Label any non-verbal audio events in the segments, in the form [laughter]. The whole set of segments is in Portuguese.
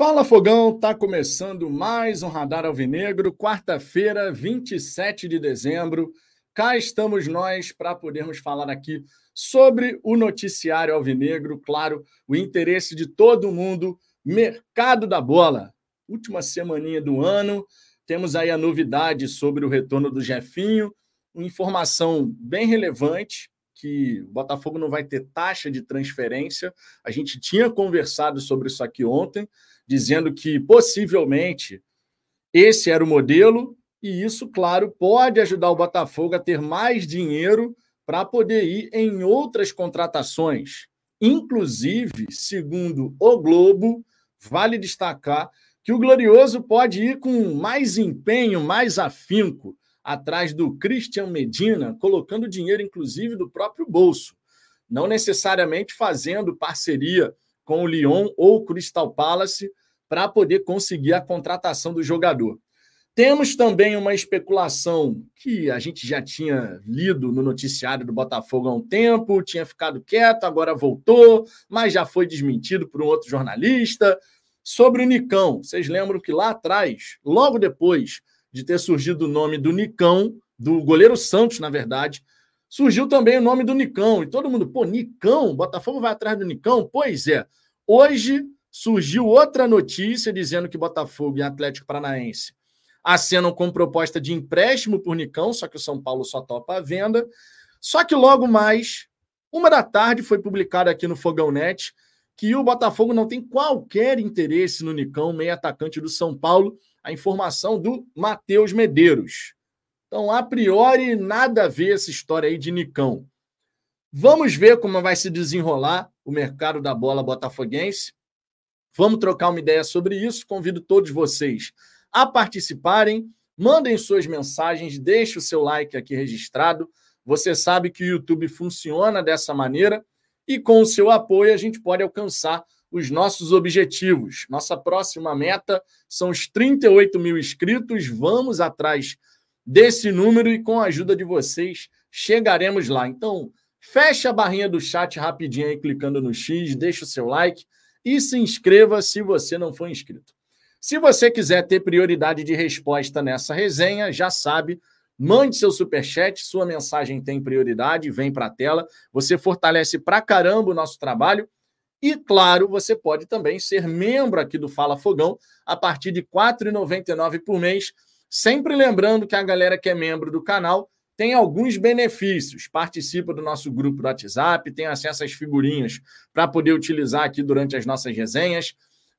Fala Fogão, tá começando mais um Radar Alvinegro, quarta-feira, 27 de dezembro. Cá estamos nós para podermos falar aqui sobre o noticiário alvinegro, claro, o interesse de todo mundo, mercado da bola. Última semaninha do ano, temos aí a novidade sobre o retorno do Jefinho, uma informação bem relevante, que o Botafogo não vai ter taxa de transferência. A gente tinha conversado sobre isso aqui ontem, dizendo que possivelmente esse era o modelo, e isso, claro, pode ajudar o Botafogo a ter mais dinheiro para poder ir em outras contratações. Inclusive, segundo o Globo, vale destacar que o Glorioso pode ir com mais empenho, mais afinco atrás do Christian Medina, colocando dinheiro, inclusive, do próprio bolso. Não necessariamente fazendo parceria com o Lyon ou Crystal Palace, para poder conseguir a contratação do jogador. Temos também uma especulação que a gente já tinha lido no noticiário do Botafogo há um tempo, tinha ficado quieto, agora voltou, mas já foi desmentido por um outro jornalista. Sobre o Nicão, vocês lembram que lá atrás, logo depois de ter surgido o nome do Nicão, do goleiro Santos, na verdade, surgiu também o nome do Nicão. E todo mundo, pô, Nicão? Botafogo vai atrás do Nicão? Pois é. Hoje surgiu outra notícia dizendo que Botafogo e Atlético Paranaense acenam com proposta de empréstimo por Nicão, só que o São Paulo só topa a venda. Só que logo mais, uma da tarde, foi publicado aqui no Fogão Net que o Botafogo não tem qualquer interesse no Nicão, meio atacante do São Paulo. A informação do Matheus Medeiros. Então, a priori, nada a ver essa história aí de Nicão. Vamos ver como vai se desenrolar o mercado da bola botafoguense. Vamos trocar uma ideia sobre isso. Convido todos vocês a participarem. Mandem suas mensagens, deixe o seu like aqui registrado. Você sabe que o YouTube funciona dessa maneira e com o seu apoio a gente pode alcançar os nossos objetivos. Nossa próxima meta são os 38 mil inscritos. Vamos atrás desse número e com a ajuda de vocês chegaremos lá. Então, fecha a barrinha do chat rapidinho aí, clicando no X, deixa o seu like e se inscreva se você não for inscrito. Se você quiser ter prioridade de resposta nessa resenha, já sabe, mande seu superchat, sua mensagem tem prioridade, vem para a tela. Você fortalece pra caramba o nosso trabalho. E, claro, você pode também ser membro aqui do Fala Fogão a partir de R$ 4,99 por mês. Sempre lembrando que a galera que é membro do canal tem alguns benefícios. Participa do nosso grupo do WhatsApp, tem acesso às figurinhas para poder utilizar aqui durante as nossas resenhas.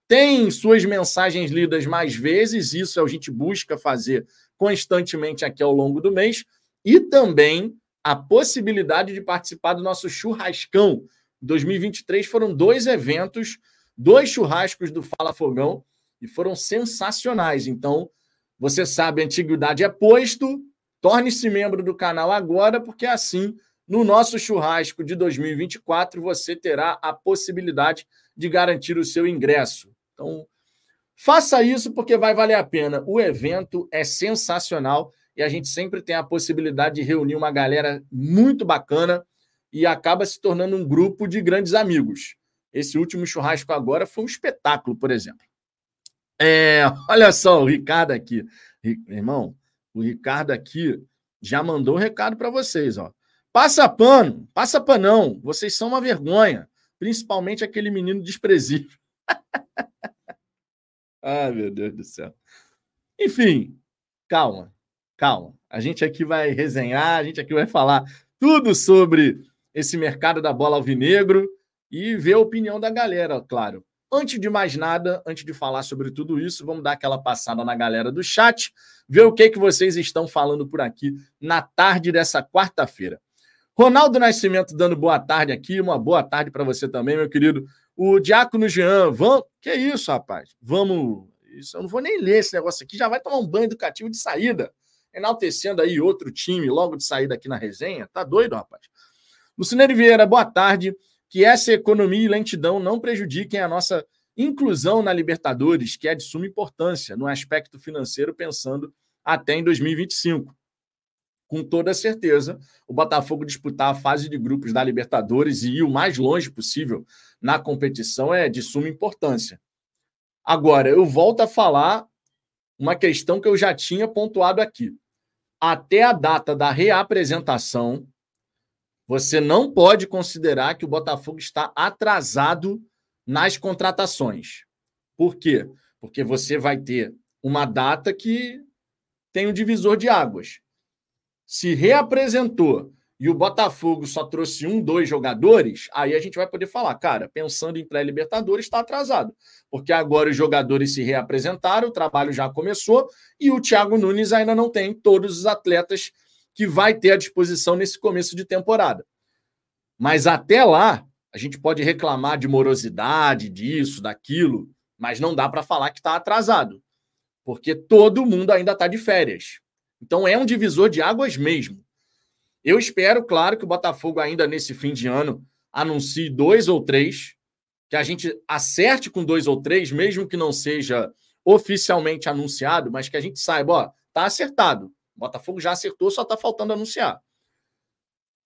Tem suas mensagens lidas mais vezes, isso a gente busca fazer constantemente aqui ao longo do mês. E também a possibilidade de participar do nosso churrascão. Em 2023 foram dois eventos, dois churrascos do Fala Fogão, e foram sensacionais. Então, você sabe, a antiguidade é posto, Torne-se membro do canal agora, porque assim, no nosso churrasco de 2024, você terá a possibilidade de garantir o seu ingresso. Então, faça isso porque vai valer a pena. O evento é sensacional e a gente sempre tem a possibilidade de reunir uma galera muito bacana e acaba se tornando um grupo de grandes amigos. Esse último churrasco agora foi um espetáculo, por exemplo. É, [laughs] olha só o Ricardo aqui. Irmão, o Ricardo aqui já mandou um recado para vocês, ó. Passa pano, passa panão. Vocês são uma vergonha, principalmente aquele menino desprezível. Ai, [laughs] meu Deus do céu. Enfim, calma, calma. A gente aqui vai resenhar, a gente aqui vai falar tudo sobre esse mercado da bola alvinegro e ver a opinião da galera, claro. Antes de mais nada, antes de falar sobre tudo isso, vamos dar aquela passada na galera do chat, ver o que, que vocês estão falando por aqui na tarde dessa quarta-feira. Ronaldo Nascimento dando boa tarde aqui, uma boa tarde para você também, meu querido. O Diácono Jean, vamos. Que isso, rapaz? Vamos. Isso, eu não vou nem ler esse negócio aqui, já vai tomar um banho educativo de saída, enaltecendo aí outro time logo de saída aqui na resenha. Tá doido, rapaz? Lucineiro Vieira, boa tarde que essa economia e lentidão não prejudiquem a nossa inclusão na Libertadores, que é de suma importância no aspecto financeiro, pensando até em 2025. Com toda certeza, o Botafogo disputar a fase de grupos da Libertadores e ir o mais longe possível na competição é de suma importância. Agora, eu volto a falar uma questão que eu já tinha pontuado aqui. Até a data da reapresentação, você não pode considerar que o Botafogo está atrasado nas contratações. Por quê? Porque você vai ter uma data que tem um divisor de águas. Se reapresentou e o Botafogo só trouxe um, dois jogadores, aí a gente vai poder falar, cara, pensando em pré-Libertadores, está atrasado. Porque agora os jogadores se reapresentaram, o trabalho já começou e o Thiago Nunes ainda não tem todos os atletas que vai ter à disposição nesse começo de temporada. Mas até lá, a gente pode reclamar de morosidade, disso, daquilo, mas não dá para falar que está atrasado, porque todo mundo ainda está de férias. Então é um divisor de águas mesmo. Eu espero, claro, que o Botafogo ainda nesse fim de ano anuncie dois ou três, que a gente acerte com dois ou três, mesmo que não seja oficialmente anunciado, mas que a gente saiba, ó, tá acertado. O Botafogo já acertou, só tá faltando anunciar.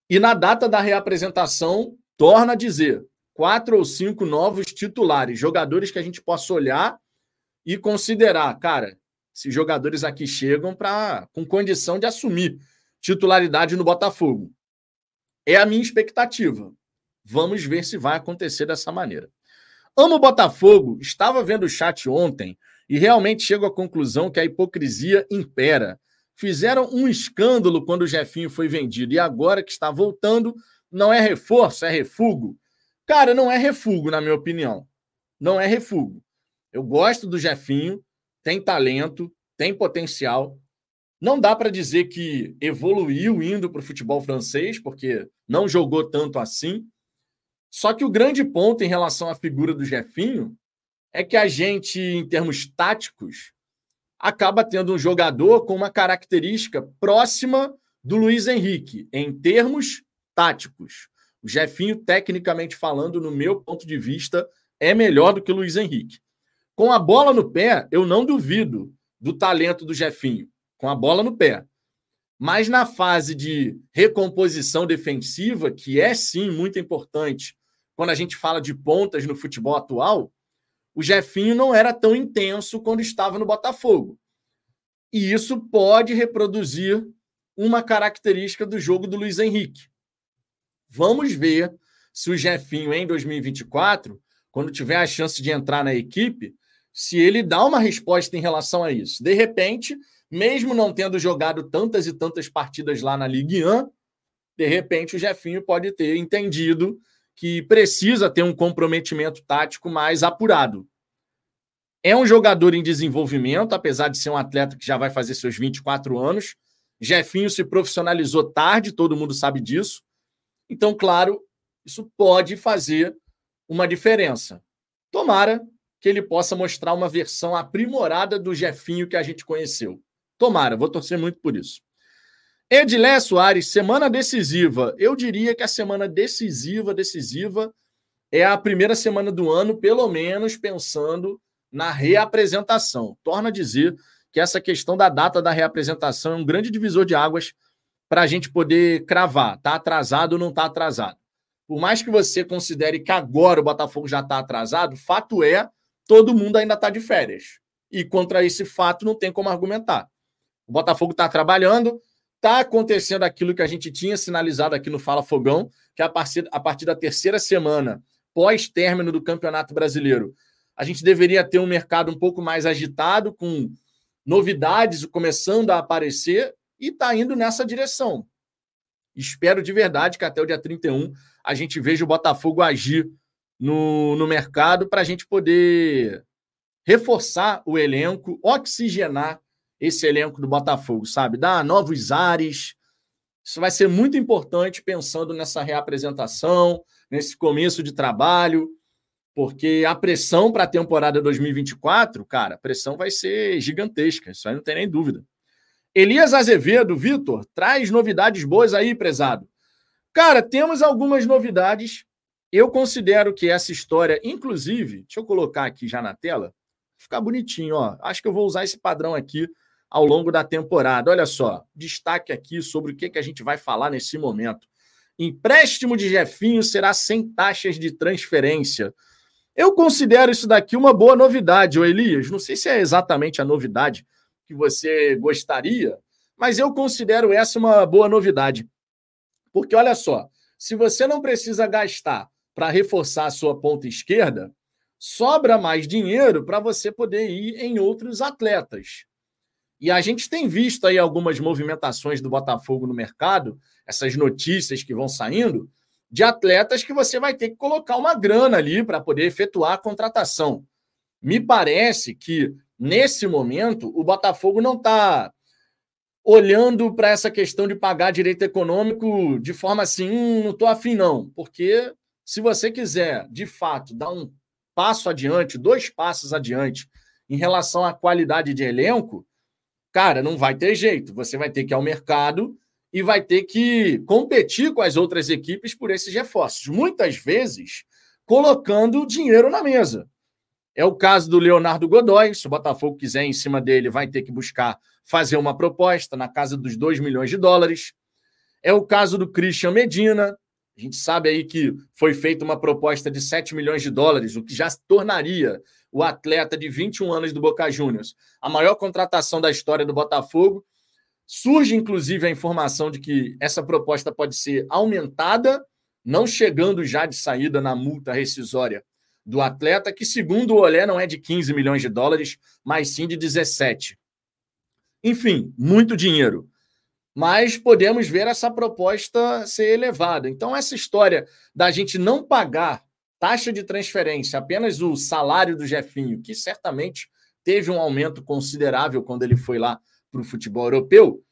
E na data da reapresentação, torna a dizer, quatro ou cinco novos titulares, jogadores que a gente possa olhar e considerar, cara, esses jogadores aqui chegam para com condição de assumir titularidade no Botafogo. É a minha expectativa. Vamos ver se vai acontecer dessa maneira. Amo Botafogo, estava vendo o chat ontem e realmente chego à conclusão que a hipocrisia impera. Fizeram um escândalo quando o Jefinho foi vendido e agora que está voltando, não é reforço, é refugo. Cara, não é refugo, na minha opinião. Não é refugo. Eu gosto do Jefinho, tem talento, tem potencial, não dá para dizer que evoluiu indo para o futebol francês, porque não jogou tanto assim. Só que o grande ponto em relação à figura do Jefinho é que a gente, em termos táticos, acaba tendo um jogador com uma característica próxima do Luiz Henrique, em termos táticos. O Jefinho, tecnicamente falando, no meu ponto de vista, é melhor do que o Luiz Henrique. Com a bola no pé, eu não duvido do talento do Jefinho com a bola no pé. Mas na fase de recomposição defensiva, que é sim muito importante quando a gente fala de pontas no futebol atual, o Jefinho não era tão intenso quando estava no Botafogo. E isso pode reproduzir uma característica do jogo do Luiz Henrique. Vamos ver se o Jefinho em 2024, quando tiver a chance de entrar na equipe, se ele dá uma resposta em relação a isso. De repente, mesmo não tendo jogado tantas e tantas partidas lá na Ligue 1, de repente o Jefinho pode ter entendido que precisa ter um comprometimento tático mais apurado. É um jogador em desenvolvimento, apesar de ser um atleta que já vai fazer seus 24 anos. Jefinho se profissionalizou tarde, todo mundo sabe disso. Então, claro, isso pode fazer uma diferença. Tomara que ele possa mostrar uma versão aprimorada do Jefinho que a gente conheceu. Tomara, vou torcer muito por isso. Edilé Soares, semana decisiva. Eu diria que a semana decisiva, decisiva, é a primeira semana do ano, pelo menos pensando na reapresentação. Torna a dizer que essa questão da data da reapresentação é um grande divisor de águas para a gente poder cravar. Está atrasado ou não está atrasado. Por mais que você considere que agora o Botafogo já está atrasado, fato é, todo mundo ainda está de férias. E contra esse fato não tem como argumentar. O Botafogo está trabalhando, está acontecendo aquilo que a gente tinha sinalizado aqui no Fala Fogão, que a partir, a partir da terceira semana, pós-término do Campeonato Brasileiro, a gente deveria ter um mercado um pouco mais agitado, com novidades começando a aparecer, e está indo nessa direção. Espero de verdade que até o dia 31 a gente veja o Botafogo agir no, no mercado para a gente poder reforçar o elenco, oxigenar esse elenco do Botafogo, sabe? Dar novos ares. Isso vai ser muito importante pensando nessa reapresentação, nesse começo de trabalho, porque a pressão para a temporada 2024, cara, a pressão vai ser gigantesca, isso aí não tem nem dúvida. Elias Azevedo, Vitor, traz novidades boas aí, prezado. Cara, temos algumas novidades. Eu considero que essa história, inclusive, deixa eu colocar aqui já na tela, ficar bonitinho, ó. Acho que eu vou usar esse padrão aqui ao longo da temporada. Olha só, destaque aqui sobre o que, que a gente vai falar nesse momento. Empréstimo de Jefinho será sem taxas de transferência. Eu considero isso daqui uma boa novidade, ô Elias. Não sei se é exatamente a novidade que você gostaria, mas eu considero essa uma boa novidade. Porque olha só, se você não precisa gastar para reforçar a sua ponta esquerda, sobra mais dinheiro para você poder ir em outros atletas. E a gente tem visto aí algumas movimentações do Botafogo no mercado, essas notícias que vão saindo, de atletas que você vai ter que colocar uma grana ali para poder efetuar a contratação. Me parece que, nesse momento, o Botafogo não está olhando para essa questão de pagar direito econômico de forma assim, hum, não estou afim, não. Porque se você quiser, de fato, dar um passo adiante, dois passos adiante em relação à qualidade de elenco, cara, não vai ter jeito. Você vai ter que ir ao mercado e vai ter que competir com as outras equipes por esses reforços. Muitas vezes colocando dinheiro na mesa. É o caso do Leonardo Godoy. Se o Botafogo quiser em cima dele, vai ter que buscar fazer uma proposta na casa dos 2 milhões de dólares. É o caso do Christian Medina. A gente sabe aí que foi feita uma proposta de 7 milhões de dólares, o que já tornaria o atleta de 21 anos do Boca Juniors a maior contratação da história do Botafogo. Surge, inclusive, a informação de que essa proposta pode ser aumentada, não chegando já de saída na multa rescisória do atleta, que, segundo o Olé, não é de 15 milhões de dólares, mas sim de 17. Enfim, muito dinheiro mas podemos ver essa proposta ser elevada. Então, essa história da gente não pagar taxa de transferência, apenas o salário do Jefinho, que certamente teve um aumento considerável quando ele foi lá para o futebol europeu,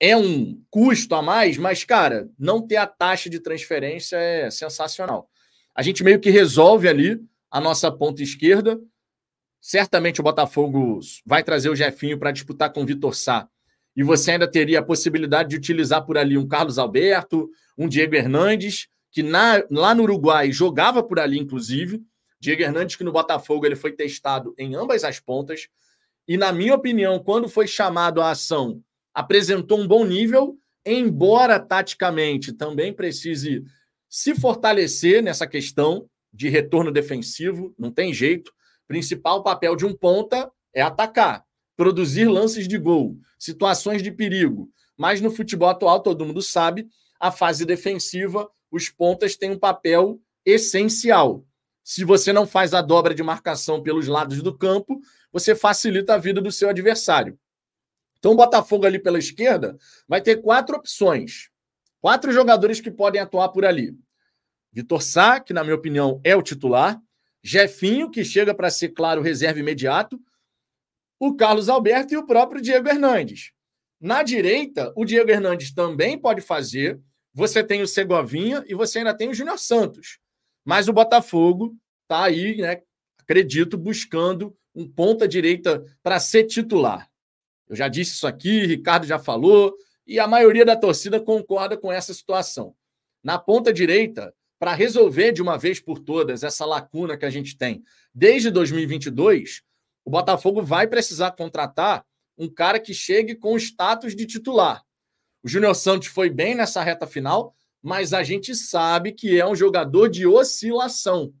é um custo a mais, mas, cara, não ter a taxa de transferência é sensacional. A gente meio que resolve ali a nossa ponta esquerda. Certamente o Botafogo vai trazer o Jefinho para disputar com o Vitor Sá e você ainda teria a possibilidade de utilizar por ali um Carlos Alberto, um Diego Hernandes, que na, lá no Uruguai jogava por ali, inclusive. Diego Hernandes, que no Botafogo ele foi testado em ambas as pontas. E, na minha opinião, quando foi chamado à ação, apresentou um bom nível, embora taticamente também precise se fortalecer nessa questão de retorno defensivo, não tem jeito. Principal papel de um ponta é atacar produzir lances de gol, situações de perigo. Mas no futebol atual, todo mundo sabe, a fase defensiva, os pontas têm um papel essencial. Se você não faz a dobra de marcação pelos lados do campo, você facilita a vida do seu adversário. Então, o Botafogo ali pela esquerda vai ter quatro opções. Quatro jogadores que podem atuar por ali. Vitor Sá, que na minha opinião é o titular. Jefinho, que chega para ser, claro, reserva imediato o Carlos Alberto e o próprio Diego Hernandes. Na direita, o Diego Hernandes também pode fazer. Você tem o Segovinha e você ainda tem o Júnior Santos. Mas o Botafogo está aí, né? Acredito, buscando um ponta direita para ser titular. Eu já disse isso aqui, Ricardo já falou, e a maioria da torcida concorda com essa situação. Na ponta direita, para resolver de uma vez por todas essa lacuna que a gente tem desde 2022, o Botafogo vai precisar contratar um cara que chegue com status de titular. O Júnior Santos foi bem nessa reta final, mas a gente sabe que é um jogador de oscilação.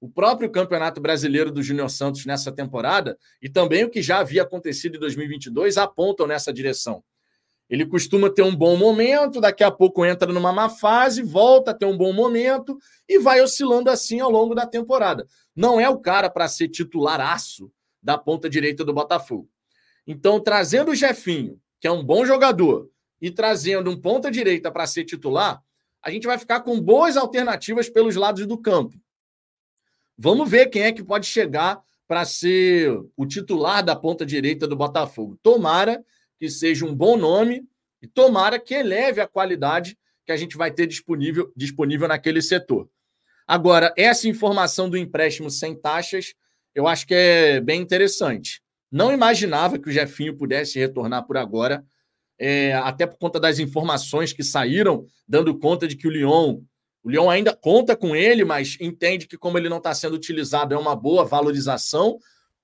O próprio Campeonato Brasileiro do Júnior Santos nessa temporada e também o que já havia acontecido em 2022 apontam nessa direção. Ele costuma ter um bom momento, daqui a pouco entra numa má fase, volta a ter um bom momento e vai oscilando assim ao longo da temporada. Não é o cara para ser titularaço da ponta direita do Botafogo. Então, trazendo o Jefinho, que é um bom jogador, e trazendo um ponta direita para ser titular, a gente vai ficar com boas alternativas pelos lados do campo. Vamos ver quem é que pode chegar para ser o titular da ponta direita do Botafogo. Tomara que seja um bom nome e tomara que eleve a qualidade que a gente vai ter disponível, disponível naquele setor. Agora, essa informação do empréstimo sem taxas eu acho que é bem interessante. Não imaginava que o Jefinho pudesse retornar por agora, é, até por conta das informações que saíram, dando conta de que o Lyon, o Lyon ainda conta com ele, mas entende que como ele não está sendo utilizado é uma boa valorização.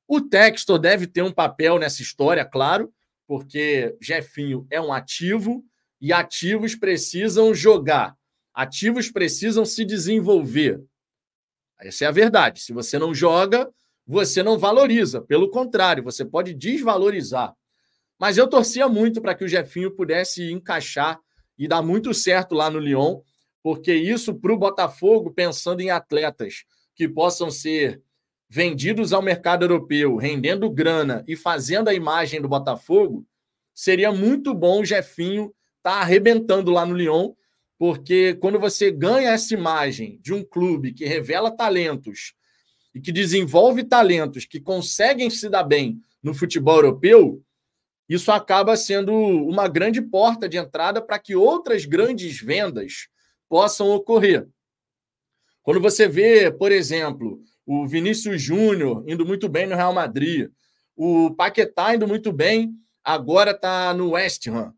O Textor deve ter um papel nessa história, claro, porque Jefinho é um ativo e ativos precisam jogar, ativos precisam se desenvolver. Essa é a verdade. Se você não joga, você não valoriza. Pelo contrário, você pode desvalorizar. Mas eu torcia muito para que o Jefinho pudesse encaixar e dar muito certo lá no Lyon, porque isso para o Botafogo, pensando em atletas que possam ser vendidos ao mercado europeu, rendendo grana e fazendo a imagem do Botafogo, seria muito bom o Jefinho estar tá arrebentando lá no Lyon, porque quando você ganha essa imagem de um clube que revela talentos e que desenvolve talentos que conseguem se dar bem no futebol europeu, isso acaba sendo uma grande porta de entrada para que outras grandes vendas possam ocorrer. Quando você vê, por exemplo, o Vinícius Júnior indo muito bem no Real Madrid, o Paquetá indo muito bem, agora está no West Ham.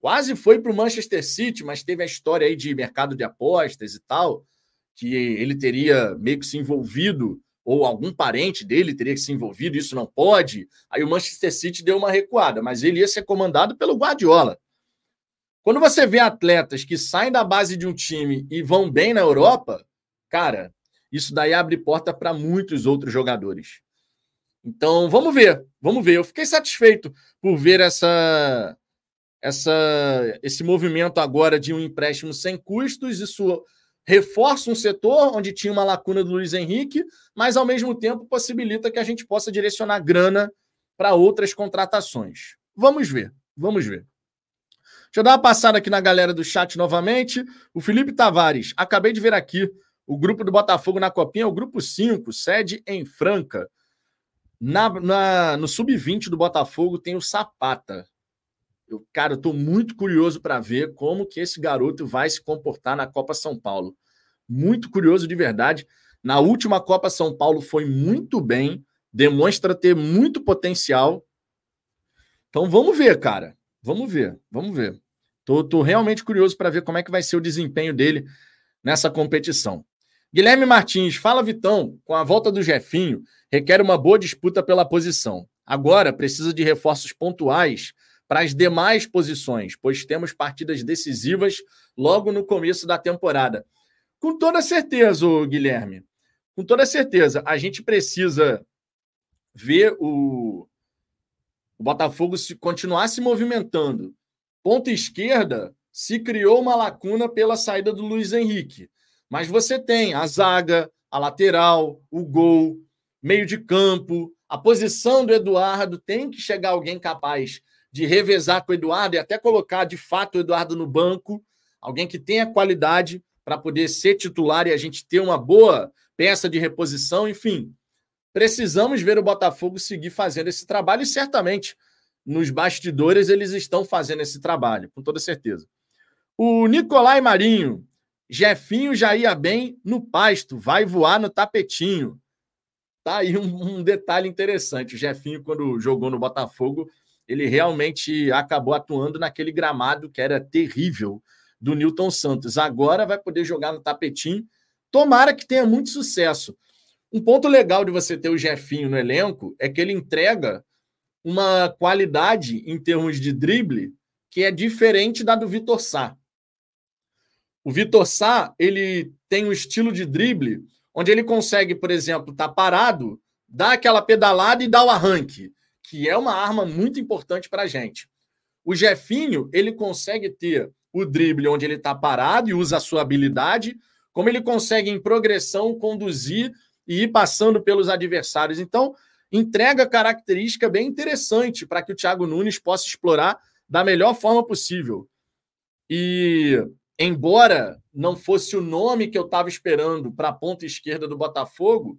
Quase foi para o Manchester City, mas teve a história aí de mercado de apostas e tal, que ele teria meio que se envolvido, ou algum parente dele teria que se envolvido, isso não pode. Aí o Manchester City deu uma recuada, mas ele ia ser comandado pelo Guardiola. Quando você vê atletas que saem da base de um time e vão bem na Europa, cara, isso daí abre porta para muitos outros jogadores. Então, vamos ver, vamos ver. Eu fiquei satisfeito por ver essa, essa, esse movimento agora de um empréstimo sem custos. Isso reforça um setor onde tinha uma lacuna do Luiz Henrique, mas ao mesmo tempo possibilita que a gente possa direcionar grana para outras contratações. Vamos ver, vamos ver. Deixa eu dar uma passada aqui na galera do chat novamente. O Felipe Tavares, acabei de ver aqui. O grupo do Botafogo na Copinha é o grupo 5, sede em Franca. Na, na no sub-20 do Botafogo tem o Sapata. Eu, cara, eu tô muito curioso para ver como que esse garoto vai se comportar na Copa São Paulo. Muito curioso de verdade. Na última Copa São Paulo foi muito bem, demonstra ter muito potencial. Então vamos ver, cara. Vamos ver, vamos ver. Tô, tô realmente curioso para ver como é que vai ser o desempenho dele nessa competição. Guilherme Martins, fala Vitão, com a volta do Jefinho, requer uma boa disputa pela posição. Agora precisa de reforços pontuais para as demais posições, pois temos partidas decisivas logo no começo da temporada. Com toda certeza, Guilherme. Com toda certeza, a gente precisa ver o, o Botafogo se continuar se movimentando. Ponta esquerda se criou uma lacuna pela saída do Luiz Henrique. Mas você tem a zaga, a lateral, o gol, meio de campo, a posição do Eduardo. Tem que chegar alguém capaz de revezar com o Eduardo e até colocar de fato o Eduardo no banco. Alguém que tenha qualidade para poder ser titular e a gente ter uma boa peça de reposição. Enfim, precisamos ver o Botafogo seguir fazendo esse trabalho e certamente nos bastidores eles estão fazendo esse trabalho, com toda certeza. O Nicolai Marinho, Jefinho já ia bem no pasto, vai voar no tapetinho. Tá aí um, um, detalhe interessante. O Jefinho, quando jogou no Botafogo, ele realmente acabou atuando naquele gramado que era terrível do Newton Santos. Agora vai poder jogar no tapetinho. Tomara que tenha muito sucesso. Um ponto legal de você ter o Jefinho no elenco é que ele entrega uma qualidade em termos de drible que é diferente da do Vitor Sá. O Vitor Sá, ele tem um estilo de drible onde ele consegue, por exemplo, estar tá parado, dar aquela pedalada e dar o arranque, que é uma arma muito importante para a gente. O Jefinho, ele consegue ter o drible onde ele está parado e usa a sua habilidade, como ele consegue, em progressão, conduzir e ir passando pelos adversários. Então, entrega característica bem interessante para que o Thiago Nunes possa explorar da melhor forma possível. E embora não fosse o nome que eu estava esperando para a ponta esquerda do Botafogo,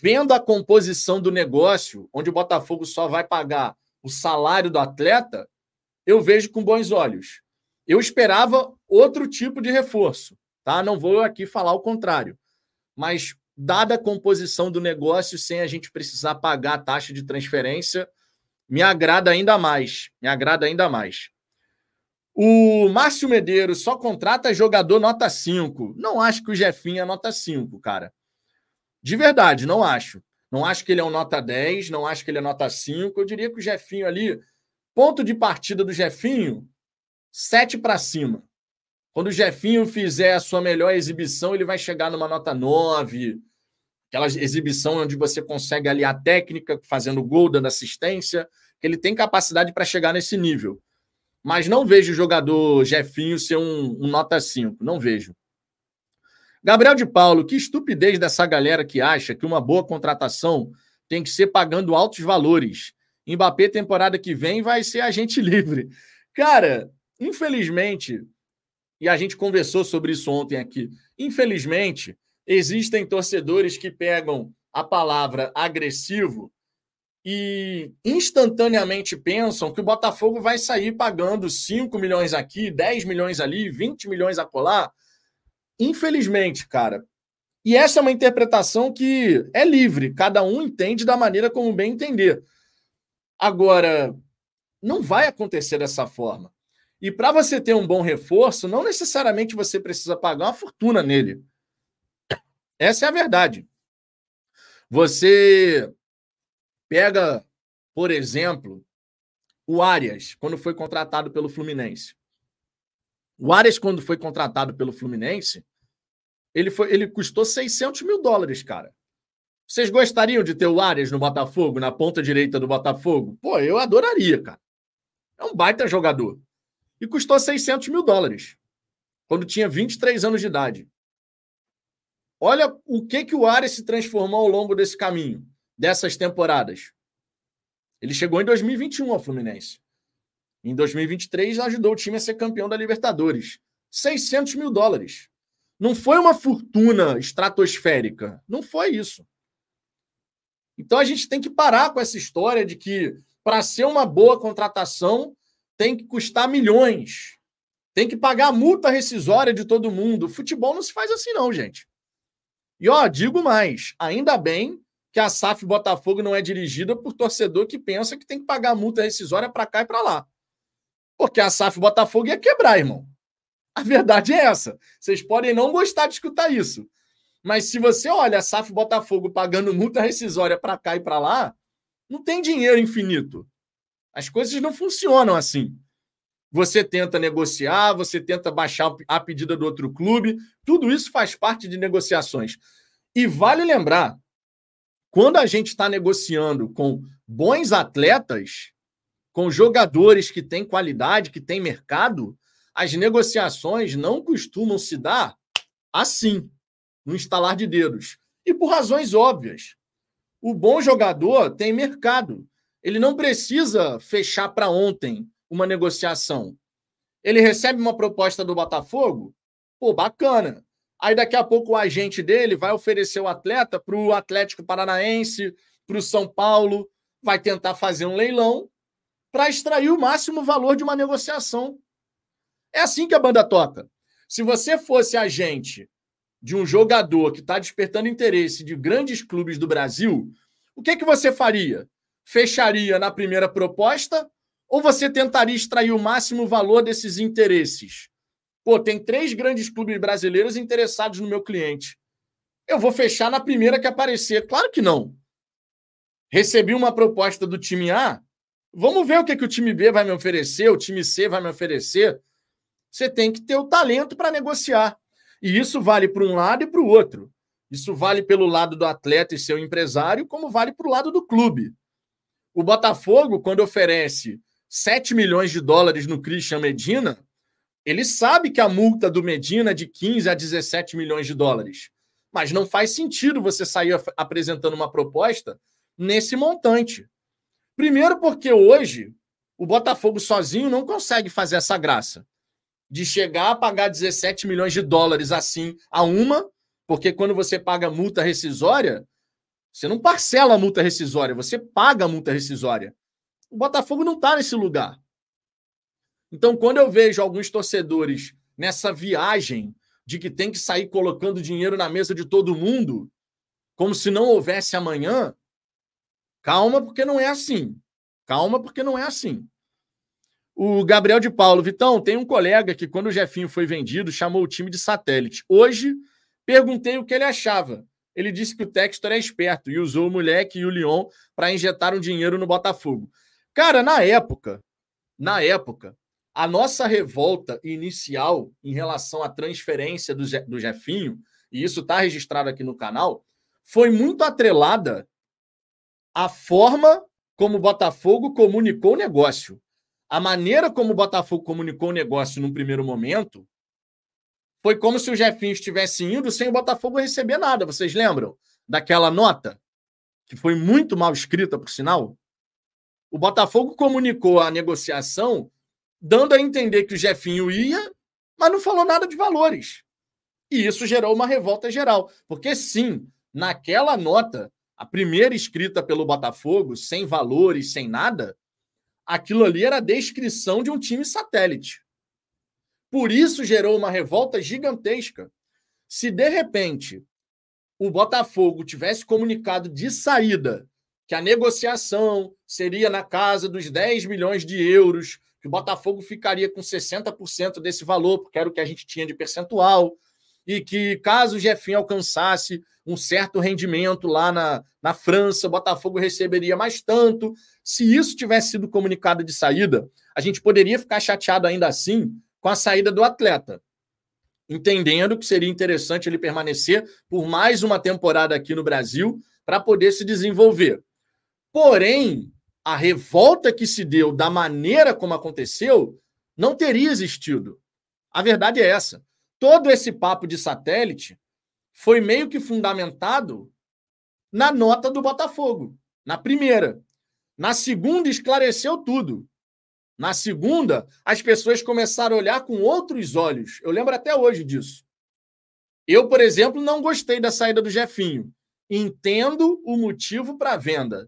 vendo a composição do negócio, onde o Botafogo só vai pagar o salário do atleta, eu vejo com bons olhos. Eu esperava outro tipo de reforço, tá? Não vou aqui falar o contrário. Mas dada a composição do negócio, sem a gente precisar pagar a taxa de transferência, me agrada ainda mais. Me agrada ainda mais. O Márcio Medeiros só contrata jogador nota 5. Não acho que o Jefinho é nota 5, cara. De verdade, não acho. Não acho que ele é um nota 10, não acho que ele é nota 5. Eu diria que o Jefinho ali, ponto de partida do Jefinho, 7 para cima. Quando o Jefinho fizer a sua melhor exibição, ele vai chegar numa nota 9. Aquela exibição onde você consegue aliar a técnica, fazendo gol, dando assistência. Ele tem capacidade para chegar nesse nível. Mas não vejo o jogador Jefinho ser um, um nota 5. Não vejo. Gabriel de Paulo, que estupidez dessa galera que acha que uma boa contratação tem que ser pagando altos valores. Mbappé, temporada que vem, vai ser agente [laughs] livre. Cara, infelizmente, e a gente conversou sobre isso ontem aqui. Infelizmente, existem torcedores que pegam a palavra agressivo e instantaneamente pensam que o Botafogo vai sair pagando 5 milhões aqui, 10 milhões ali, 20 milhões a colar. Infelizmente, cara. E essa é uma interpretação que é livre, cada um entende da maneira como bem entender. Agora, não vai acontecer dessa forma. E para você ter um bom reforço, não necessariamente você precisa pagar uma fortuna nele. Essa é a verdade. Você pega, por exemplo, o Arias, quando foi contratado pelo Fluminense. O Arias, quando foi contratado pelo Fluminense, ele, foi, ele custou 600 mil dólares, cara. Vocês gostariam de ter o Arias no Botafogo, na ponta direita do Botafogo? Pô, eu adoraria, cara. É um baita jogador e custou 600 mil dólares, quando tinha 23 anos de idade. Olha o que, que o Arias se transformou ao longo desse caminho, dessas temporadas. Ele chegou em 2021 ao Fluminense. Em 2023, ajudou o time a ser campeão da Libertadores. 600 mil dólares. Não foi uma fortuna estratosférica. Não foi isso. Então a gente tem que parar com essa história de que, para ser uma boa contratação, tem que custar milhões. Tem que pagar a multa rescisória de todo mundo. Futebol não se faz assim, não, gente. E ó, digo mais: ainda bem que a SAF Botafogo não é dirigida por torcedor que pensa que tem que pagar a multa rescisória para cá e para lá. Porque a SAF Botafogo ia quebrar, irmão. A verdade é essa. Vocês podem não gostar de escutar isso. Mas se você olha a SAF Botafogo pagando multa rescisória para cá e para lá, não tem dinheiro infinito. As coisas não funcionam assim. Você tenta negociar, você tenta baixar a pedida do outro clube, tudo isso faz parte de negociações. E vale lembrar, quando a gente está negociando com bons atletas, com jogadores que têm qualidade, que têm mercado, as negociações não costumam se dar assim, no instalar de dedos. E por razões óbvias. O bom jogador tem mercado. Ele não precisa fechar para ontem uma negociação. Ele recebe uma proposta do Botafogo, pô, bacana. Aí daqui a pouco o agente dele vai oferecer o atleta para o Atlético Paranaense, para o São Paulo, vai tentar fazer um leilão para extrair o máximo valor de uma negociação. É assim que a banda toca. Se você fosse agente de um jogador que está despertando interesse de grandes clubes do Brasil, o que, que você faria? fecharia na primeira proposta ou você tentaria extrair o máximo valor desses interesses? Pô, tem três grandes clubes brasileiros interessados no meu cliente. Eu vou fechar na primeira que aparecer. Claro que não. Recebi uma proposta do time A. Vamos ver o que, que o time B vai me oferecer, o time C vai me oferecer. Você tem que ter o talento para negociar. E isso vale para um lado e para o outro. Isso vale pelo lado do atleta e seu empresário, como vale para o lado do clube. O Botafogo, quando oferece 7 milhões de dólares no Christian Medina, ele sabe que a multa do Medina é de 15 a 17 milhões de dólares. Mas não faz sentido você sair apresentando uma proposta nesse montante. Primeiro, porque hoje o Botafogo sozinho não consegue fazer essa graça de chegar a pagar 17 milhões de dólares assim a uma, porque quando você paga multa rescisória, você não parcela a multa rescisória, você paga a multa rescisória. O Botafogo não está nesse lugar. Então, quando eu vejo alguns torcedores nessa viagem de que tem que sair colocando dinheiro na mesa de todo mundo, como se não houvesse amanhã, calma, porque não é assim. Calma, porque não é assim. O Gabriel de Paulo, Vitão, tem um colega que, quando o Jefinho foi vendido, chamou o time de satélite. Hoje, perguntei o que ele achava ele disse que o Textor é esperto e usou o moleque e o Lyon para injetar um dinheiro no Botafogo. Cara, na época, na época, a nossa revolta inicial em relação à transferência do, do Jefinho, e isso está registrado aqui no canal, foi muito atrelada à forma como o Botafogo comunicou o negócio. A maneira como o Botafogo comunicou o negócio num primeiro momento foi como se o Jefinho estivesse indo sem o Botafogo receber nada. Vocês lembram daquela nota? Que foi muito mal escrita, por sinal. O Botafogo comunicou a negociação dando a entender que o Jefinho ia, mas não falou nada de valores. E isso gerou uma revolta geral. Porque, sim, naquela nota, a primeira escrita pelo Botafogo, sem valores, sem nada, aquilo ali era a descrição de um time satélite. Por isso gerou uma revolta gigantesca. Se de repente o Botafogo tivesse comunicado de saída que a negociação seria na casa dos 10 milhões de euros, que o Botafogo ficaria com 60% desse valor, porque era o que a gente tinha de percentual, e que caso o Jefinho alcançasse um certo rendimento lá na, na França, o Botafogo receberia mais tanto. Se isso tivesse sido comunicado de saída, a gente poderia ficar chateado ainda assim com a saída do atleta, entendendo que seria interessante ele permanecer por mais uma temporada aqui no Brasil para poder se desenvolver. Porém, a revolta que se deu da maneira como aconteceu não teria existido. A verdade é essa todo esse papo de satélite foi meio que fundamentado na nota do Botafogo, na primeira. Na segunda, esclareceu tudo. Na segunda, as pessoas começaram a olhar com outros olhos. Eu lembro até hoje disso. Eu, por exemplo, não gostei da saída do Jefinho. Entendo o motivo para a venda.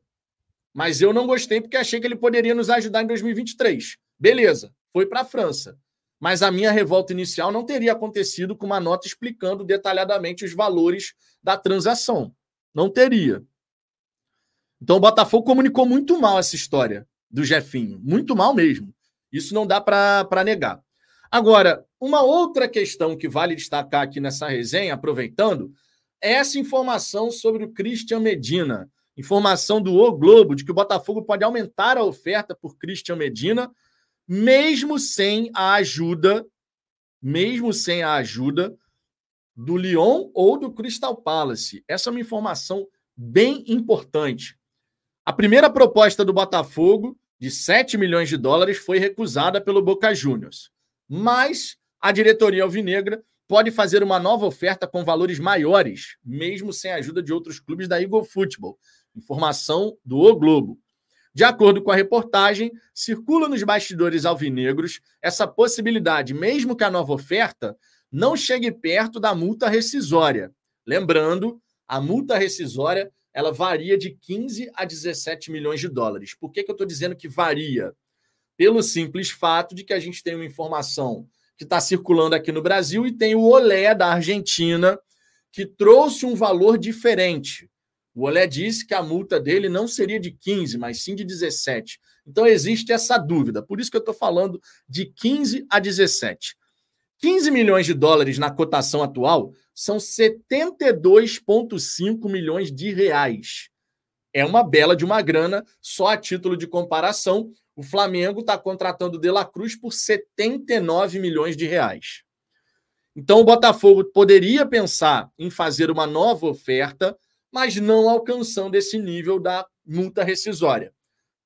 Mas eu não gostei porque achei que ele poderia nos ajudar em 2023. Beleza, foi para a França mas a minha revolta inicial não teria acontecido com uma nota explicando detalhadamente os valores da transação. Não teria. Então o Botafogo comunicou muito mal essa história do Jefinho, muito mal mesmo. Isso não dá para negar. Agora, uma outra questão que vale destacar aqui nessa resenha, aproveitando, é essa informação sobre o Christian Medina. Informação do O Globo de que o Botafogo pode aumentar a oferta por Christian Medina mesmo sem a ajuda, mesmo sem a ajuda do Lyon ou do Crystal Palace. Essa é uma informação bem importante. A primeira proposta do Botafogo, de 7 milhões de dólares, foi recusada pelo Boca Juniors. Mas a diretoria alvinegra pode fazer uma nova oferta com valores maiores, mesmo sem a ajuda de outros clubes da Eagle Football. Informação do O Globo. De acordo com a reportagem, circula nos bastidores alvinegros essa possibilidade, mesmo que a nova oferta não chegue perto da multa rescisória. Lembrando, a multa rescisória ela varia de 15 a 17 milhões de dólares. Por que, que eu estou dizendo que varia? Pelo simples fato de que a gente tem uma informação que está circulando aqui no Brasil e tem o Olé da Argentina, que trouxe um valor diferente. O Olé disse que a multa dele não seria de 15, mas sim de 17. Então existe essa dúvida. Por isso que eu estou falando de 15 a 17. 15 milhões de dólares na cotação atual são 72,5 milhões de reais. É uma bela de uma grana, só a título de comparação. O Flamengo está contratando De La Cruz por 79 milhões de reais. Então o Botafogo poderia pensar em fazer uma nova oferta mas não alcançando esse nível da multa rescisória.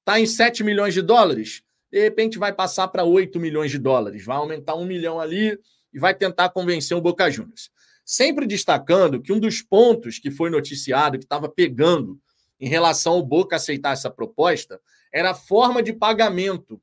Está em 7 milhões de dólares? De repente vai passar para 8 milhões de dólares, vai aumentar um milhão ali e vai tentar convencer o Boca Juniors. Sempre destacando que um dos pontos que foi noticiado, que estava pegando em relação ao Boca aceitar essa proposta, era a forma de pagamento.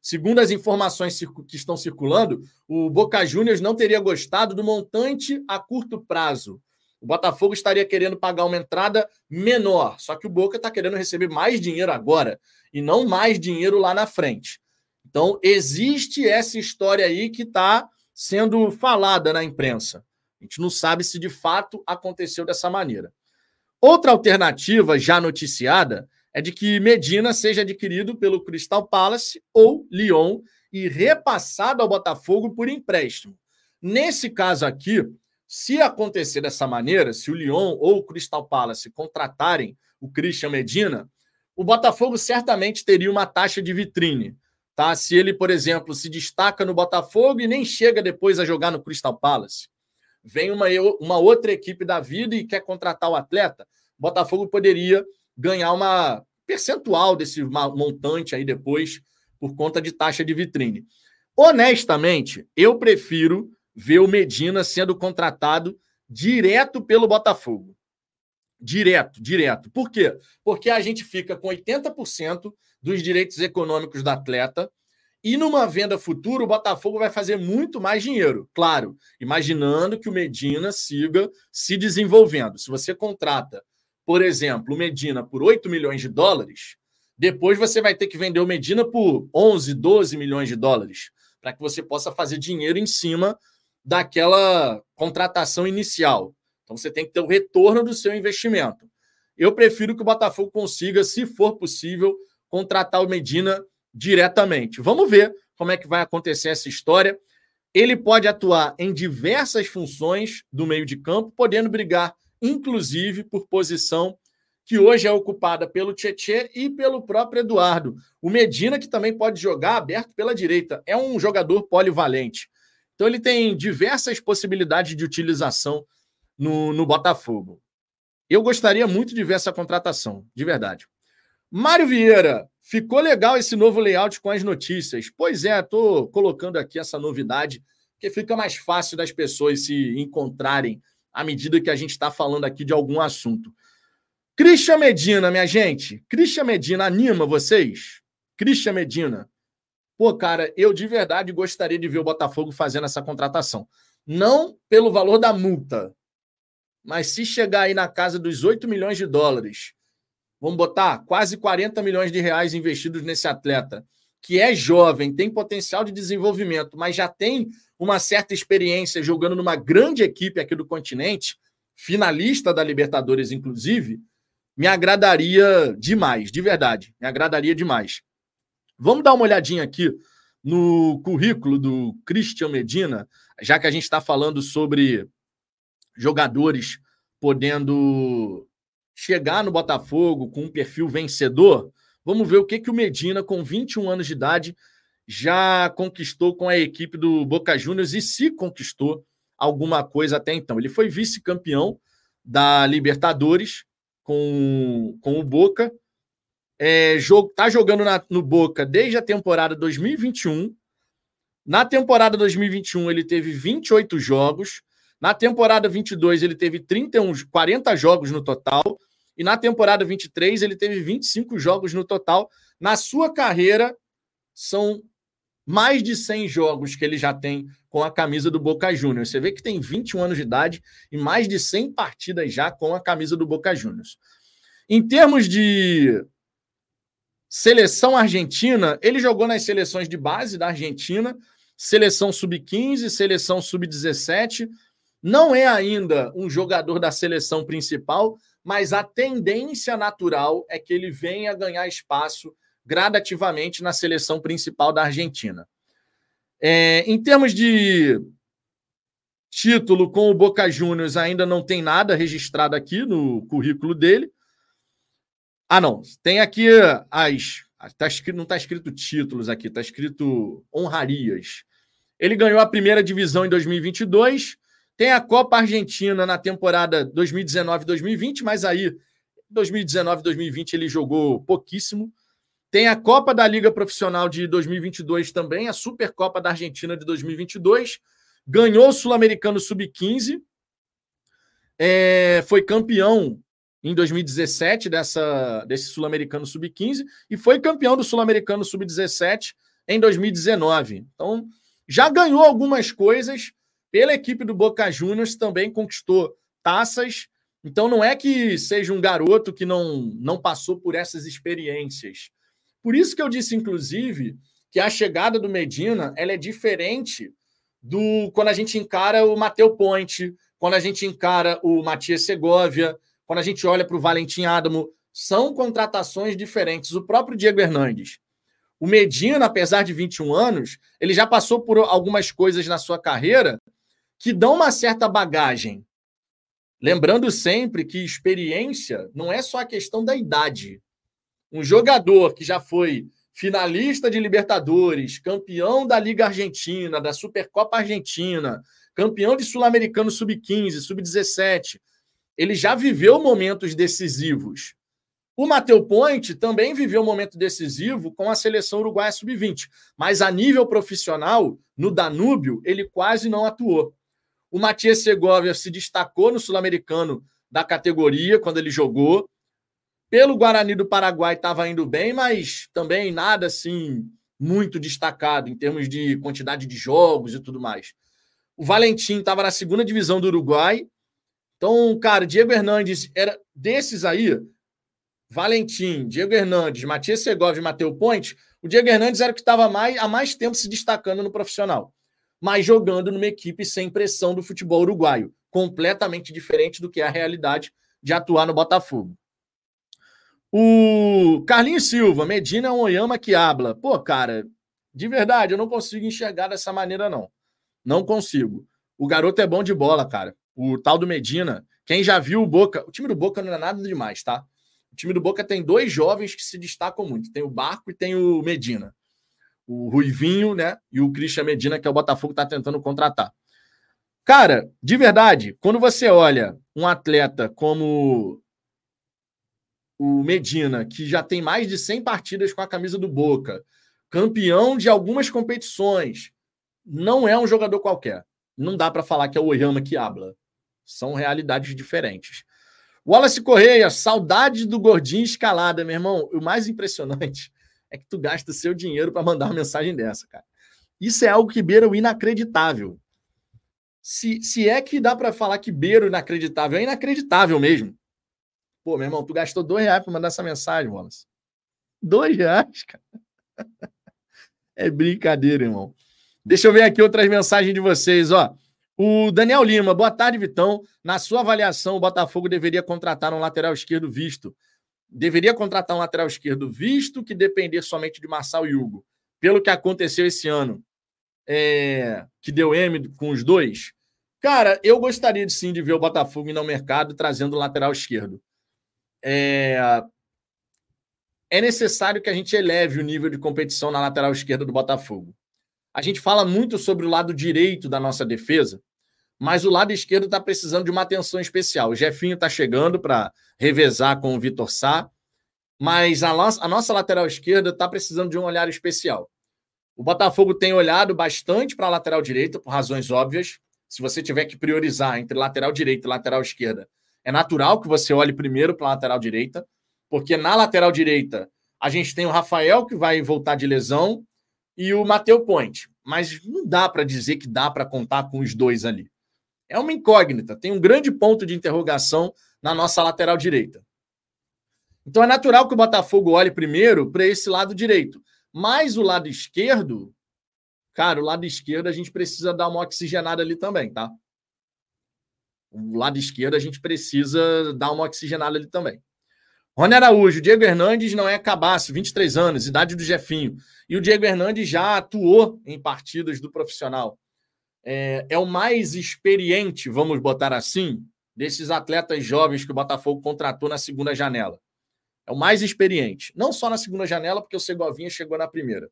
Segundo as informações que estão circulando, o Boca Juniors não teria gostado do montante a curto prazo o Botafogo estaria querendo pagar uma entrada menor, só que o Boca está querendo receber mais dinheiro agora e não mais dinheiro lá na frente. Então, existe essa história aí que está sendo falada na imprensa. A gente não sabe se de fato aconteceu dessa maneira. Outra alternativa já noticiada é de que Medina seja adquirido pelo Crystal Palace ou Lyon e repassado ao Botafogo por empréstimo. Nesse caso aqui, se acontecer dessa maneira, se o Lyon ou o Crystal Palace contratarem o Christian Medina, o Botafogo certamente teria uma taxa de vitrine. Tá? Se ele, por exemplo, se destaca no Botafogo e nem chega depois a jogar no Crystal Palace. Vem uma, uma outra equipe da vida e quer contratar o atleta, o Botafogo poderia ganhar uma percentual desse montante aí depois por conta de taxa de vitrine. Honestamente, eu prefiro ver o Medina sendo contratado direto pelo Botafogo. Direto, direto. Por quê? Porque a gente fica com 80% dos direitos econômicos do atleta e numa venda futura o Botafogo vai fazer muito mais dinheiro. Claro, imaginando que o Medina siga se desenvolvendo. Se você contrata, por exemplo, o Medina por 8 milhões de dólares, depois você vai ter que vender o Medina por 11, 12 milhões de dólares para que você possa fazer dinheiro em cima daquela contratação inicial. Então você tem que ter o retorno do seu investimento. Eu prefiro que o Botafogo consiga, se for possível, contratar o Medina diretamente. Vamos ver como é que vai acontecer essa história. Ele pode atuar em diversas funções do meio de campo, podendo brigar, inclusive, por posição que hoje é ocupada pelo Tietê e pelo próprio Eduardo. O Medina, que também pode jogar aberto pela direita, é um jogador polivalente. Então ele tem diversas possibilidades de utilização no, no Botafogo. Eu gostaria muito de ver essa contratação, de verdade. Mário Vieira, ficou legal esse novo layout com as notícias. Pois é, estou colocando aqui essa novidade, que fica mais fácil das pessoas se encontrarem à medida que a gente está falando aqui de algum assunto. Christian Medina, minha gente. Christian Medina anima vocês? Christian Medina. Pô, cara, eu de verdade gostaria de ver o Botafogo fazendo essa contratação. Não pelo valor da multa, mas se chegar aí na casa dos 8 milhões de dólares, vamos botar quase 40 milhões de reais investidos nesse atleta, que é jovem, tem potencial de desenvolvimento, mas já tem uma certa experiência jogando numa grande equipe aqui do continente, finalista da Libertadores, inclusive, me agradaria demais, de verdade, me agradaria demais. Vamos dar uma olhadinha aqui no currículo do Christian Medina, já que a gente está falando sobre jogadores podendo chegar no Botafogo com um perfil vencedor, vamos ver o que, que o Medina, com 21 anos de idade, já conquistou com a equipe do Boca Juniors e se conquistou alguma coisa até então. Ele foi vice-campeão da Libertadores com, com o Boca. É, jogo, tá jogando na, no Boca desde a temporada 2021. Na temporada 2021, ele teve 28 jogos. Na temporada 22, ele teve 31, 40 jogos no total. E na temporada 23, ele teve 25 jogos no total. Na sua carreira, são mais de 100 jogos que ele já tem com a camisa do Boca Juniors. Você vê que tem 21 anos de idade e mais de 100 partidas já com a camisa do Boca Juniors. Em termos de seleção argentina, ele jogou nas seleções de base da Argentina, seleção sub-15, seleção sub-17, não é ainda um jogador da seleção principal, mas a tendência natural é que ele venha ganhar espaço gradativamente na seleção principal da Argentina. É, em termos de título com o Boca Juniors, ainda não tem nada registrado aqui no currículo dele. Ah, não. Tem aqui as. Tá escrito, não está escrito títulos aqui, está escrito honrarias. Ele ganhou a primeira divisão em 2022, tem a Copa Argentina na temporada 2019-2020, mas aí 2019-2020 ele jogou pouquíssimo. Tem a Copa da Liga Profissional de 2022 também, a Supercopa da Argentina de 2022. Ganhou o Sul-Americano Sub-15. É, foi campeão em 2017 dessa, desse Sul-Americano Sub-15 e foi campeão do Sul-Americano Sub-17 em 2019. Então, já ganhou algumas coisas pela equipe do Boca Juniors também conquistou taças. Então não é que seja um garoto que não, não passou por essas experiências. Por isso que eu disse, inclusive, que a chegada do Medina ela é diferente do quando a gente encara o Mateu Ponte, quando a gente encara o Matias Segovia, quando a gente olha para o Valentim Adamo. São contratações diferentes. O próprio Diego Hernandes. O Medina, apesar de 21 anos, ele já passou por algumas coisas na sua carreira que dão uma certa bagagem. Lembrando sempre que experiência não é só a questão da idade. Um jogador que já foi finalista de Libertadores, campeão da Liga Argentina, da Supercopa Argentina, campeão de Sul-Americano Sub-15, Sub-17. Ele já viveu momentos decisivos. O Mateu Ponte também viveu um momento decisivo com a seleção uruguaia sub-20, mas a nível profissional, no Danúbio, ele quase não atuou. O Matias Segovia se destacou no sul-americano da categoria quando ele jogou. Pelo Guarani do Paraguai estava indo bem, mas também nada assim muito destacado em termos de quantidade de jogos e tudo mais. O Valentim estava na segunda divisão do Uruguai. Então, cara, Diego Hernandes era desses aí, Valentim, Diego Hernandes, Matias Segovia e Matheus Ponte, o Diego Hernandes era o que estava mais, há mais tempo se destacando no profissional, mas jogando numa equipe sem pressão do futebol uruguaio, completamente diferente do que é a realidade de atuar no Botafogo. O Carlinhos Silva, Medina é um Oyama que habla. Pô, cara, de verdade, eu não consigo enxergar dessa maneira, não. Não consigo. O garoto é bom de bola, cara. O tal do Medina. Quem já viu o Boca. O time do Boca não é nada demais, tá? O time do Boca tem dois jovens que se destacam muito. Tem o Barco e tem o Medina. O Ruivinho, né? E o Christian Medina, que é o Botafogo está tentando contratar. Cara, de verdade, quando você olha um atleta como o Medina, que já tem mais de 100 partidas com a camisa do Boca, campeão de algumas competições, não é um jogador qualquer. Não dá para falar que é o Oyama que habla. São realidades diferentes. Wallace Correia, saudade do gordinho escalada, meu irmão. O mais impressionante é que tu gasta seu dinheiro para mandar uma mensagem dessa, cara. Isso é algo que beira o inacreditável. Se, se é que dá para falar que beira o inacreditável, é inacreditável mesmo. Pô, meu irmão, tu gastou dois reais para mandar essa mensagem, Wallace. Dois reais, cara. [laughs] É brincadeira, irmão. Deixa eu ver aqui outras mensagens de vocês, ó. O Daniel Lima, boa tarde, Vitão. Na sua avaliação, o Botafogo deveria contratar um lateral esquerdo visto. Deveria contratar um lateral esquerdo visto que depender somente de Marçal e Hugo. Pelo que aconteceu esse ano, é, que deu M com os dois. Cara, eu gostaria de, sim de ver o Botafogo ir ao mercado trazendo um lateral esquerdo. É, é necessário que a gente eleve o nível de competição na lateral esquerda do Botafogo. A gente fala muito sobre o lado direito da nossa defesa, mas o lado esquerdo está precisando de uma atenção especial. O Jefinho está chegando para revezar com o Vitor Sá, mas a nossa, a nossa lateral esquerda está precisando de um olhar especial. O Botafogo tem olhado bastante para a lateral direita, por razões óbvias. Se você tiver que priorizar entre lateral direita e lateral esquerda, é natural que você olhe primeiro para a lateral direita, porque na lateral direita a gente tem o Rafael, que vai voltar de lesão, e o Mateu Point. Mas não dá para dizer que dá para contar com os dois ali é uma incógnita, tem um grande ponto de interrogação na nossa lateral direita. Então é natural que o Botafogo olhe primeiro para esse lado direito. Mas o lado esquerdo, cara, o lado esquerdo a gente precisa dar uma oxigenada ali também, tá? O lado esquerdo a gente precisa dar uma oxigenada ali também. Rony Araújo, Diego Hernandes não é cabaço, 23 anos, idade do Jefinho. E o Diego Hernandes já atuou em partidas do profissional é, é o mais experiente, vamos botar assim, desses atletas jovens que o Botafogo contratou na segunda janela. É o mais experiente. Não só na segunda janela, porque o Segovinha chegou na primeira,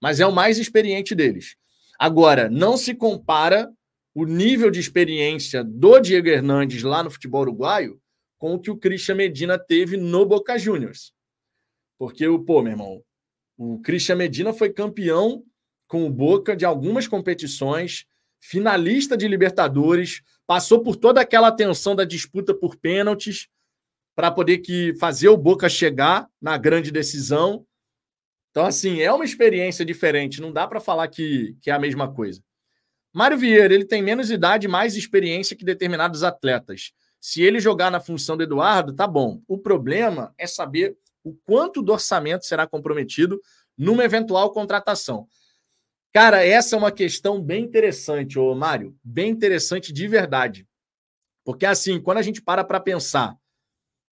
mas é o mais experiente deles. Agora, não se compara o nível de experiência do Diego Hernandes lá no futebol uruguaio com o que o Christian Medina teve no Boca Juniors. Porque pô, meu irmão, o Christian Medina foi campeão com o Boca de algumas competições, finalista de Libertadores, passou por toda aquela tensão da disputa por pênaltis para poder que fazer o Boca chegar na grande decisão. Então, assim, é uma experiência diferente, não dá para falar que, que é a mesma coisa. Mário Vieira, ele tem menos idade e mais experiência que determinados atletas. Se ele jogar na função do Eduardo, tá bom. O problema é saber o quanto do orçamento será comprometido numa eventual contratação. Cara, essa é uma questão bem interessante, ô Mário, bem interessante de verdade. Porque assim, quando a gente para para pensar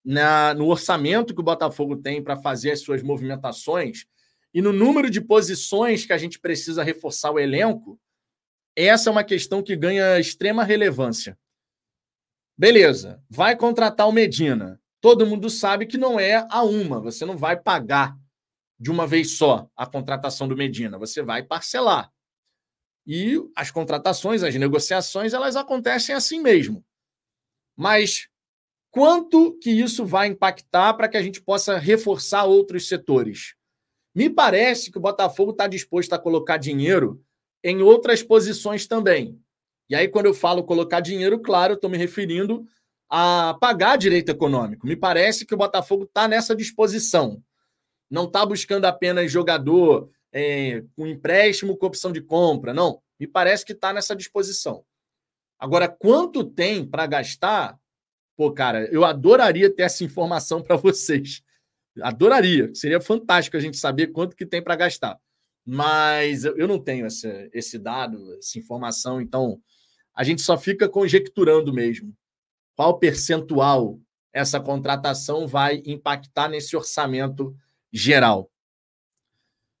na, no orçamento que o Botafogo tem para fazer as suas movimentações e no número de posições que a gente precisa reforçar o elenco, essa é uma questão que ganha extrema relevância. Beleza, vai contratar o Medina. Todo mundo sabe que não é a uma, você não vai pagar de uma vez só a contratação do Medina, você vai parcelar. E as contratações, as negociações, elas acontecem assim mesmo. Mas quanto que isso vai impactar para que a gente possa reforçar outros setores? Me parece que o Botafogo está disposto a colocar dinheiro em outras posições também. E aí, quando eu falo colocar dinheiro, claro, eu estou me referindo a pagar direito econômico. Me parece que o Botafogo está nessa disposição. Não está buscando apenas jogador é, com empréstimo com opção de compra. Não. Me parece que está nessa disposição. Agora, quanto tem para gastar? Pô, cara, eu adoraria ter essa informação para [laughs] vocês. Adoraria. Seria fantástico a gente saber quanto que tem para gastar. Mas eu não tenho esse, esse dado, essa informação, então a gente só fica conjecturando mesmo qual percentual essa contratação vai impactar nesse orçamento geral.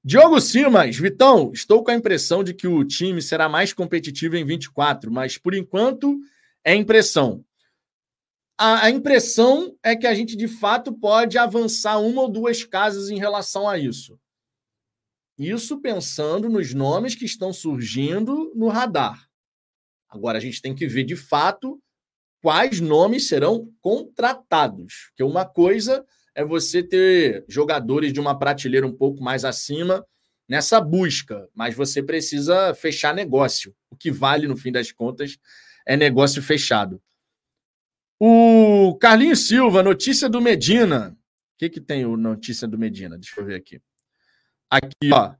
Diogo Simas, Vitão, estou com a impressão de que o time será mais competitivo em 24, mas por enquanto é impressão. A, a, impressão é que a gente de fato pode avançar uma ou duas casas em relação a isso. Isso pensando nos nomes que estão surgindo no radar. Agora a gente tem que ver de fato quais nomes serão contratados. Porque uma coisa é você ter jogadores de uma prateleira um pouco mais acima nessa busca, mas você precisa fechar negócio. O que vale, no fim das contas, é negócio fechado. O Carlinhos Silva, notícia do Medina. O que, que tem o notícia do Medina? Deixa eu ver aqui. Aqui, ó.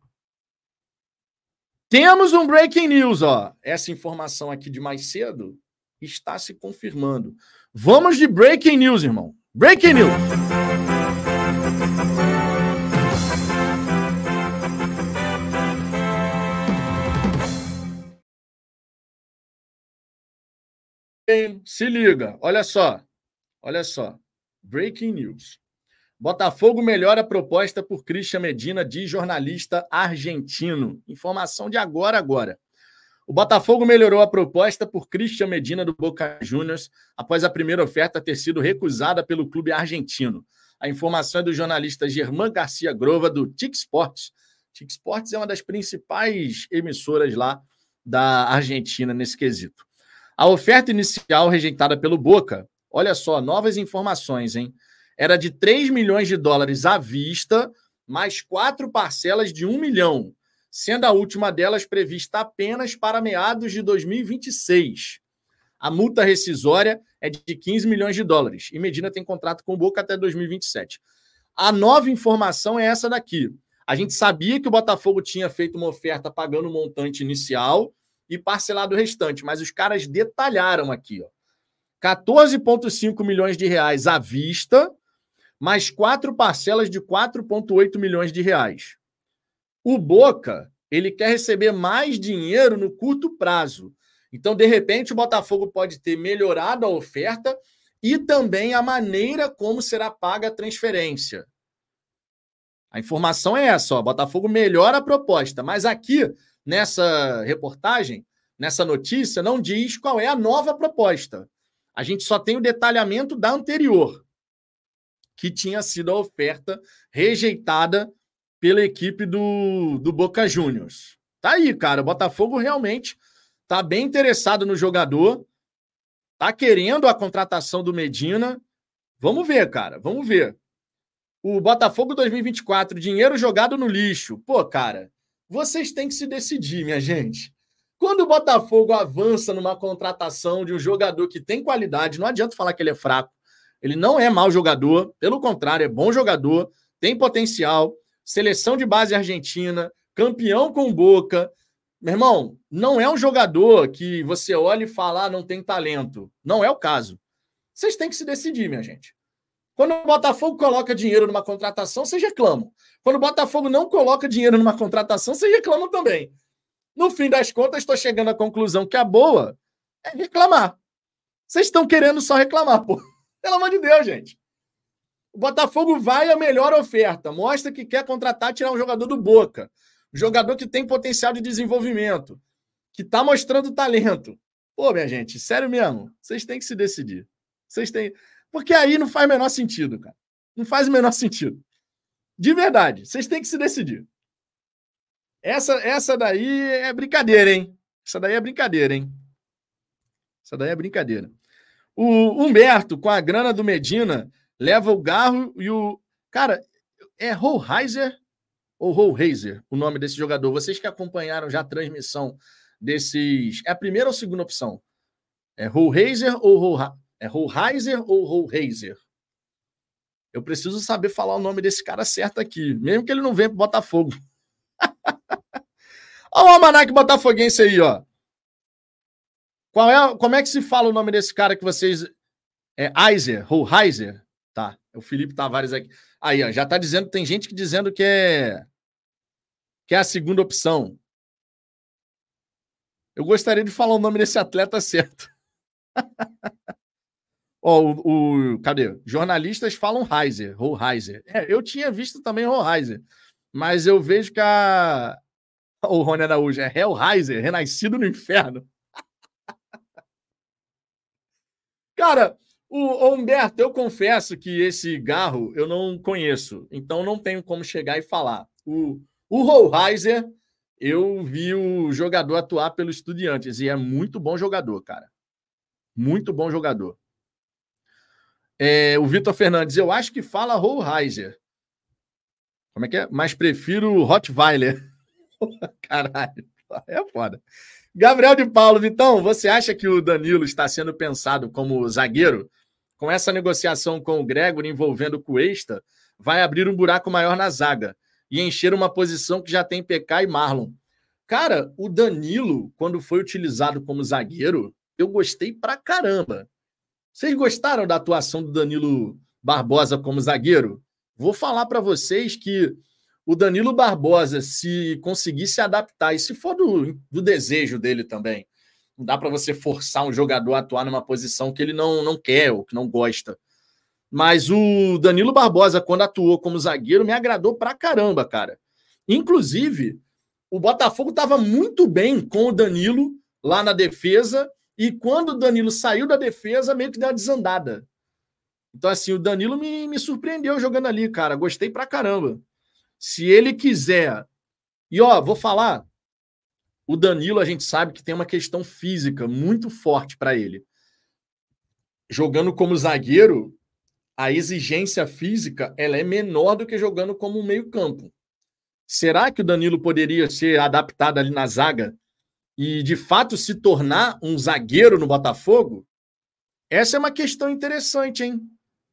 Temos um breaking news, ó. Essa informação aqui de mais cedo está se confirmando. Vamos de breaking news, irmão. Breaking news. Se liga, olha só. Olha só. Breaking news. Botafogo melhora a proposta por Christian Medina, de jornalista argentino. Informação de agora, agora. O Botafogo melhorou a proposta por Christian Medina do Boca Juniors após a primeira oferta ter sido recusada pelo clube argentino. A informação é do jornalista Germán Garcia Grova, do TIC Sports. TIC Sports é uma das principais emissoras lá da Argentina nesse quesito. A oferta inicial rejeitada pelo Boca, olha só, novas informações, hein? era de 3 milhões de dólares à vista, mais quatro parcelas de 1 milhão, sendo a última delas prevista apenas para meados de 2026. A multa rescisória é de 15 milhões de dólares e Medina tem contrato com o Boca até 2027. A nova informação é essa daqui. A gente sabia que o Botafogo tinha feito uma oferta pagando o montante inicial e parcelado o restante, mas os caras detalharam aqui, ó. 14,5 milhões de reais à vista mais quatro parcelas de 4,8 milhões de reais. O Boca, ele quer receber mais dinheiro no curto prazo. Então, de repente, o Botafogo pode ter melhorado a oferta e também a maneira como será paga a transferência. A informação é essa, ó, Botafogo melhora a proposta, mas aqui nessa reportagem, nessa notícia, não diz qual é a nova proposta. A gente só tem o detalhamento da anterior que tinha sido a oferta rejeitada pela equipe do, do Boca Juniors. Tá aí, cara. O Botafogo realmente tá bem interessado no jogador, tá querendo a contratação do Medina. Vamos ver, cara. Vamos ver. O Botafogo 2024, dinheiro jogado no lixo. Pô, cara, vocês têm que se decidir, minha gente. Quando o Botafogo avança numa contratação de um jogador que tem qualidade, não adianta falar que ele é fraco. Ele não é mau jogador, pelo contrário, é bom jogador, tem potencial, seleção de base argentina, campeão com Boca. Meu irmão, não é um jogador que você olha e fala, ah, não tem talento. Não é o caso. Vocês têm que se decidir, minha gente. Quando o Botafogo coloca dinheiro numa contratação, vocês reclamam. Quando o Botafogo não coloca dinheiro numa contratação, vocês reclamam também. No fim das contas, estou chegando à conclusão que a boa é reclamar. Vocês estão querendo só reclamar, pô. [laughs] Pelo amor de Deus, gente. O Botafogo vai a melhor oferta. Mostra que quer contratar, tirar um jogador do Boca. Um jogador que tem potencial de desenvolvimento. Que está mostrando talento. Pô, minha gente, sério mesmo. Vocês têm que se decidir. Vocês têm. Porque aí não faz o menor sentido, cara. Não faz o menor [laughs] sentido. De verdade, vocês têm que se decidir. Essa, essa daí é brincadeira, hein? Essa daí é brincadeira, hein? Essa daí é brincadeira. O Humberto, com a grana do Medina, leva o garro e o. Cara, é Rollheiser ou Rollheiser o nome desse jogador? Vocês que acompanharam já a transmissão desses. É a primeira ou segunda opção? É Rollheiser ou Roll... É Rollheiser ou Rollheiser? Eu preciso saber falar o nome desse cara certo aqui, mesmo que ele não venha para Botafogo. [laughs] Olha o Almanac Botafoguense aí, ó. Qual é, como é que se fala o nome desse cara que vocês. É Eiser, Heiser? Tá, é o Felipe Tavares aqui. Aí, ó, já tá dizendo, tem gente que dizendo que é. que é a segunda opção. Eu gostaria de falar o nome desse atleta certo. [laughs] Ó, o, o, cadê? Jornalistas falam Heiser, Heiser. É, eu tinha visto também Heiser, mas eu vejo que a. [laughs] O Rony Araújo é Hellraiser, renascido no inferno. [laughs] Cara, o Humberto, eu confesso que esse garro eu não conheço, então não tenho como chegar e falar. O, o Rollheiser, eu vi o jogador atuar pelo Estudiantes e é muito bom jogador, cara. Muito bom jogador. É, o Vitor Fernandes, eu acho que fala Rollheiser. Como é que é? Mas prefiro Rottweiler. [laughs] Caralho, é foda. Gabriel de Paulo, Vitão, você acha que o Danilo está sendo pensado como zagueiro? Com essa negociação com o Gregor envolvendo o Cuesta, vai abrir um buraco maior na zaga e encher uma posição que já tem PK e Marlon. Cara, o Danilo, quando foi utilizado como zagueiro, eu gostei pra caramba. Vocês gostaram da atuação do Danilo Barbosa como zagueiro? Vou falar para vocês que o Danilo Barbosa, se conseguir se adaptar, e se for do, do desejo dele também, não dá para você forçar um jogador a atuar numa posição que ele não, não quer ou que não gosta. Mas o Danilo Barbosa, quando atuou como zagueiro, me agradou pra caramba, cara. Inclusive, o Botafogo estava muito bem com o Danilo lá na defesa, e quando o Danilo saiu da defesa, meio que deu uma desandada. Então, assim, o Danilo me, me surpreendeu jogando ali, cara. Gostei pra caramba. Se ele quiser. E ó, vou falar. O Danilo, a gente sabe que tem uma questão física muito forte para ele. Jogando como zagueiro, a exigência física ela é menor do que jogando como meio-campo. Será que o Danilo poderia ser adaptado ali na zaga e de fato se tornar um zagueiro no Botafogo? Essa é uma questão interessante, hein?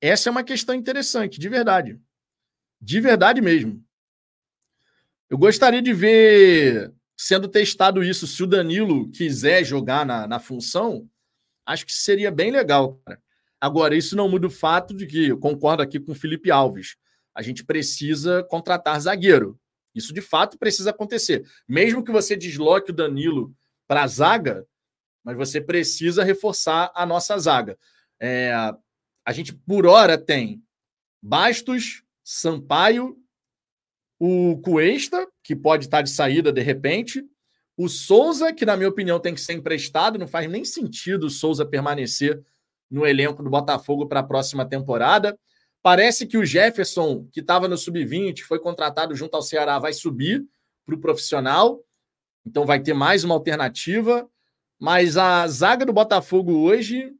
Essa é uma questão interessante, de verdade. De verdade mesmo. Eu gostaria de ver sendo testado isso. Se o Danilo quiser jogar na, na função, acho que seria bem legal, cara. Agora, isso não muda o fato de que, eu concordo aqui com o Felipe Alves, a gente precisa contratar zagueiro. Isso de fato precisa acontecer. Mesmo que você desloque o Danilo para a zaga, mas você precisa reforçar a nossa zaga. É, a gente, por hora, tem Bastos, Sampaio o Cuesta, que pode estar de saída de repente, o Souza, que na minha opinião tem que ser emprestado, não faz nem sentido o Souza permanecer no elenco do Botafogo para a próxima temporada. Parece que o Jefferson, que estava no sub-20, foi contratado junto ao Ceará, vai subir para o profissional. Então vai ter mais uma alternativa. Mas a zaga do Botafogo hoje.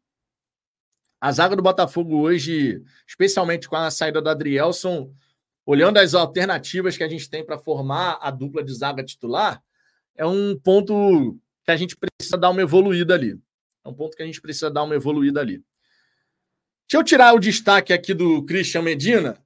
A zaga do Botafogo hoje, especialmente com a saída do Adrielson, olhando as alternativas que a gente tem para formar a dupla de zaga titular, é um ponto que a gente precisa dar uma evoluída ali. É um ponto que a gente precisa dar uma evoluída ali. Deixa eu tirar o destaque aqui do Christian Medina.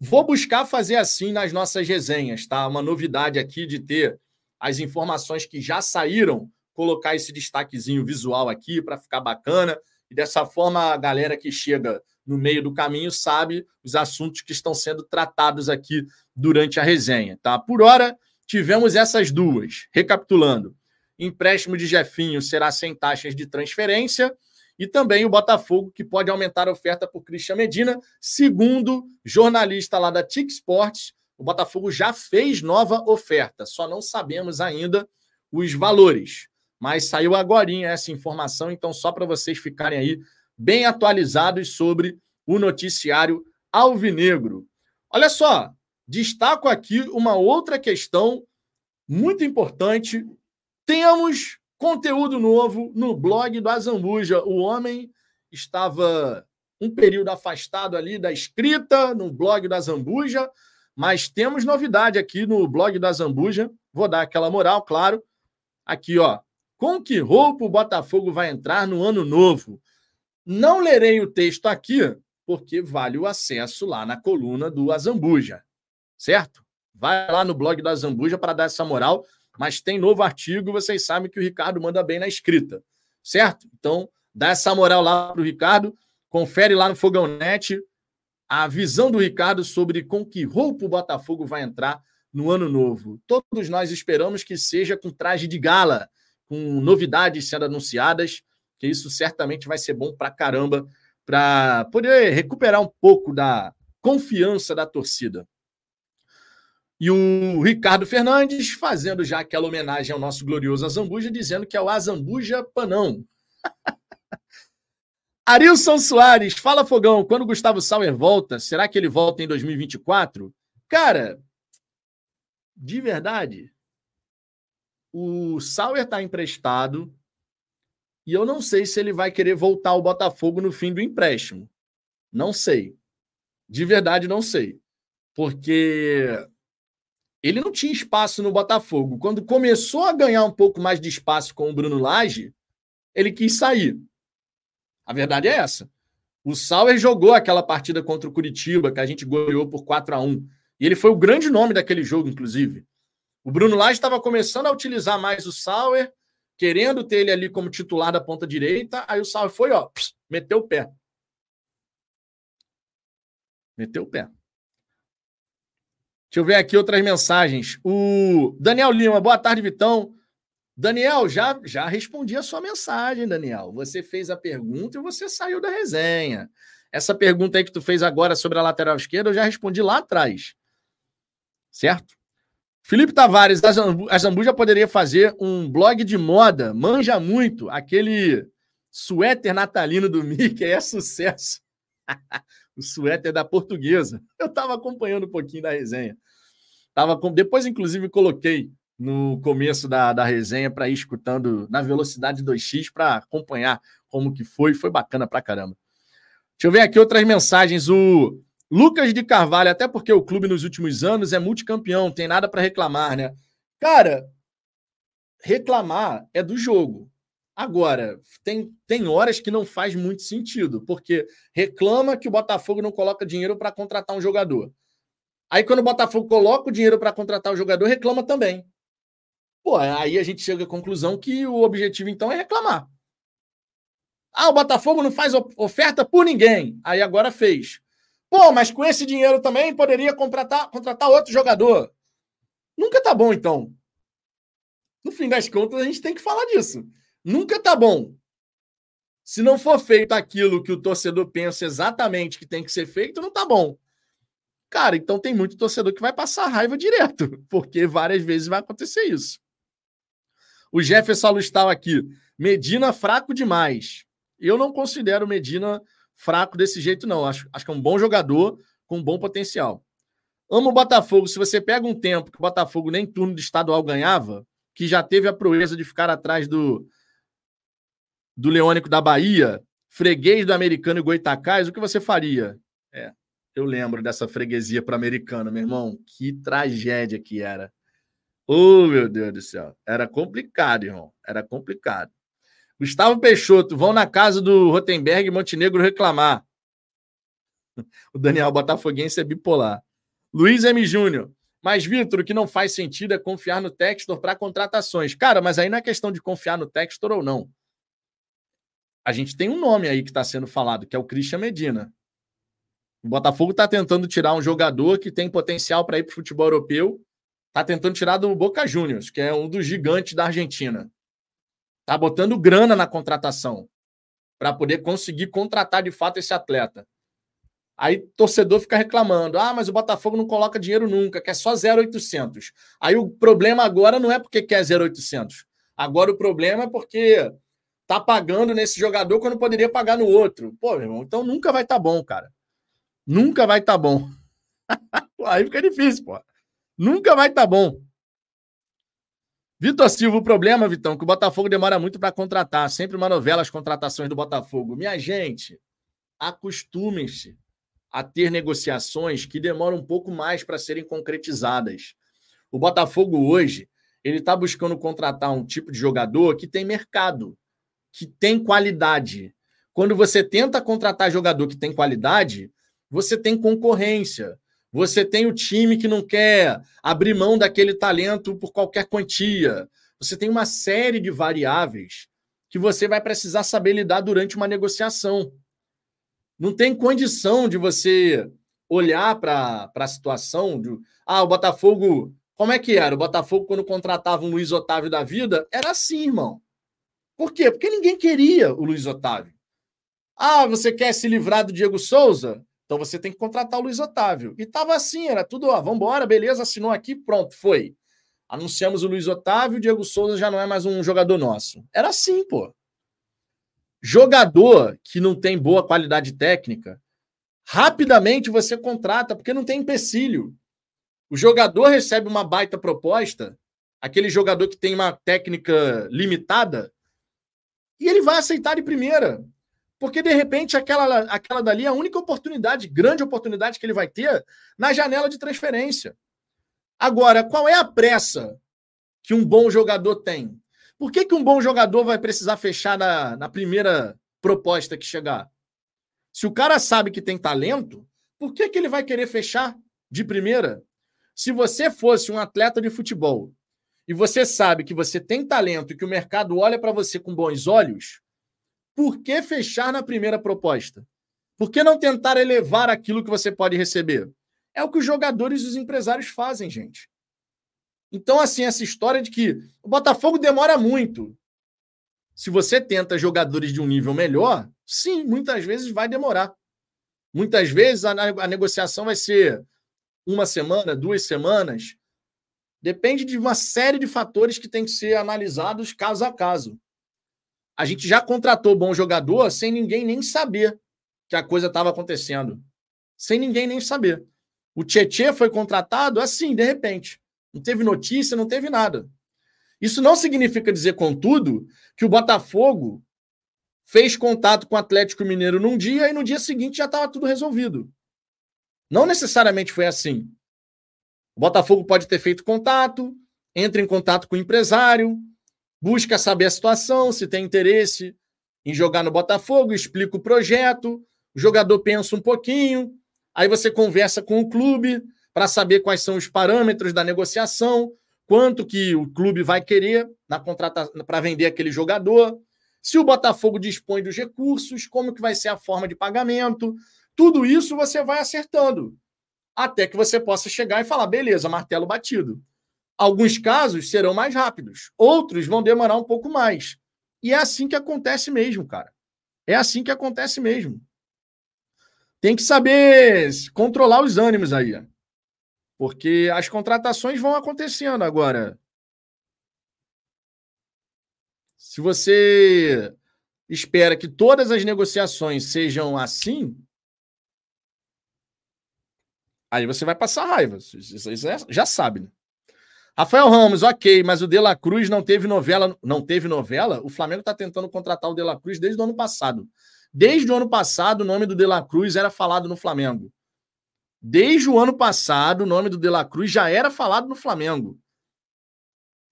Vou buscar fazer assim nas nossas resenhas, tá? Uma novidade aqui de ter as informações que já saíram, colocar esse destaquezinho visual aqui para ficar bacana. E dessa forma a galera que chega no meio do caminho sabe os assuntos que estão sendo tratados aqui durante a resenha, tá? Por hora, tivemos essas duas. Recapitulando, empréstimo de Jefinho será sem taxas de transferência e também o Botafogo, que pode aumentar a oferta por Cristian Medina. Segundo jornalista lá da TIC Sports, o Botafogo já fez nova oferta, só não sabemos ainda os valores. Mas saiu agora essa informação, então só para vocês ficarem aí bem atualizados sobre o noticiário alvinegro. Olha só, destaco aqui uma outra questão muito importante. Temos conteúdo novo no blog do Azambuja. O homem estava um período afastado ali da escrita no blog da Zambuja, mas temos novidade aqui no blog da Zambuja. Vou dar aquela moral, claro. Aqui, ó. Com que roupa o Botafogo vai entrar no ano novo? Não lerei o texto aqui, porque vale o acesso lá na coluna do Azambuja, certo? Vai lá no blog do Azambuja para dar essa moral, mas tem novo artigo, vocês sabem que o Ricardo manda bem na escrita, certo? Então, dá essa moral lá para o Ricardo, confere lá no Fogão Net a visão do Ricardo sobre com que roupa o Botafogo vai entrar no ano novo. Todos nós esperamos que seja com traje de gala, com novidades sendo anunciadas, que isso certamente vai ser bom para caramba, para poder recuperar um pouco da confiança da torcida. E o Ricardo Fernandes fazendo já aquela homenagem ao nosso glorioso Azambuja, dizendo que é o Azambuja Panão. [laughs] Arilson Soares, fala Fogão, quando Gustavo Sauer volta, será que ele volta em 2024? Cara, de verdade, o Sauer está emprestado e eu não sei se ele vai querer voltar ao Botafogo no fim do empréstimo. Não sei. De verdade, não sei. Porque ele não tinha espaço no Botafogo. Quando começou a ganhar um pouco mais de espaço com o Bruno Lage, ele quis sair. A verdade é essa. O Sauer jogou aquela partida contra o Curitiba, que a gente goleou por 4 a 1 e ele foi o grande nome daquele jogo, inclusive. O Bruno Lage estava começando a utilizar mais o Sauer, querendo ter ele ali como titular da ponta direita. Aí o Sauer foi, ó, meteu o pé. Meteu o pé. Deixa eu ver aqui outras mensagens. O Daniel Lima, boa tarde, Vitão. Daniel, já, já respondi a sua mensagem, Daniel. Você fez a pergunta e você saiu da resenha. Essa pergunta aí que tu fez agora sobre a lateral esquerda, eu já respondi lá atrás certo? Felipe Tavares, a Zambu já poderia fazer um blog de moda, manja muito, aquele suéter natalino do Mickey é sucesso. [laughs] o suéter da portuguesa. Eu estava acompanhando um pouquinho da resenha. Tava com... Depois, inclusive, coloquei no começo da, da resenha para ir escutando na velocidade 2x para acompanhar como que foi. Foi bacana pra caramba. Deixa eu ver aqui outras mensagens. O Lucas de Carvalho, até porque o clube nos últimos anos é multicampeão, tem nada para reclamar, né? Cara, reclamar é do jogo. Agora, tem, tem horas que não faz muito sentido, porque reclama que o Botafogo não coloca dinheiro para contratar um jogador. Aí, quando o Botafogo coloca o dinheiro para contratar o jogador, reclama também. Pô, aí a gente chega à conclusão que o objetivo, então, é reclamar. Ah, o Botafogo não faz oferta por ninguém. Aí agora fez. Pô, mas com esse dinheiro também poderia contratar, contratar outro jogador. Nunca tá bom, então. No fim das contas, a gente tem que falar disso. Nunca tá bom. Se não for feito aquilo que o torcedor pensa exatamente que tem que ser feito, não tá bom. Cara, então tem muito torcedor que vai passar raiva direto, [laughs] porque várias vezes vai acontecer isso. O Jefferson Alustal aqui. Medina fraco demais. Eu não considero Medina fraco desse jeito, não. Acho, acho que é um bom jogador com bom potencial. Amo o Botafogo. Se você pega um tempo que o Botafogo nem turno de estadual ganhava, que já teve a proeza de ficar atrás do, do Leônico da Bahia, freguês do americano e Goitacás, o que você faria? É, eu lembro dessa freguesia para americano, meu irmão. Que tragédia que era. Oh, meu Deus do céu. Era complicado, irmão. Era complicado. Gustavo Peixoto, vão na casa do Rotenberg e Montenegro reclamar. [laughs] O Daniel Botafoguense é bipolar. Luiz M. Júnior. Mas, Vitor, o que não faz sentido é confiar no Textor para contratações. Cara, mas aí não é questão de confiar no Textor ou não. A gente tem um nome aí que está sendo falado, que é o Christian Medina. O Botafogo está tentando tirar um jogador que tem potencial para ir para o futebol europeu. Está tentando tirar do Boca Juniors, que é um dos gigantes da Argentina. Tá botando grana na contratação para poder conseguir contratar de fato esse atleta. Aí torcedor fica reclamando: "Ah, mas o Botafogo não coloca dinheiro nunca, quer só 0,800". Aí o problema agora não é porque quer 0,800. Agora o problema é porque tá pagando nesse jogador quando poderia pagar no outro. Pô, meu irmão, então nunca vai estar tá bom, cara. Nunca vai estar tá bom. [laughs] Aí fica difícil, pô. Nunca vai estar tá bom. Vitor Silva, o problema, Vitão, é que o Botafogo demora muito para contratar. Sempre uma novela as contratações do Botafogo. Minha gente, acostumem-se a ter negociações que demoram um pouco mais para serem concretizadas. O Botafogo hoje, ele está buscando contratar um tipo de jogador que tem mercado, que tem qualidade. Quando você tenta contratar jogador que tem qualidade, você tem concorrência. Você tem o time que não quer abrir mão daquele talento por qualquer quantia. Você tem uma série de variáveis que você vai precisar saber lidar durante uma negociação. Não tem condição de você olhar para a situação de. Ah, o Botafogo. Como é que era? O Botafogo, quando contratava um Luiz Otávio da vida, era assim, irmão. Por quê? Porque ninguém queria o Luiz Otávio. Ah, você quer se livrar do Diego Souza? Então você tem que contratar o Luiz Otávio. E tava assim, era tudo, ó, vamos embora, beleza, assinou aqui, pronto, foi. Anunciamos o Luiz Otávio, o Diego Souza já não é mais um jogador nosso. Era assim, pô. Jogador que não tem boa qualidade técnica, rapidamente você contrata, porque não tem empecilho. O jogador recebe uma baita proposta, aquele jogador que tem uma técnica limitada, e ele vai aceitar de primeira. Porque, de repente, aquela, aquela dali é a única oportunidade, grande oportunidade que ele vai ter na janela de transferência. Agora, qual é a pressa que um bom jogador tem? Por que, que um bom jogador vai precisar fechar na, na primeira proposta que chegar? Se o cara sabe que tem talento, por que, que ele vai querer fechar de primeira? Se você fosse um atleta de futebol e você sabe que você tem talento e que o mercado olha para você com bons olhos, por que fechar na primeira proposta? Por que não tentar elevar aquilo que você pode receber? É o que os jogadores e os empresários fazem, gente. Então, assim, essa história de que o Botafogo demora muito. Se você tenta jogadores de um nível melhor, sim, muitas vezes vai demorar. Muitas vezes a, a negociação vai ser uma semana, duas semanas. Depende de uma série de fatores que tem que ser analisados caso a caso a gente já contratou bom jogador sem ninguém nem saber que a coisa estava acontecendo. Sem ninguém nem saber. O Tietê foi contratado assim, de repente. Não teve notícia, não teve nada. Isso não significa dizer, contudo, que o Botafogo fez contato com o Atlético Mineiro num dia e no dia seguinte já estava tudo resolvido. Não necessariamente foi assim. O Botafogo pode ter feito contato, entra em contato com o empresário, busca saber a situação, se tem interesse em jogar no Botafogo, explica o projeto, o jogador pensa um pouquinho, aí você conversa com o clube para saber quais são os parâmetros da negociação, quanto que o clube vai querer na para vender aquele jogador, se o Botafogo dispõe dos recursos, como que vai ser a forma de pagamento, tudo isso você vai acertando, até que você possa chegar e falar, beleza, martelo batido. Alguns casos serão mais rápidos, outros vão demorar um pouco mais. E é assim que acontece mesmo, cara. É assim que acontece mesmo. Tem que saber controlar os ânimos aí. Porque as contratações vão acontecendo agora. Se você espera que todas as negociações sejam assim, aí você vai passar raiva. Isso já sabe, né? Rafael Ramos, ok, mas o De La Cruz não teve novela. Não teve novela? O Flamengo está tentando contratar o De La Cruz desde o ano passado. Desde o ano passado, o nome do De La Cruz era falado no Flamengo. Desde o ano passado, o nome do De La Cruz já era falado no Flamengo.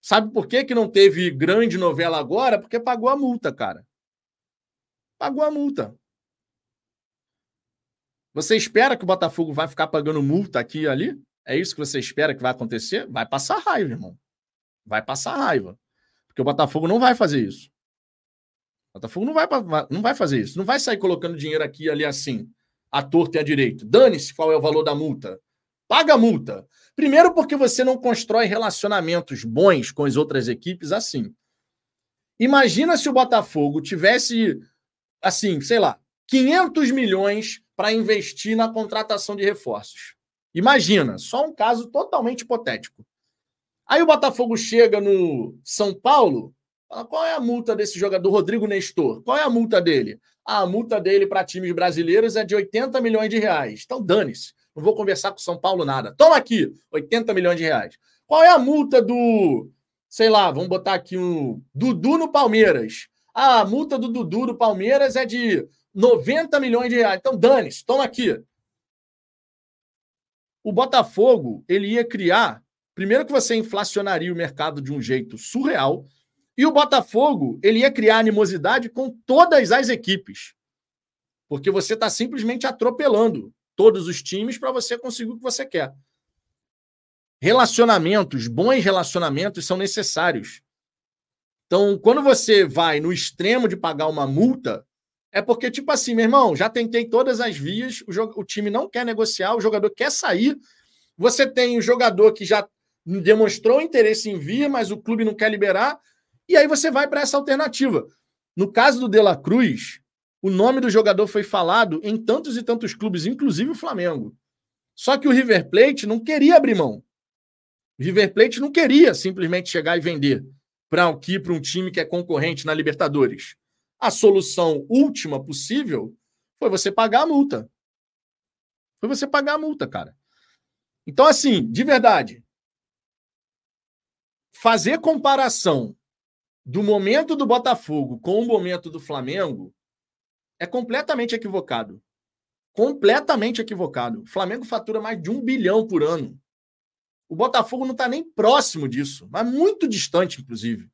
Sabe por que, que não teve grande novela agora? Porque pagou a multa, cara. Pagou a multa. Você espera que o Botafogo vai ficar pagando multa aqui e ali? É isso que você espera que vai acontecer? Vai passar raiva, irmão. Vai passar raiva. Porque o Botafogo não vai fazer isso. O Botafogo não vai, não vai fazer isso. Não vai sair colocando dinheiro aqui e ali assim, a torta e a direito. Dane-se qual é o valor da multa. Paga a multa. Primeiro, porque você não constrói relacionamentos bons com as outras equipes assim. Imagina se o Botafogo tivesse, assim, sei lá, 500 milhões para investir na contratação de reforços. Imagina, só um caso totalmente hipotético. Aí o Botafogo chega no São Paulo, fala, qual é a multa desse jogador, Rodrigo Nestor? Qual é a multa dele? Ah, a multa dele para times brasileiros é de 80 milhões de reais. Então dane-se. não vou conversar com o São Paulo nada. Toma aqui, 80 milhões de reais. Qual é a multa do, sei lá, vamos botar aqui um Dudu no Palmeiras. Ah, a multa do Dudu no Palmeiras é de 90 milhões de reais. Então, dane-se, toma aqui. O Botafogo, ele ia criar. Primeiro que você inflacionaria o mercado de um jeito surreal. E o Botafogo, ele ia criar animosidade com todas as equipes. Porque você está simplesmente atropelando todos os times para você conseguir o que você quer. Relacionamentos, bons relacionamentos são necessários. Então, quando você vai no extremo de pagar uma multa, é porque, tipo assim, meu irmão, já tentei todas as vias, o, o time não quer negociar, o jogador quer sair. Você tem o jogador que já demonstrou interesse em vir, mas o clube não quer liberar, e aí você vai para essa alternativa. No caso do De La Cruz, o nome do jogador foi falado em tantos e tantos clubes, inclusive o Flamengo. Só que o River Plate não queria abrir mão. O River Plate não queria simplesmente chegar e vender para aqui para um time que é concorrente na Libertadores. A solução última possível foi você pagar a multa. Foi você pagar a multa, cara. Então, assim, de verdade, fazer comparação do momento do Botafogo com o momento do Flamengo é completamente equivocado. Completamente equivocado. O Flamengo fatura mais de um bilhão por ano. O Botafogo não está nem próximo disso, mas muito distante, inclusive.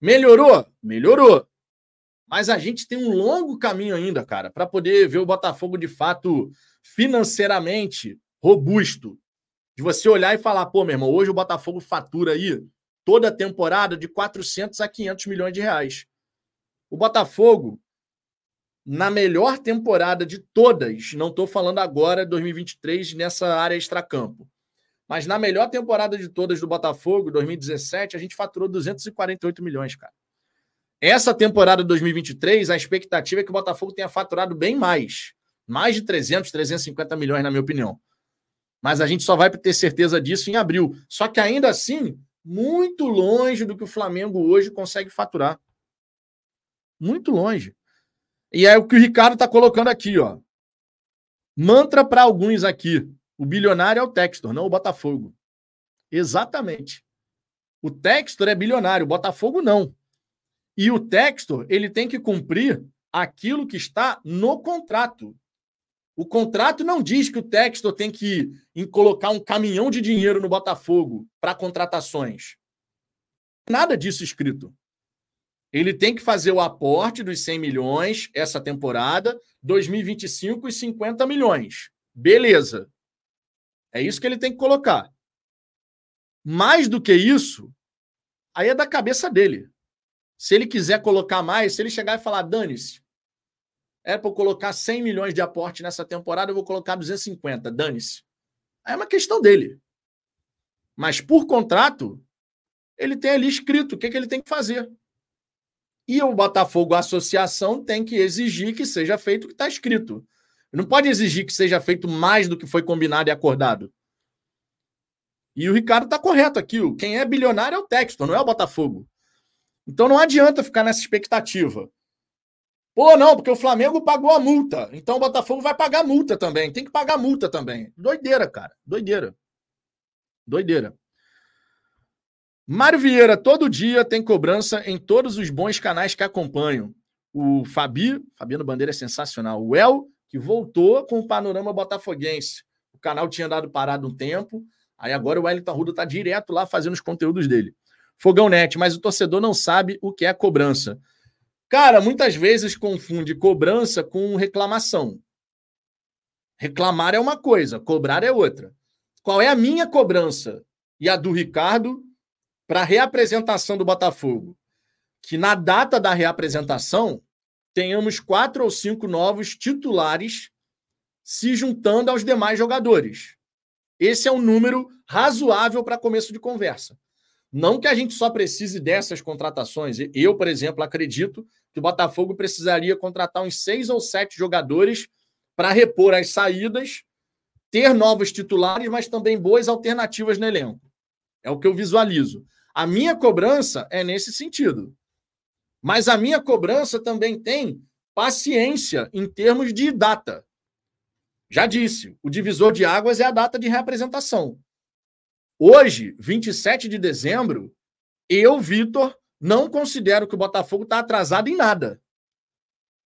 Melhorou? Melhorou. Mas a gente tem um longo caminho ainda, cara, para poder ver o Botafogo de fato financeiramente robusto. De você olhar e falar, pô, meu irmão, hoje o Botafogo fatura aí toda a temporada de 400 a 500 milhões de reais. O Botafogo, na melhor temporada de todas, não estou falando agora 2023 nessa área extracampo, mas na melhor temporada de todas do Botafogo, 2017, a gente faturou 248 milhões, cara. Essa temporada 2023, a expectativa é que o Botafogo tenha faturado bem mais. Mais de 300, 350 milhões, na minha opinião. Mas a gente só vai ter certeza disso em abril. Só que ainda assim, muito longe do que o Flamengo hoje consegue faturar. Muito longe. E é o que o Ricardo está colocando aqui, ó. Mantra para alguns aqui. O bilionário é o Textor, não o Botafogo. Exatamente. O Textor é bilionário, o Botafogo não. E o Textor, ele tem que cumprir aquilo que está no contrato. O contrato não diz que o Textor tem que colocar um caminhão de dinheiro no Botafogo para contratações. Nada disso escrito. Ele tem que fazer o aporte dos 100 milhões essa temporada, 2025 e 50 milhões. Beleza. É isso que ele tem que colocar. Mais do que isso, aí é da cabeça dele. Se ele quiser colocar mais, se ele chegar e falar, dane-se, é para eu colocar 100 milhões de aporte nessa temporada, eu vou colocar 250, dane-se. É uma questão dele. Mas por contrato, ele tem ali escrito o que, que ele tem que fazer. E o Botafogo Associação tem que exigir que seja feito o que está escrito. Não pode exigir que seja feito mais do que foi combinado e acordado. E o Ricardo está correto aqui. Quem é bilionário é o Textor, não é o Botafogo. Então não adianta ficar nessa expectativa. Pô, não, porque o Flamengo pagou a multa. Então o Botafogo vai pagar a multa também. Tem que pagar a multa também. Doideira, cara. Doideira. Doideira. Mário Vieira, todo dia tem cobrança em todos os bons canais que acompanham. O Fabi, Fabiano Bandeira é sensacional. O El que voltou com o panorama botafoguense. O canal tinha dado parado um tempo, aí agora o Wellington Arruda está direto lá fazendo os conteúdos dele. Fogão Net, mas o torcedor não sabe o que é cobrança. Cara, muitas vezes confunde cobrança com reclamação. Reclamar é uma coisa, cobrar é outra. Qual é a minha cobrança e a do Ricardo para a reapresentação do Botafogo? Que na data da reapresentação tenhamos quatro ou cinco novos titulares se juntando aos demais jogadores. Esse é um número razoável para começo de conversa. Não que a gente só precise dessas contratações. Eu, por exemplo, acredito que o Botafogo precisaria contratar uns seis ou sete jogadores para repor as saídas, ter novos titulares, mas também boas alternativas no elenco. É o que eu visualizo. A minha cobrança é nesse sentido. Mas a minha cobrança também tem paciência em termos de data. Já disse, o divisor de águas é a data de reapresentação. Hoje, 27 de dezembro, eu, Vitor, não considero que o Botafogo está atrasado em nada.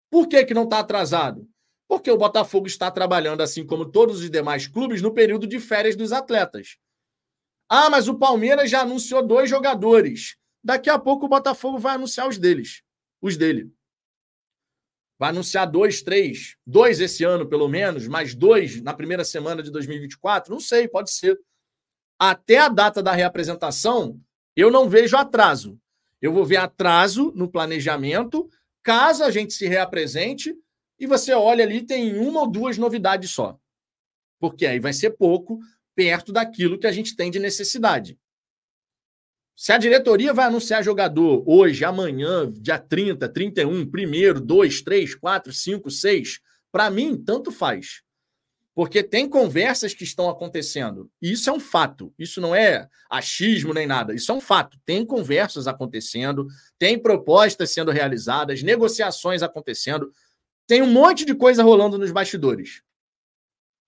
Por que, que não está atrasado? Porque o Botafogo está trabalhando, assim como todos os demais clubes, no período de férias dos atletas. Ah, mas o Palmeiras já anunciou dois jogadores. Daqui a pouco o Botafogo vai anunciar os deles, os dele. Vai anunciar dois, três, dois esse ano pelo menos, mais dois na primeira semana de 2024. Não sei, pode ser. Até a data da reapresentação, eu não vejo atraso. Eu vou ver atraso no planejamento, caso a gente se reapresente e você olha ali, tem uma ou duas novidades só. Porque aí vai ser pouco perto daquilo que a gente tem de necessidade. Se a diretoria vai anunciar jogador hoje, amanhã, dia 30, 31, primeiro, 2, 3, 4, 5, 6, para mim, tanto faz. Porque tem conversas que estão acontecendo. E isso é um fato. Isso não é achismo nem nada. Isso é um fato. Tem conversas acontecendo, tem propostas sendo realizadas, negociações acontecendo. Tem um monte de coisa rolando nos bastidores.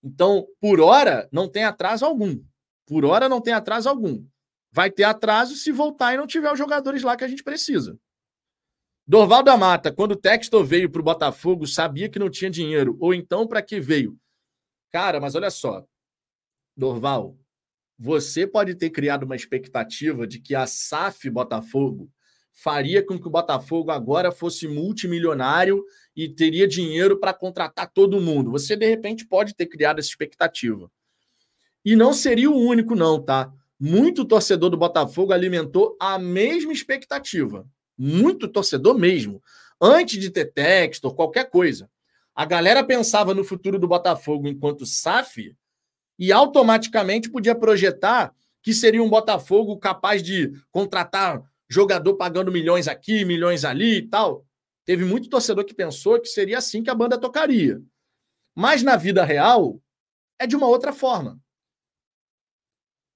Então, por hora, não tem atraso algum. Por hora, não tem atraso algum vai ter atraso se voltar e não tiver os jogadores lá que a gente precisa. Dorval da Mata, quando o Textor veio para o Botafogo, sabia que não tinha dinheiro. Ou então, para que veio? Cara, mas olha só. Dorval, você pode ter criado uma expectativa de que a SAF Botafogo faria com que o Botafogo agora fosse multimilionário e teria dinheiro para contratar todo mundo. Você, de repente, pode ter criado essa expectativa. E não seria o único, não, tá? muito torcedor do Botafogo alimentou a mesma expectativa. Muito torcedor mesmo. Antes de ter texto ou qualquer coisa. A galera pensava no futuro do Botafogo enquanto SAF e automaticamente podia projetar que seria um Botafogo capaz de contratar jogador pagando milhões aqui, milhões ali e tal. Teve muito torcedor que pensou que seria assim que a banda tocaria. Mas na vida real, é de uma outra forma.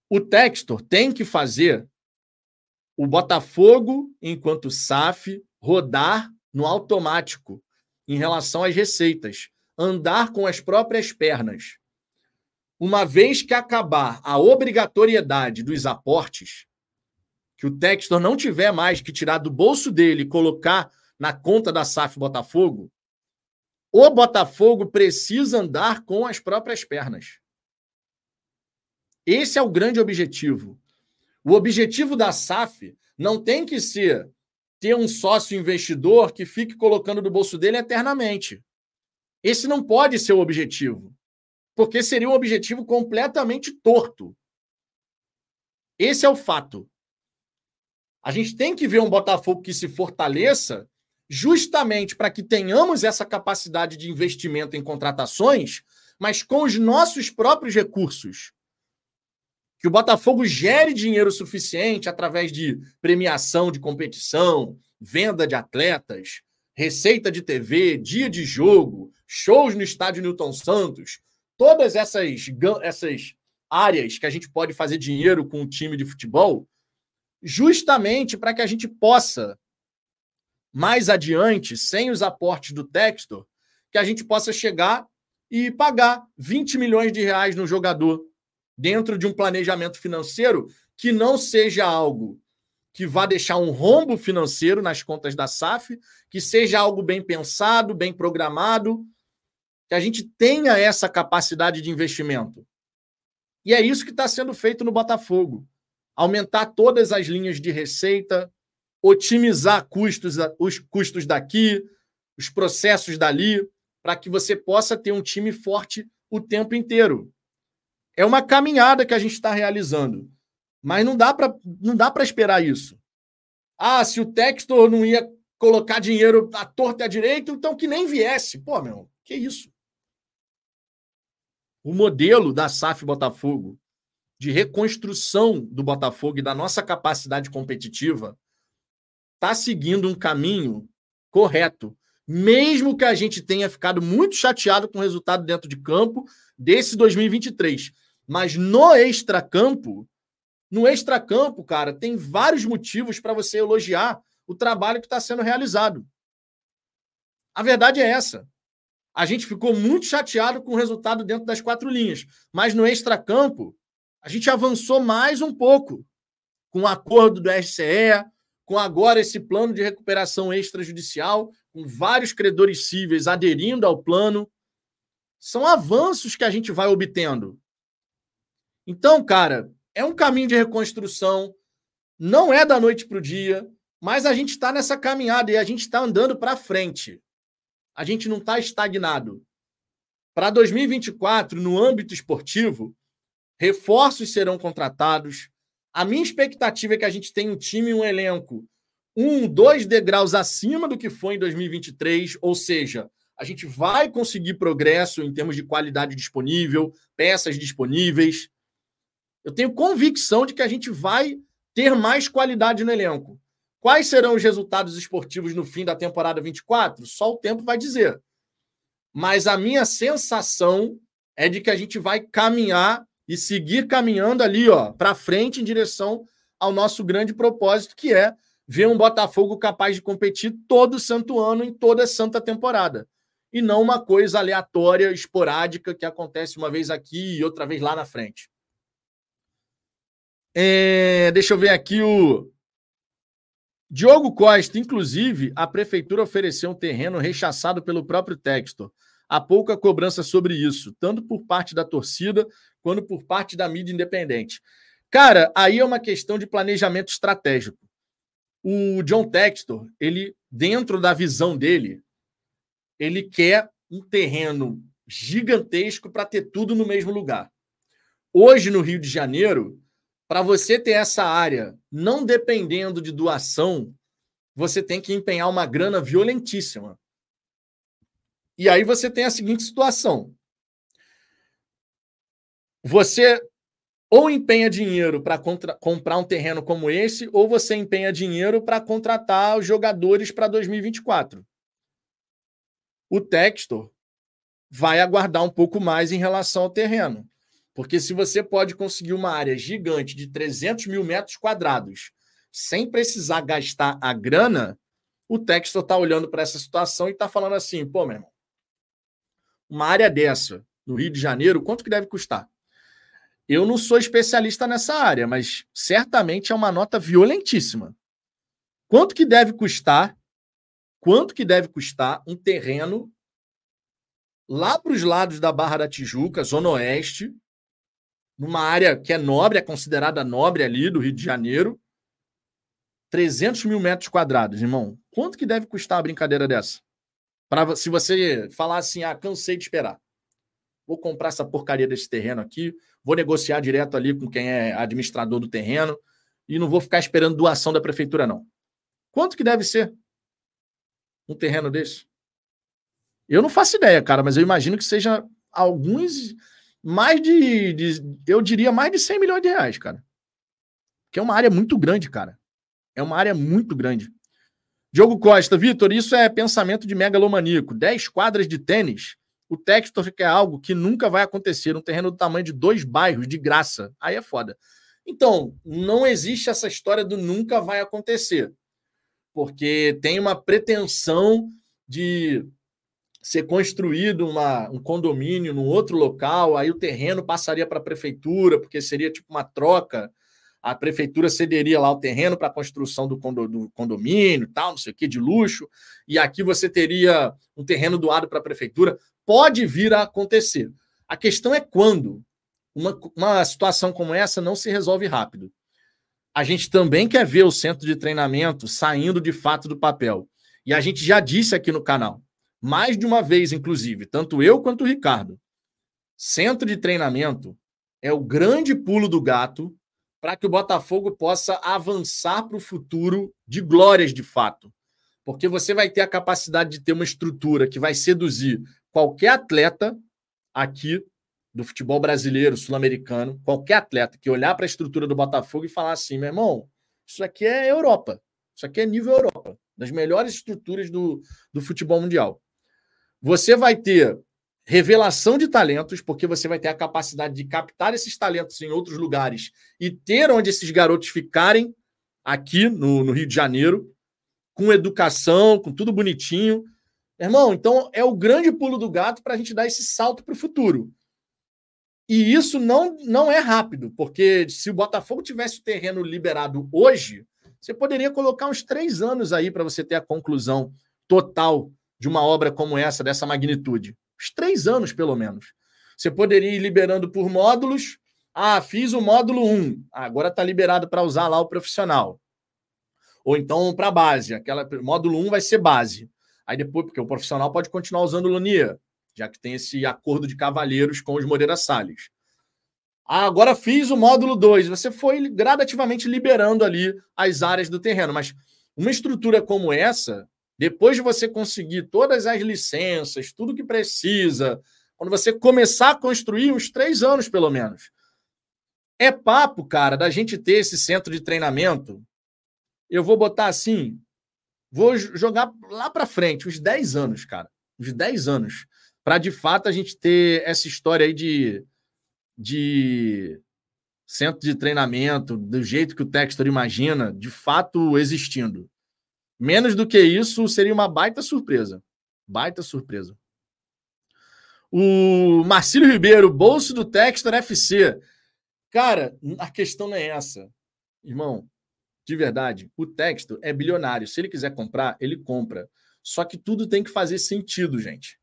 O Textor tem que fazer o Botafogo, enquanto SAF, rodar no automático em relação às receitas, andar com as próprias pernas. Uma vez que acabar a obrigatoriedade dos aportes, que o Textor não tiver mais que tirar do bolso dele e colocar na conta da SAF Botafogo, o Botafogo precisa andar com as próprias pernas. Esse é o grande objetivo. O objetivo da SAF não tem que ser ter um sócio investidor que fique colocando do bolso dele eternamente. Esse não pode ser o objetivo, porque seria um objetivo completamente torto. Esse é o fato. A gente tem que ver um Botafogo que se fortaleça justamente para que tenhamos essa capacidade de investimento em contratações, mas com os nossos próprios recursos que o Botafogo gere dinheiro suficiente através de premiação de competição, venda de atletas, receita de TV, dia de jogo, shows no estádio Newton Santos, todas essas, essas áreas que a gente pode fazer dinheiro com o time de futebol, justamente para que a gente possa, mais adiante, sem os aportes do Textor, que a gente possa chegar e pagar 20 milhões de reais no jogador dentro de um planejamento financeiro que não seja algo que vá deixar um rombo financeiro nas contas da SAF, que seja algo bem pensado, bem programado, que a gente tenha essa capacidade de investimento. E é isso que está sendo feito no Botafogo. Aumentar todas as linhas de receita, otimizar custos, os custos daqui, os processos dali, para que você possa ter um time forte o tempo inteiro. É uma caminhada que a gente está realizando. Mas não dá para esperar isso. Ah, se o Textor não ia colocar dinheiro à torta e à direita, então que nem viesse. Pô, meu, que isso? O modelo da SAF Botafogo de reconstrução do Botafogo e da nossa capacidade competitiva está seguindo um caminho correto. Mesmo que a gente tenha ficado muito chateado com o resultado dentro de campo desse 2023. Mas no extracampo, no extracampo, cara, tem vários motivos para você elogiar o trabalho que está sendo realizado. A verdade é essa. a gente ficou muito chateado com o resultado dentro das quatro linhas. Mas no extracampo, a gente avançou mais um pouco com o acordo do SCE, com agora esse plano de recuperação extrajudicial, com vários credores cíveis aderindo ao plano. São avanços que a gente vai obtendo. Então, cara, é um caminho de reconstrução, não é da noite para o dia, mas a gente está nessa caminhada e a gente está andando para frente. A gente não está estagnado. Para 2024, no âmbito esportivo, reforços serão contratados. A minha expectativa é que a gente tenha um time e um elenco um, dois degraus acima do que foi em 2023, ou seja, a gente vai conseguir progresso em termos de qualidade disponível, peças disponíveis. Eu tenho convicção de que a gente vai ter mais qualidade no elenco. Quais serão os resultados esportivos no fim da temporada 24? Só o tempo vai dizer. Mas a minha sensação é de que a gente vai caminhar e seguir caminhando ali, ó, para frente em direção ao nosso grande propósito, que é ver um Botafogo capaz de competir todo santo ano em toda santa temporada. E não uma coisa aleatória, esporádica, que acontece uma vez aqui e outra vez lá na frente. É, deixa eu ver aqui o Diogo Costa, inclusive, a prefeitura ofereceu um terreno rechaçado pelo próprio Textor. Há pouca cobrança sobre isso, tanto por parte da torcida quanto por parte da mídia independente. Cara, aí é uma questão de planejamento estratégico. O John Textor, ele, dentro da visão dele, ele quer um terreno gigantesco para ter tudo no mesmo lugar. Hoje, no Rio de Janeiro, para você ter essa área não dependendo de doação, você tem que empenhar uma grana violentíssima. E aí você tem a seguinte situação: você ou empenha dinheiro para comprar um terreno como esse, ou você empenha dinheiro para contratar os jogadores para 2024. O Textor vai aguardar um pouco mais em relação ao terreno. Porque se você pode conseguir uma área gigante de 300 mil metros quadrados sem precisar gastar a grana, o Textor está olhando para essa situação e está falando assim: pô, meu irmão, uma área dessa no Rio de Janeiro, quanto que deve custar? Eu não sou especialista nessa área, mas certamente é uma nota violentíssima. Quanto que deve custar? Quanto que deve custar um terreno lá para os lados da Barra da Tijuca, Zona Oeste, numa área que é nobre, é considerada nobre ali do Rio de Janeiro. 300 mil metros quadrados, irmão. Quanto que deve custar a brincadeira dessa? Para se você falar assim, ah, cansei de esperar. Vou comprar essa porcaria desse terreno aqui, vou negociar direto ali com quem é administrador do terreno e não vou ficar esperando doação da prefeitura, não. Quanto que deve ser um terreno desse? Eu não faço ideia, cara, mas eu imagino que seja alguns mais de, de, eu diria, mais de 100 milhões de reais, cara. Que é uma área muito grande, cara. É uma área muito grande. Diogo Costa, Vitor, isso é pensamento de megalomaníaco. 10 quadras de tênis. O Textor quer algo que nunca vai acontecer. Um terreno do tamanho de dois bairros, de graça. Aí é foda. Então, não existe essa história do nunca vai acontecer. Porque tem uma pretensão de ser construído uma, um condomínio num outro local, aí o terreno passaria para a prefeitura, porque seria tipo uma troca. A prefeitura cederia lá o terreno para a construção do, condo, do condomínio, tal, não sei o que, de luxo, e aqui você teria um terreno doado para a prefeitura. Pode vir a acontecer. A questão é quando. Uma, uma situação como essa não se resolve rápido. A gente também quer ver o centro de treinamento saindo de fato do papel. E a gente já disse aqui no canal mais de uma vez, inclusive, tanto eu quanto o Ricardo. Centro de treinamento é o grande pulo do gato para que o Botafogo possa avançar para o futuro de glórias de fato. Porque você vai ter a capacidade de ter uma estrutura que vai seduzir qualquer atleta aqui do futebol brasileiro, sul-americano, qualquer atleta que olhar para a estrutura do Botafogo e falar assim: meu irmão, isso aqui é Europa, isso aqui é nível Europa, das melhores estruturas do, do futebol mundial. Você vai ter revelação de talentos, porque você vai ter a capacidade de captar esses talentos em outros lugares e ter onde esses garotos ficarem aqui no, no Rio de Janeiro, com educação, com tudo bonitinho. Irmão, então é o grande pulo do gato para a gente dar esse salto para o futuro. E isso não, não é rápido, porque se o Botafogo tivesse o terreno liberado hoje, você poderia colocar uns três anos aí para você ter a conclusão total de uma obra como essa, dessa magnitude. Uns três anos, pelo menos. Você poderia ir liberando por módulos. Ah, fiz o módulo 1, agora está liberado para usar lá o profissional. Ou então para base, aquela módulo 1 vai ser base. Aí depois, porque o profissional pode continuar usando o Lunia, já que tem esse acordo de cavalheiros com os Moreira Salles. Ah, agora fiz o módulo 2. Você foi gradativamente liberando ali as áreas do terreno. Mas uma estrutura como essa, depois de você conseguir todas as licenças, tudo que precisa, quando você começar a construir, uns três anos pelo menos. É papo, cara, da gente ter esse centro de treinamento. Eu vou botar assim, vou jogar lá para frente, uns 10 anos, cara. Uns 10 anos para de fato a gente ter essa história aí de, de centro de treinamento, do jeito que o Textor imagina, de fato existindo. Menos do que isso seria uma baita surpresa. Baita surpresa. O Marcílio Ribeiro, bolso do Textor FC. Cara, a questão não é essa. Irmão, de verdade, o Textor é bilionário. Se ele quiser comprar, ele compra. Só que tudo tem que fazer sentido, gente.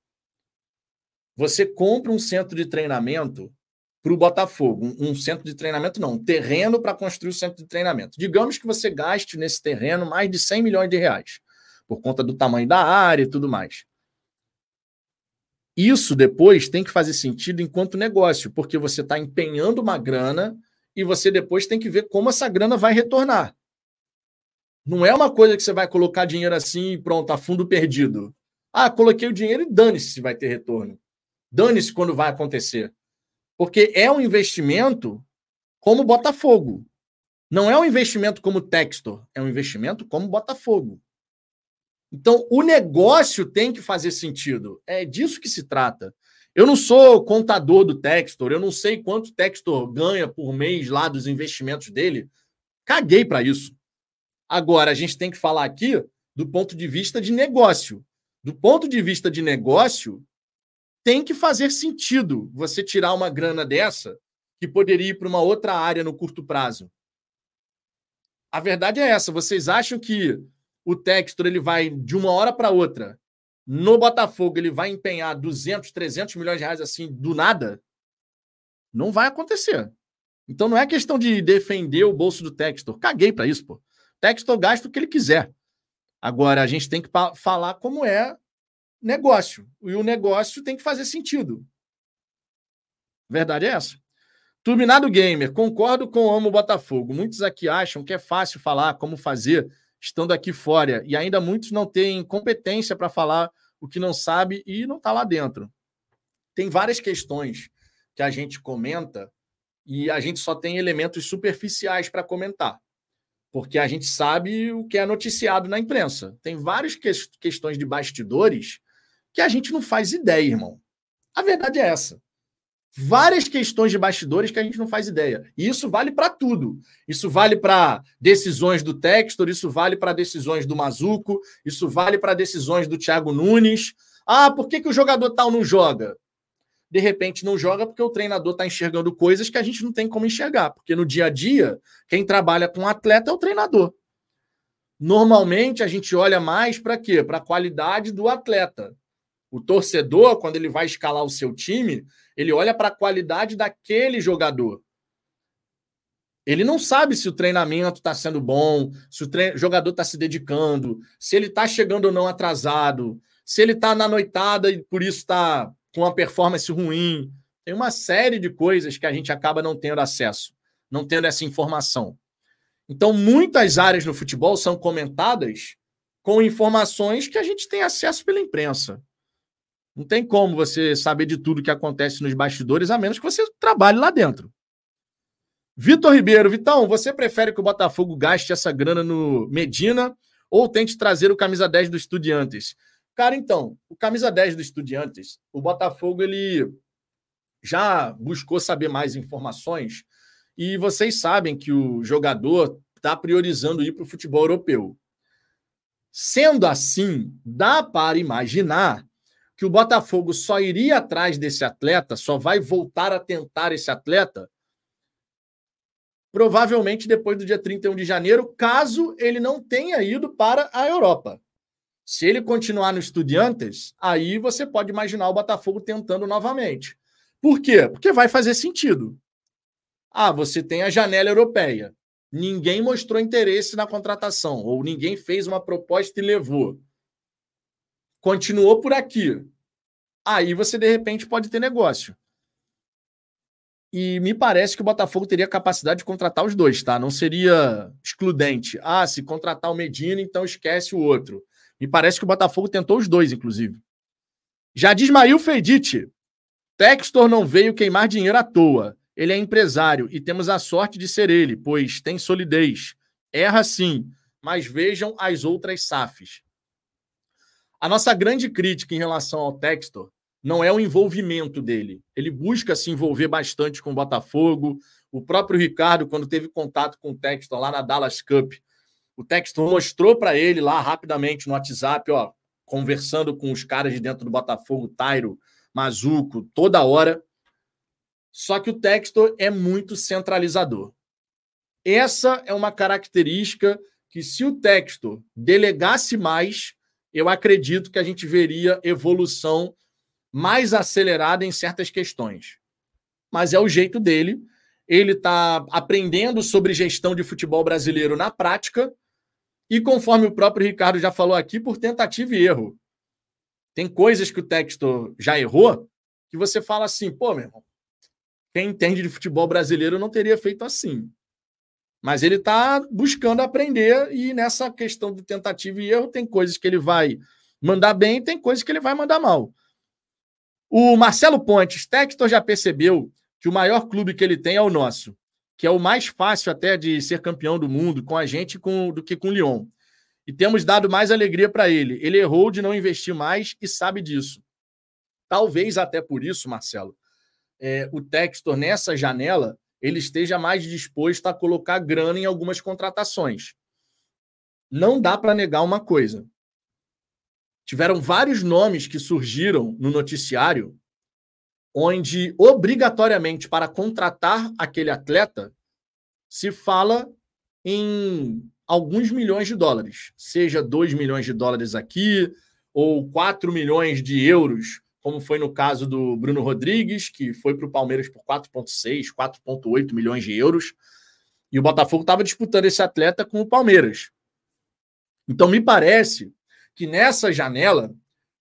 Você compra um centro de treinamento para o Botafogo. Um, centro de treinamento, não, um terreno para construir o centro de treinamento. Digamos que você gaste nesse terreno mais de 100 milhões de reais, por conta do tamanho da área e tudo mais. Isso depois tem que fazer sentido enquanto negócio, porque você está empenhando uma grana e você depois tem que ver como essa grana vai retornar. Não é uma coisa que você vai colocar dinheiro assim e pronto, a fundo perdido. Ah, coloquei o dinheiro e dane-se se vai ter retorno. Dane-se quando vai acontecer. Porque é um investimento como Botafogo. Não é um investimento como Textor, é um investimento como Botafogo. Então, o negócio tem que fazer sentido. É disso que se trata. Eu não sou contador do Textor, eu não sei quanto Textor ganha por mês lá dos investimentos dele. Caguei para isso. Agora, a gente tem que falar aqui do ponto de vista de negócio. Do ponto de vista de negócio, tem que fazer sentido você tirar uma grana dessa que poderia ir para uma outra área no curto prazo. A verdade é essa. Vocês acham que o Textor ele vai de uma hora para outra no Botafogo ele vai empenhar 200, 300 milhões de reais assim do nada? Não vai acontecer. Então não é questão de defender o bolso do Textor. Caguei para isso, pô. Textor gasta o que ele quiser. Agora a gente tem que falar como é negócio. E o negócio tem que fazer sentido. Verdade é essa. Turbinado Gamer, concordo com o Amo Botafogo. Muitos aqui acham que é fácil falar como fazer estando aqui fora. E ainda muitos não têm competência para falar o que não sabe e não está lá dentro. Tem várias questões que a gente comenta e a gente só tem elementos superficiais para comentar. Porque a gente sabe o que é noticiado na imprensa. Tem várias que questões de bastidores que a gente não faz ideia, irmão. A verdade é essa. Várias questões de bastidores que a gente não faz ideia. E isso vale para tudo. Isso vale para decisões do Textor, isso vale para decisões do Mazuco, isso vale para decisões do Thiago Nunes. Ah, por que, que o jogador tal não joga? De repente não joga porque o treinador está enxergando coisas que a gente não tem como enxergar. Porque no dia a dia, quem trabalha com atleta é o treinador. Normalmente a gente olha mais para quê? Para a qualidade do atleta. O torcedor, quando ele vai escalar o seu time, ele olha para a qualidade daquele jogador. Ele não sabe se o treinamento está sendo bom, se o tre... jogador está se dedicando, se ele está chegando ou não atrasado, se ele está na noitada e por isso está com uma performance ruim. Tem uma série de coisas que a gente acaba não tendo acesso, não tendo essa informação. Então, muitas áreas no futebol são comentadas com informações que a gente tem acesso pela imprensa. Não tem como você saber de tudo que acontece nos bastidores, a menos que você trabalhe lá dentro. Vitor Ribeiro, Vitão, você prefere que o Botafogo gaste essa grana no Medina ou tente trazer o camisa 10 do Estudiantes? Cara, então, o camisa 10 do Estudiantes, o Botafogo ele já buscou saber mais informações e vocês sabem que o jogador está priorizando ir para o futebol europeu. Sendo assim, dá para imaginar que o Botafogo só iria atrás desse atleta, só vai voltar a tentar esse atleta, provavelmente depois do dia 31 de janeiro, caso ele não tenha ido para a Europa. Se ele continuar no Estudiantes, aí você pode imaginar o Botafogo tentando novamente. Por quê? Porque vai fazer sentido. Ah, você tem a janela europeia. Ninguém mostrou interesse na contratação, ou ninguém fez uma proposta e levou. Continuou por aqui. Aí você, de repente, pode ter negócio. E me parece que o Botafogo teria capacidade de contratar os dois, tá? Não seria excludente. Ah, se contratar o Medina, então esquece o outro. Me parece que o Botafogo tentou os dois, inclusive. Já diz Mail Feidite. Textor não veio queimar dinheiro à toa. Ele é empresário e temos a sorte de ser ele, pois tem solidez. Erra sim, mas vejam as outras SAFs. A nossa grande crítica em relação ao Textor não é o envolvimento dele. Ele busca se envolver bastante com o Botafogo. O próprio Ricardo, quando teve contato com o Textor lá na Dallas Cup, o Textor mostrou para ele lá rapidamente no WhatsApp, ó, conversando com os caras de dentro do Botafogo, Tairo, Mazuco, toda hora. Só que o Textor é muito centralizador. Essa é uma característica que, se o Textor delegasse mais, eu acredito que a gente veria evolução mais acelerada em certas questões. Mas é o jeito dele. Ele está aprendendo sobre gestão de futebol brasileiro na prática. E conforme o próprio Ricardo já falou aqui, por tentativa e erro. Tem coisas que o Textor já errou que você fala assim, pô, meu irmão, quem entende de futebol brasileiro não teria feito assim. Mas ele está buscando aprender e nessa questão de tentativa e erro tem coisas que ele vai mandar bem e tem coisas que ele vai mandar mal. O Marcelo Pontes, Textor já percebeu que o maior clube que ele tem é o nosso, que é o mais fácil até de ser campeão do mundo com a gente com, do que com o Lyon. E temos dado mais alegria para ele. Ele errou de não investir mais e sabe disso. Talvez até por isso, Marcelo, é, o Textor nessa janela ele esteja mais disposto a colocar grana em algumas contratações. Não dá para negar uma coisa. Tiveram vários nomes que surgiram no noticiário onde obrigatoriamente para contratar aquele atleta se fala em alguns milhões de dólares, seja 2 milhões de dólares aqui ou 4 milhões de euros como foi no caso do Bruno Rodrigues, que foi para o Palmeiras por 4,6, 4,8 milhões de euros. E o Botafogo estava disputando esse atleta com o Palmeiras. Então, me parece que nessa janela,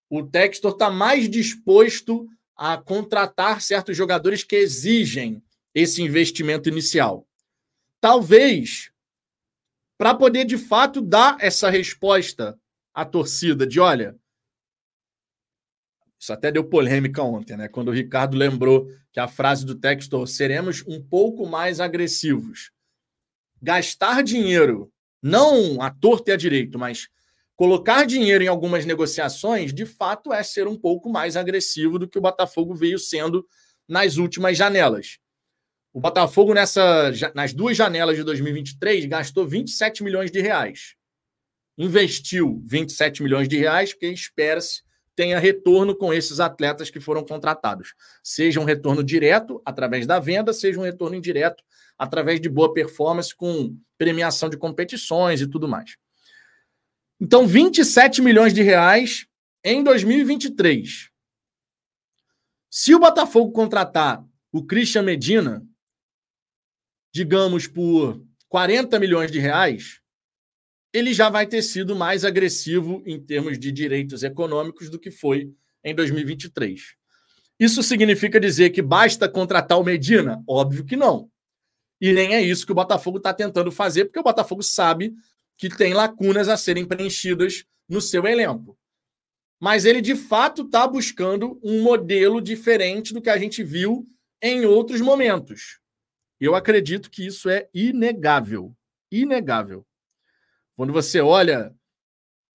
o Textor está mais disposto a contratar certos jogadores que exigem esse investimento inicial. Talvez para poder de fato dar essa resposta à torcida de olha, isso até deu polêmica ontem, né? Quando o Ricardo lembrou que a frase do texto seremos um pouco mais agressivos. Gastar dinheiro, não a torta e a direito, mas colocar dinheiro em algumas negociações, de fato, é ser um pouco mais agressivo do que o Botafogo veio sendo nas últimas janelas. O Botafogo, nessa, nas duas janelas de 2023, gastou 27 milhões de reais. Investiu 27 milhões de reais, porque espera-se tenha retorno com esses atletas que foram contratados. Seja um retorno direto através da venda, seja um retorno indireto através de boa performance com premiação de competições e tudo mais. Então, 27 milhões de reais em 2023. Se o Botafogo contratar o Christian Medina, digamos por 40 milhões de reais, ele já vai ter sido mais agressivo em termos de direitos econômicos do que foi em 2023. Isso significa dizer que basta contratar o Medina? Óbvio que não. E nem é isso que o Botafogo está tentando fazer, porque o Botafogo sabe que tem lacunas a serem preenchidas no seu elenco. Mas ele, de fato, está buscando um modelo diferente do que a gente viu em outros momentos. Eu acredito que isso é inegável. Inegável. Quando você olha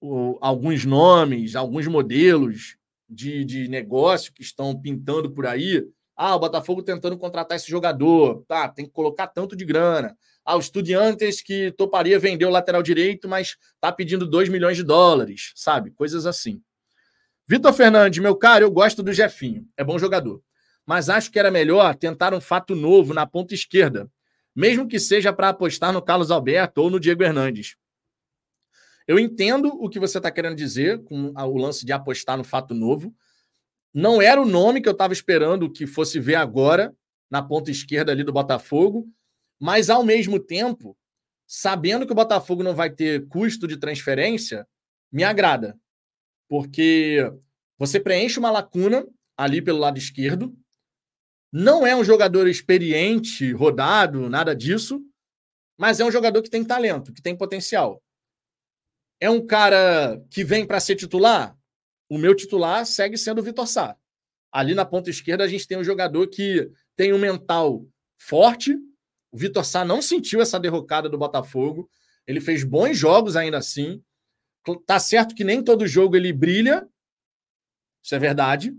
o, alguns nomes, alguns modelos de, de negócio que estão pintando por aí, ah, o Botafogo tentando contratar esse jogador, tá, tem que colocar tanto de grana. Ah, o Estudiantes que toparia vender o lateral direito, mas tá pedindo 2 milhões de dólares, sabe? Coisas assim. Vitor Fernandes, meu cara, eu gosto do Jefinho. É bom jogador. Mas acho que era melhor tentar um fato novo na ponta esquerda. Mesmo que seja para apostar no Carlos Alberto ou no Diego Hernandes. Eu entendo o que você está querendo dizer com o lance de apostar no fato novo. Não era o nome que eu estava esperando que fosse ver agora na ponta esquerda ali do Botafogo, mas ao mesmo tempo, sabendo que o Botafogo não vai ter custo de transferência, me agrada. Porque você preenche uma lacuna ali pelo lado esquerdo. Não é um jogador experiente, rodado, nada disso, mas é um jogador que tem talento, que tem potencial. É um cara que vem para ser titular? O meu titular segue sendo o Vitor Sá. Ali na ponta esquerda a gente tem um jogador que tem um mental forte. O Vitor Sá não sentiu essa derrocada do Botafogo. Ele fez bons jogos ainda assim. Tá certo que nem todo jogo ele brilha. Isso é verdade.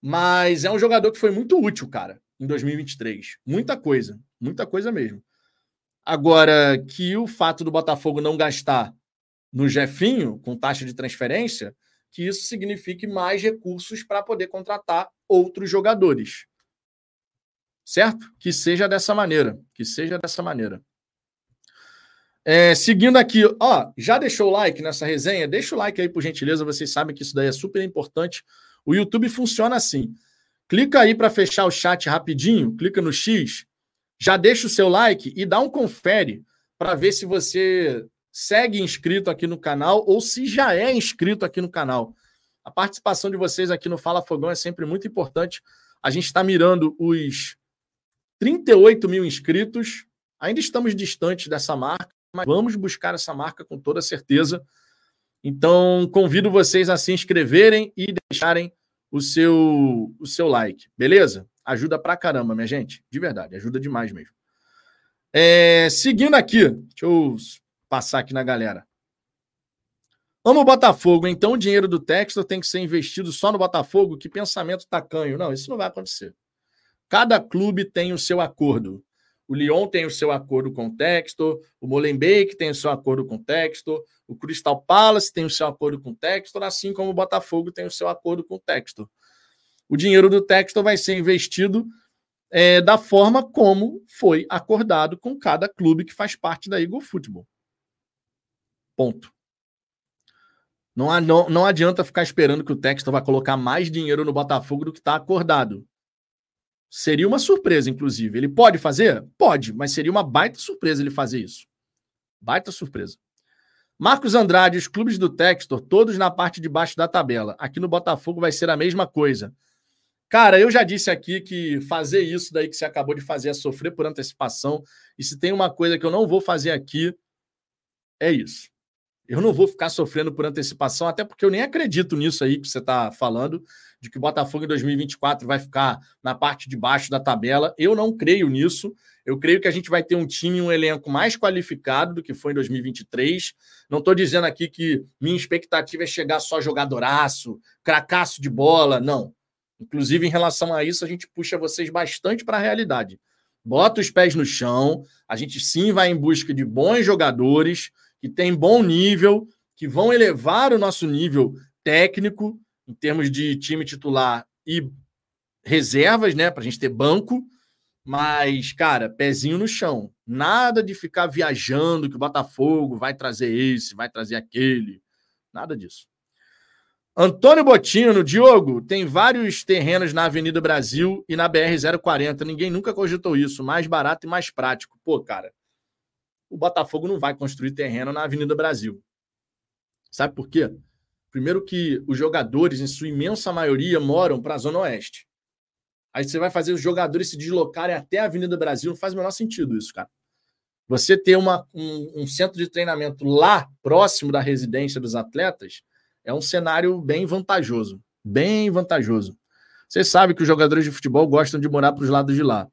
Mas é um jogador que foi muito útil, cara, em 2023. Muita coisa. Muita coisa mesmo. Agora, que o fato do Botafogo não gastar no Jefinho, com taxa de transferência, que isso signifique mais recursos para poder contratar outros jogadores. Certo? Que seja dessa maneira. Que seja dessa maneira. É, seguindo aqui, ó, já deixou o like nessa resenha? Deixa o like aí, por gentileza. Vocês sabem que isso daí é super importante. O YouTube funciona assim. Clica aí para fechar o chat rapidinho, clica no X, já deixa o seu like e dá um confere para ver se você segue inscrito aqui no canal ou se já é inscrito aqui no canal. A participação de vocês aqui no Fala Fogão é sempre muito importante. A gente está mirando os 38 mil inscritos. Ainda estamos distantes dessa marca, mas vamos buscar essa marca com toda certeza. Então, convido vocês a se inscreverem e deixarem o seu, o seu like, beleza? Ajuda pra caramba, minha gente. De verdade, ajuda demais mesmo. É, seguindo aqui, deixa eu passar aqui na galera. Amo o Botafogo, então o dinheiro do Textor tem que ser investido só no Botafogo? Que pensamento tacanho. Não, isso não vai acontecer. Cada clube tem o seu acordo. O Lyon tem o seu acordo com o Textor, o Molenbeek tem o seu acordo com o Textor, o Crystal Palace tem o seu acordo com o Textor, assim como o Botafogo tem o seu acordo com o Textor. O dinheiro do Textor vai ser investido é, da forma como foi acordado com cada clube que faz parte da Eagle Football. Ponto. Não, há, não, não adianta ficar esperando que o Textor vai colocar mais dinheiro no Botafogo do que está acordado. Seria uma surpresa, inclusive. Ele pode fazer? Pode, mas seria uma baita surpresa ele fazer isso. Baita surpresa. Marcos Andrade, os clubes do Textor, todos na parte de baixo da tabela. Aqui no Botafogo vai ser a mesma coisa. Cara, eu já disse aqui que fazer isso daí que você acabou de fazer é sofrer por antecipação. E se tem uma coisa que eu não vou fazer aqui, é isso. Eu não vou ficar sofrendo por antecipação, até porque eu nem acredito nisso aí que você está falando, de que o Botafogo em 2024 vai ficar na parte de baixo da tabela. Eu não creio nisso. Eu creio que a gente vai ter um time um elenco mais qualificado do que foi em 2023. Não estou dizendo aqui que minha expectativa é chegar só jogadoraço, cracaço de bola. Não. Inclusive, em relação a isso, a gente puxa vocês bastante para a realidade. Bota os pés no chão. A gente sim vai em busca de bons jogadores que têm bom nível, que vão elevar o nosso nível técnico em termos de time titular e reservas, né, para a gente ter banco. Mas, cara, pezinho no chão. Nada de ficar viajando que o Botafogo vai trazer esse, vai trazer aquele. Nada disso. Antônio Botino, Diogo, tem vários terrenos na Avenida Brasil e na BR-040. Ninguém nunca cogitou isso. Mais barato e mais prático. Pô, cara, o Botafogo não vai construir terreno na Avenida Brasil. Sabe por quê? Primeiro que os jogadores, em sua imensa maioria, moram para a Zona Oeste. Aí você vai fazer os jogadores se deslocarem até a Avenida Brasil, não faz o menor sentido isso, cara. Você ter uma, um, um centro de treinamento lá, próximo da residência dos atletas, é um cenário bem vantajoso. Bem vantajoso. Você sabe que os jogadores de futebol gostam de morar para os lados de lá.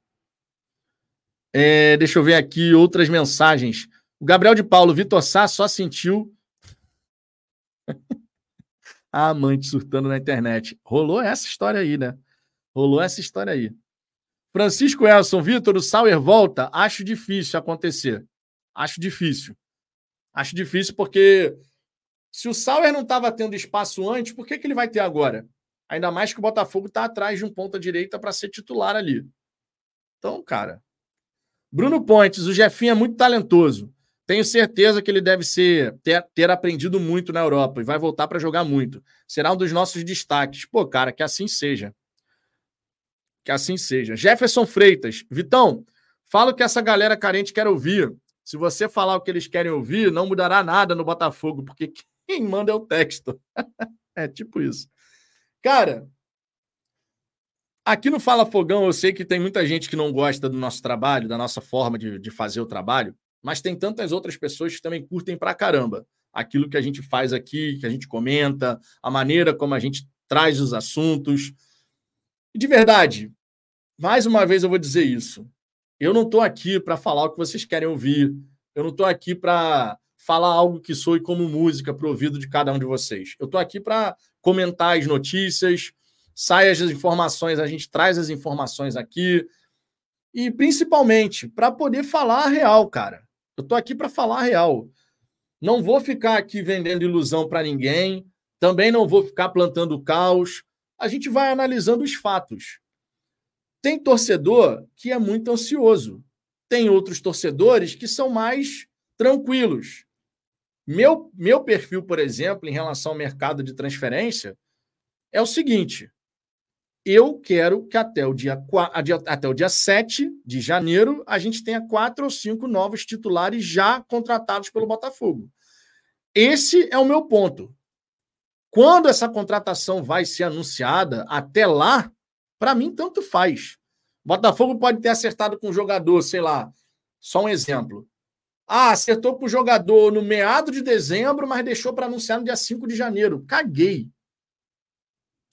É, deixa eu ver aqui outras mensagens. O Gabriel de Paulo, Vitor Sá só sentiu. [laughs] a amante surtando na internet. Rolou essa história aí, né? Rolou essa história aí. Francisco Elson, Vitor, o Sauer volta? Acho difícil acontecer. Acho difícil. Acho difícil porque se o Sauer não estava tendo espaço antes, por que, que ele vai ter agora? Ainda mais que o Botafogo está atrás de um ponta-direita para ser titular ali. Então, cara. Bruno Pontes, o Jefinho é muito talentoso. Tenho certeza que ele deve ser ter, ter aprendido muito na Europa e vai voltar para jogar muito. Será um dos nossos destaques. Pô, cara, que assim seja. Que assim seja. Jefferson Freitas, Vitão, fala o que essa galera carente quer ouvir. Se você falar o que eles querem ouvir, não mudará nada no Botafogo, porque [laughs] quem manda é o texto. [laughs] é tipo isso. Cara, aqui no Fala Fogão eu sei que tem muita gente que não gosta do nosso trabalho, da nossa forma de, de fazer o trabalho, mas tem tantas outras pessoas que também curtem pra caramba aquilo que a gente faz aqui, que a gente comenta, a maneira como a gente traz os assuntos. E de verdade, mais uma vez eu vou dizer isso. Eu não estou aqui para falar o que vocês querem ouvir. Eu não estou aqui para falar algo que soe como música para o ouvido de cada um de vocês. Eu estou aqui para comentar as notícias, sai as informações, a gente traz as informações aqui. E principalmente para poder falar a real, cara. Eu estou aqui para falar a real. Não vou ficar aqui vendendo ilusão para ninguém, também não vou ficar plantando caos. A gente vai analisando os fatos. Tem torcedor que é muito ansioso. Tem outros torcedores que são mais tranquilos. Meu, meu perfil, por exemplo, em relação ao mercado de transferência, é o seguinte: eu quero que até o dia, até o dia 7 de janeiro a gente tenha quatro ou cinco novos titulares já contratados pelo Botafogo. Esse é o meu ponto. Quando essa contratação vai ser anunciada, até lá, para mim, tanto faz. Botafogo pode ter acertado com o jogador, sei lá, só um exemplo. Ah, acertou com o jogador no meado de dezembro, mas deixou para anunciar no dia 5 de janeiro. Caguei.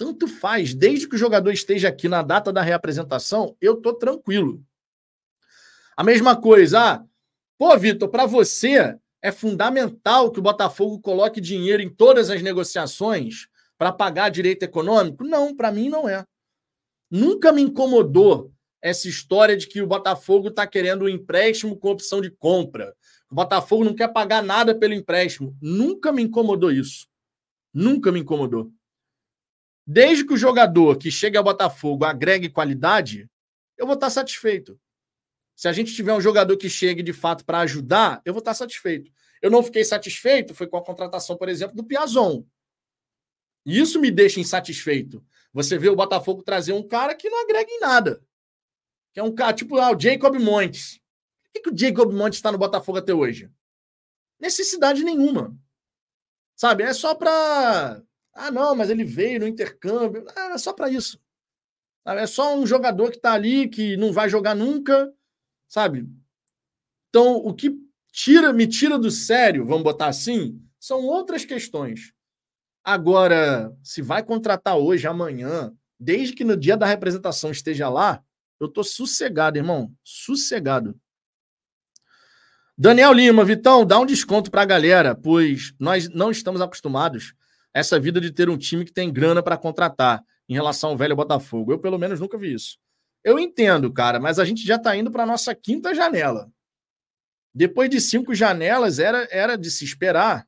Tanto faz, desde que o jogador esteja aqui na data da reapresentação, eu tô tranquilo. A mesma coisa, ah, pô, Vitor, para você é fundamental que o Botafogo coloque dinheiro em todas as negociações para pagar direito econômico? Não, para mim não é. Nunca me incomodou essa história de que o Botafogo está querendo um empréstimo com opção de compra. O Botafogo não quer pagar nada pelo empréstimo. Nunca me incomodou isso. Nunca me incomodou. Desde que o jogador que chega ao Botafogo agregue qualidade, eu vou estar satisfeito. Se a gente tiver um jogador que chegue de fato para ajudar, eu vou estar satisfeito. Eu não fiquei satisfeito foi com a contratação, por exemplo, do Piazon. Isso me deixa insatisfeito. Você vê o Botafogo trazer um cara que não agrega em nada. Que é um cara tipo ah, o Jacob Montes. Por que, que o Jacob Montes está no Botafogo até hoje? Necessidade nenhuma. Sabe? É só para. Ah, não, mas ele veio no intercâmbio. Ah, é só para isso. É só um jogador que está ali, que não vai jogar nunca, sabe? Então, o que tira, me tira do sério, vamos botar assim, são outras questões. Agora, se vai contratar hoje, amanhã, desde que no dia da representação esteja lá, eu tô sossegado, irmão. Sossegado. Daniel Lima, Vitão, dá um desconto para a galera, pois nós não estamos acostumados essa vida de ter um time que tem grana para contratar em relação ao velho Botafogo. Eu, pelo menos, nunca vi isso. Eu entendo, cara, mas a gente já está indo para nossa quinta janela. Depois de cinco janelas, era, era de se esperar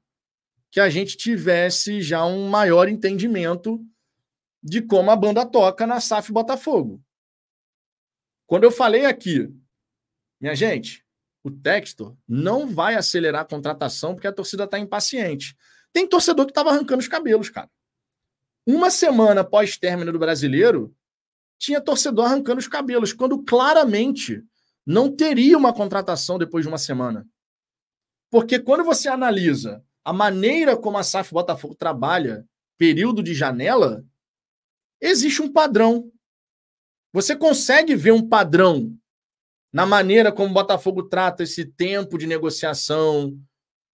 que a gente tivesse já um maior entendimento de como a banda toca na SAF Botafogo. Quando eu falei aqui, minha gente, o Textor não vai acelerar a contratação porque a torcida está impaciente. Tem torcedor que estava arrancando os cabelos, cara. Uma semana após término do brasileiro, tinha torcedor arrancando os cabelos, quando claramente não teria uma contratação depois de uma semana. Porque quando você analisa a maneira como a SAF Botafogo trabalha, período de janela, existe um padrão. Você consegue ver um padrão na maneira como o Botafogo trata esse tempo de negociação,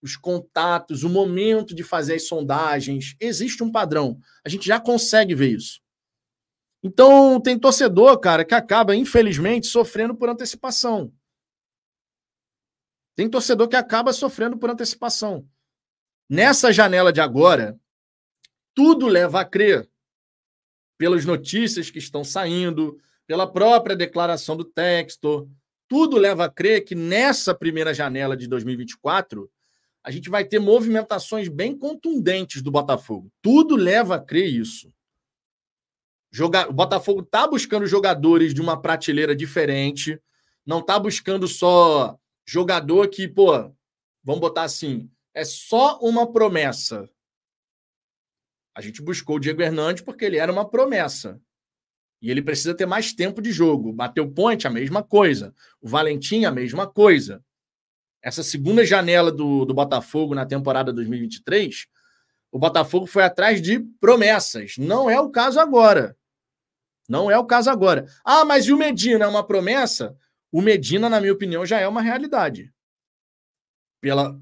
os contatos, o momento de fazer as sondagens. Existe um padrão. A gente já consegue ver isso. Então, tem torcedor, cara, que acaba, infelizmente, sofrendo por antecipação. Tem torcedor que acaba sofrendo por antecipação. Nessa janela de agora, tudo leva a crer, pelas notícias que estão saindo, pela própria declaração do texto, tudo leva a crer que nessa primeira janela de 2024 a gente vai ter movimentações bem contundentes do Botafogo. Tudo leva a crer isso. Jogar, o Botafogo está buscando jogadores de uma prateleira diferente, não está buscando só jogador que, pô, vamos botar assim, é só uma promessa. A gente buscou o Diego Hernandes porque ele era uma promessa. E ele precisa ter mais tempo de jogo. Bateu ponte, a mesma coisa. O Valentim, a mesma coisa. Essa segunda janela do, do Botafogo na temporada 2023, o Botafogo foi atrás de promessas. Não é o caso agora. Não é o caso agora. Ah, mas e o Medina é uma promessa? O Medina, na minha opinião, já é uma realidade. Pela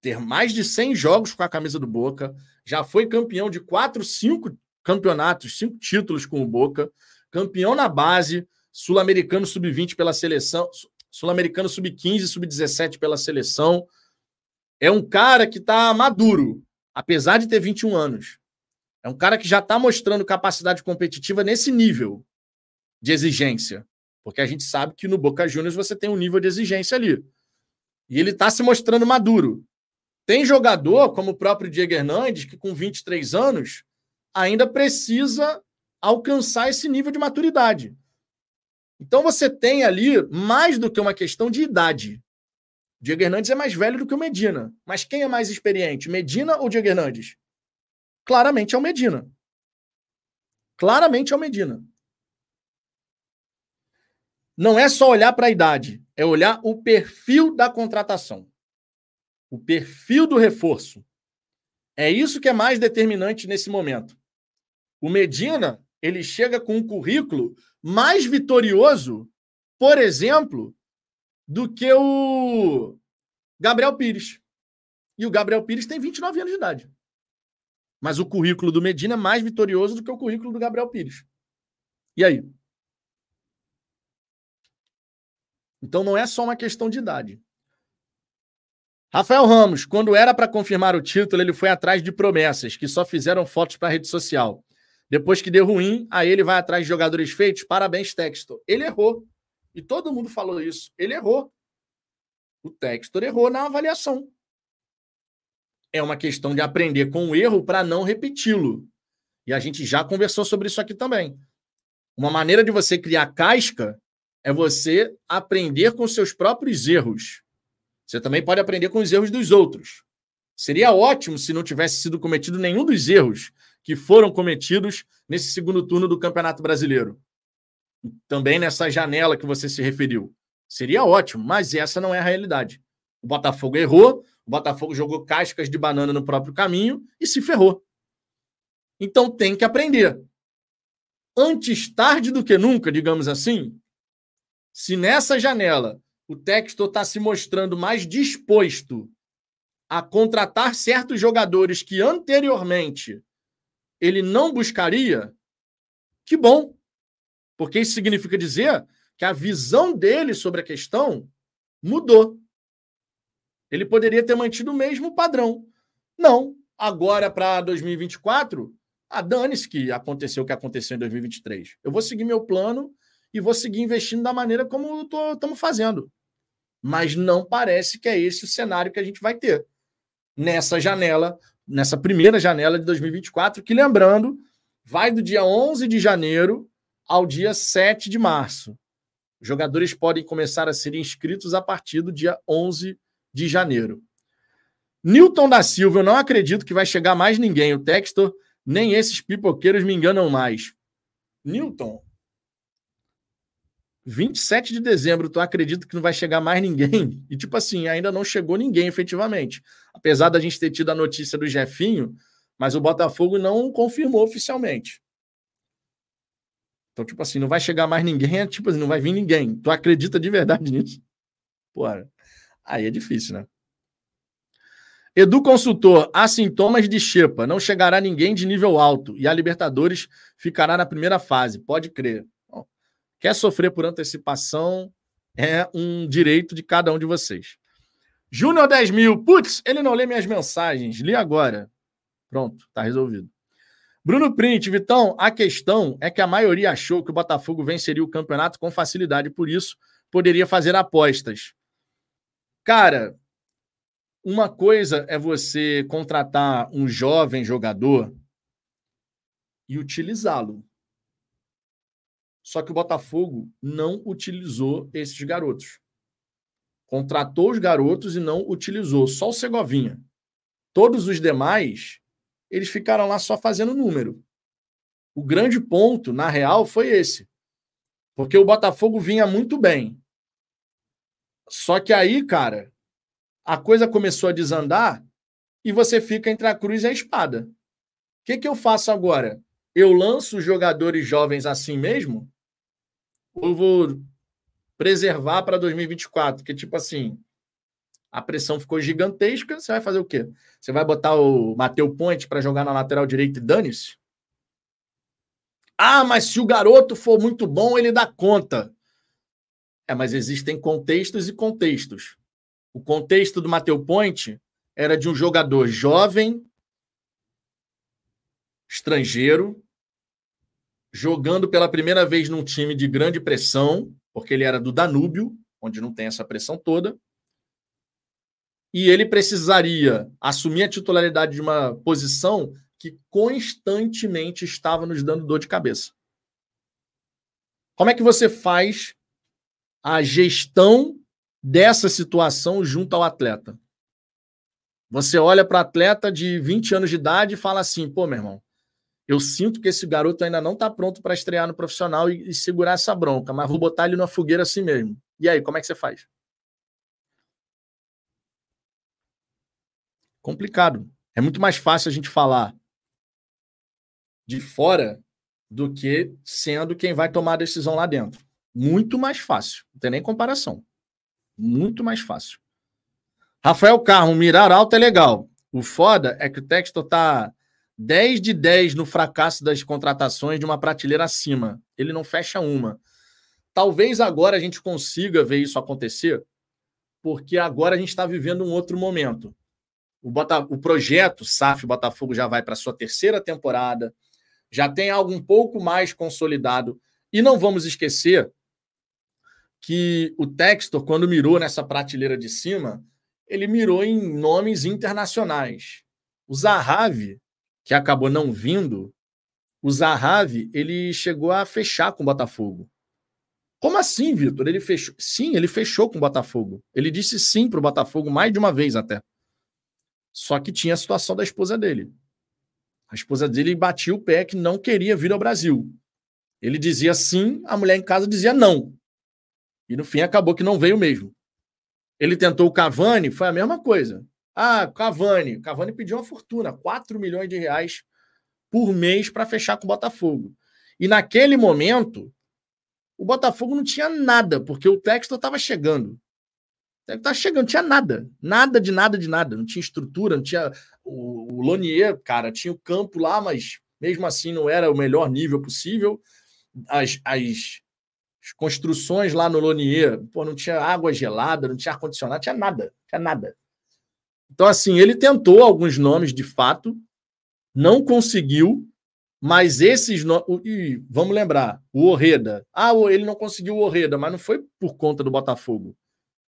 ter mais de 100 jogos com a camisa do Boca, já foi campeão de 4, 5 campeonatos, 5 títulos com o Boca, campeão na base, sul-americano sub-20 pela seleção, sul-americano sub-15, sub-17 pela seleção. É um cara que está maduro, apesar de ter 21 anos. É um cara que já está mostrando capacidade competitiva nesse nível de exigência. Porque a gente sabe que no Boca Juniors você tem um nível de exigência ali. E ele está se mostrando maduro. Tem jogador, como o próprio Diego Hernandes, que com 23 anos ainda precisa alcançar esse nível de maturidade. Então você tem ali mais do que uma questão de idade. Diego Hernandes é mais velho do que o Medina. Mas quem é mais experiente, Medina ou Diego Hernandes? Claramente é o Medina. Claramente é o Medina. Não é só olhar para a idade, é olhar o perfil da contratação. O perfil do reforço. É isso que é mais determinante nesse momento. O Medina, ele chega com um currículo mais vitorioso, por exemplo, do que o Gabriel Pires. E o Gabriel Pires tem 29 anos de idade. Mas o currículo do Medina é mais vitorioso do que o currículo do Gabriel Pires. E aí? Então não é só uma questão de idade. Rafael Ramos, quando era para confirmar o título, ele foi atrás de promessas que só fizeram fotos para a rede social. Depois que deu ruim, aí ele vai atrás de jogadores feitos. Parabéns, Textor. Ele errou. E todo mundo falou isso. Ele errou. O Textor errou na avaliação. É uma questão de aprender com o erro para não repeti-lo. E a gente já conversou sobre isso aqui também. Uma maneira de você criar casca é você aprender com seus próprios erros. Você também pode aprender com os erros dos outros. Seria ótimo se não tivesse sido cometido nenhum dos erros que foram cometidos nesse segundo turno do Campeonato Brasileiro. Também nessa janela que você se referiu. Seria ótimo, mas essa não é a realidade. O Botafogo errou, o Botafogo jogou cascas de banana no próprio caminho e se ferrou. Então tem que aprender. Antes tarde do que nunca, digamos assim, se nessa janela o Textor está se mostrando mais disposto a contratar certos jogadores que anteriormente ele não buscaria, que bom. Porque isso significa dizer que a visão dele sobre a questão mudou. Ele poderia ter mantido o mesmo padrão. Não. Agora, para 2024, a dane-se que aconteceu o que aconteceu em 2023. Eu vou seguir meu plano e vou seguir investindo da maneira como estamos fazendo. Mas não parece que é esse o cenário que a gente vai ter nessa janela nessa primeira janela de 2024, que lembrando, vai do dia 11 de janeiro ao dia 7 de março. Os jogadores podem começar a ser inscritos a partir do dia 11 de janeiro. Newton da Silva, eu não acredito que vai chegar mais ninguém. O Textor, nem esses pipoqueiros me enganam mais. Newton, 27 de dezembro, tu acredita que não vai chegar mais ninguém? E, tipo assim, ainda não chegou ninguém efetivamente. Apesar da gente ter tido a notícia do Jefinho, mas o Botafogo não confirmou oficialmente. Então, tipo assim, não vai chegar mais ninguém, é tipo assim, não vai vir ninguém. Tu acredita de verdade [laughs] nisso? Porra, aí é difícil, né? Edu Consultor, há sintomas de Xepa, não chegará ninguém de nível alto e a Libertadores ficará na primeira fase, pode crer. Quer sofrer por antecipação? É um direito de cada um de vocês. Júnior 10 mil. Putz, ele não lê minhas mensagens. Li agora. Pronto, tá resolvido. Bruno Print, Vitão, a questão é que a maioria achou que o Botafogo venceria o campeonato com facilidade, por isso poderia fazer apostas. Cara, uma coisa é você contratar um jovem jogador e utilizá-lo. Só que o Botafogo não utilizou esses garotos. Contratou os garotos e não utilizou, só o Segovinha. Todos os demais eles ficaram lá só fazendo número. O grande ponto, na real, foi esse. Porque o Botafogo vinha muito bem. Só que aí, cara, a coisa começou a desandar e você fica entre a cruz e a espada. O que, que eu faço agora? Eu lanço os jogadores jovens assim mesmo? Ou vou preservar para 2024? Porque, tipo assim, a pressão ficou gigantesca, você vai fazer o quê? Você vai botar o Mateu Ponte para jogar na lateral direita e dane-se? Ah, mas se o garoto for muito bom, ele dá conta. É, mas existem contextos e contextos. O contexto do Mateu Ponte era de um jogador jovem, estrangeiro, jogando pela primeira vez num time de grande pressão, porque ele era do Danúbio, onde não tem essa pressão toda e ele precisaria assumir a titularidade de uma posição que constantemente estava nos dando dor de cabeça. Como é que você faz a gestão dessa situação junto ao atleta? Você olha para o atleta de 20 anos de idade e fala assim: pô, meu irmão, eu sinto que esse garoto ainda não está pronto para estrear no profissional e, e segurar essa bronca, mas vou botar ele na fogueira assim mesmo. E aí, como é que você faz? complicado. É muito mais fácil a gente falar de fora do que sendo quem vai tomar a decisão lá dentro. Muito mais fácil. Não tem nem comparação. Muito mais fácil. Rafael Carmo, mirar alto é legal. O foda é que o Textor tá 10 de 10 no fracasso das contratações de uma prateleira acima. Ele não fecha uma. Talvez agora a gente consiga ver isso acontecer, porque agora a gente está vivendo um outro momento. O, Bota, o projeto SAF Botafogo já vai para sua terceira temporada, já tem algo um pouco mais consolidado. E não vamos esquecer que o Textor, quando mirou nessa prateleira de cima, ele mirou em nomes internacionais. O Zahavi, que acabou não vindo, o Zahavi, ele chegou a fechar com o Botafogo. Como assim, Vitor? Ele fechou? Sim, ele fechou com o Botafogo. Ele disse sim para o Botafogo mais de uma vez até. Só que tinha a situação da esposa dele. A esposa dele batia o pé que não queria vir ao Brasil. Ele dizia sim, a mulher em casa dizia não. E no fim acabou que não veio mesmo. Ele tentou o Cavani, foi a mesma coisa. Ah, Cavani. Cavani pediu uma fortuna, 4 milhões de reais por mês para fechar com o Botafogo. E naquele momento, o Botafogo não tinha nada, porque o Textor estava chegando. Tá chegando, não tinha nada. Nada de nada de nada. Não tinha estrutura, não tinha. O, o Lonier, cara, tinha o campo lá, mas mesmo assim não era o melhor nível possível. As, as, as construções lá no Lonier, pô, não tinha água gelada, não tinha ar-condicionado, tinha nada, tinha nada. Então, assim, ele tentou alguns nomes de fato, não conseguiu, mas esses. No... E vamos lembrar, o Orreda. Ah, ele não conseguiu o Orreda, mas não foi por conta do Botafogo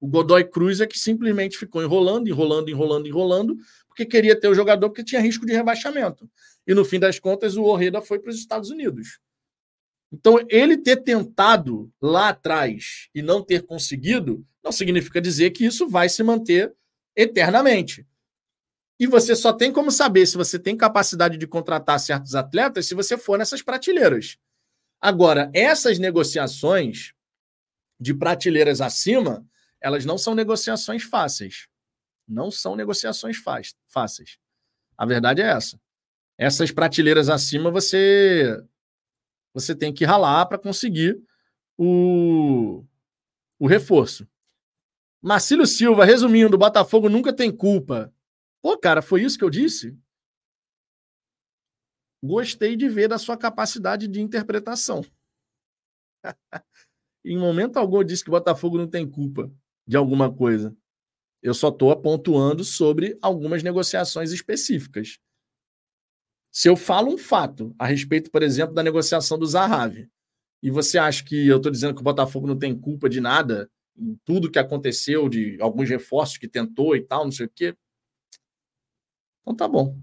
o Godoy Cruz é que simplesmente ficou enrolando, enrolando, enrolando, enrolando, porque queria ter o jogador porque tinha risco de rebaixamento. E no fim das contas, o Orreda foi para os Estados Unidos. Então, ele ter tentado lá atrás e não ter conseguido, não significa dizer que isso vai se manter eternamente. E você só tem como saber se você tem capacidade de contratar certos atletas se você for nessas prateleiras. Agora, essas negociações de prateleiras acima, elas não são negociações fáceis. Não são negociações fáceis. A verdade é essa. Essas prateleiras acima você você tem que ralar para conseguir o, o reforço. Marcílio Silva, resumindo, o Botafogo nunca tem culpa. Pô, cara, foi isso que eu disse? Gostei de ver da sua capacidade de interpretação. [laughs] em momento algum eu disse que o Botafogo não tem culpa de alguma coisa. Eu só estou pontuando sobre algumas negociações específicas. Se eu falo um fato a respeito, por exemplo, da negociação do Zahavi, e você acha que eu estou dizendo que o Botafogo não tem culpa de nada, em tudo que aconteceu, de alguns reforços que tentou e tal, não sei o quê, então tá bom.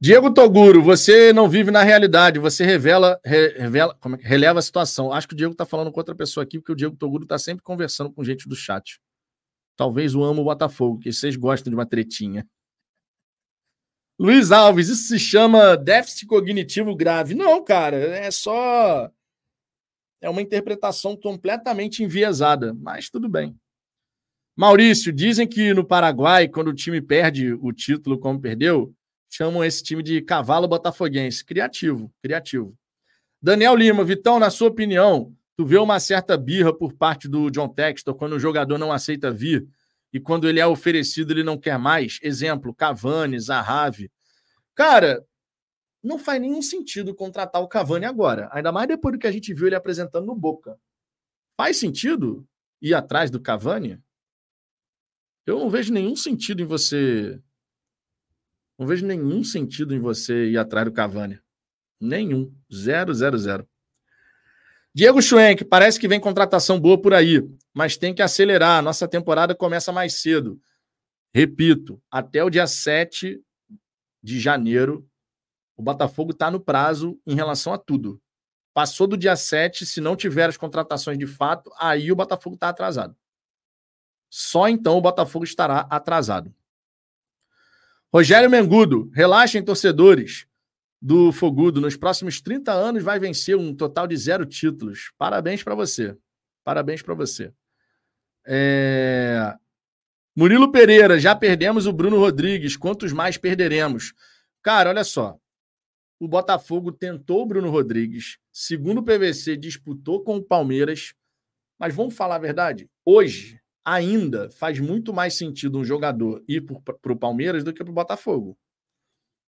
Diego Toguro, você não vive na realidade, você revela, revela como é, releva a situação. Acho que o Diego está falando com outra pessoa aqui, porque o Diego Toguro está sempre conversando com gente do chat. Talvez o amo o Botafogo, que vocês gostam de uma tretinha. Luiz Alves, isso se chama déficit cognitivo grave. Não, cara, é só. É uma interpretação completamente enviesada, mas tudo bem. Maurício, dizem que no Paraguai, quando o time perde o título como perdeu, chamam esse time de cavalo botafoguense. Criativo, criativo. Daniel Lima, Vitão, na sua opinião, tu vê uma certa birra por parte do John Textor quando o jogador não aceita vir e quando ele é oferecido ele não quer mais? Exemplo, Cavani, Zahavi. Cara, não faz nenhum sentido contratar o Cavani agora, ainda mais depois do que a gente viu ele apresentando no Boca. Faz sentido ir atrás do Cavani? Eu não vejo nenhum sentido em você não vejo nenhum sentido em você ir atrás do Cavani. Nenhum. Zero, zero, zero. Diego Schwenk, parece que vem contratação boa por aí, mas tem que acelerar. Nossa temporada começa mais cedo. Repito, até o dia 7 de janeiro, o Botafogo está no prazo em relação a tudo. Passou do dia 7, se não tiver as contratações de fato, aí o Botafogo está atrasado. Só então o Botafogo estará atrasado. Rogério Mengudo, relaxem, torcedores do Fogudo. Nos próximos 30 anos vai vencer um total de zero títulos. Parabéns para você. Parabéns para você. É... Murilo Pereira, já perdemos o Bruno Rodrigues. Quantos mais perderemos? Cara, olha só. O Botafogo tentou o Bruno Rodrigues. Segundo o PVC, disputou com o Palmeiras. Mas vamos falar a verdade? Hoje, ainda faz muito mais sentido um jogador ir para o Palmeiras do que para o Botafogo.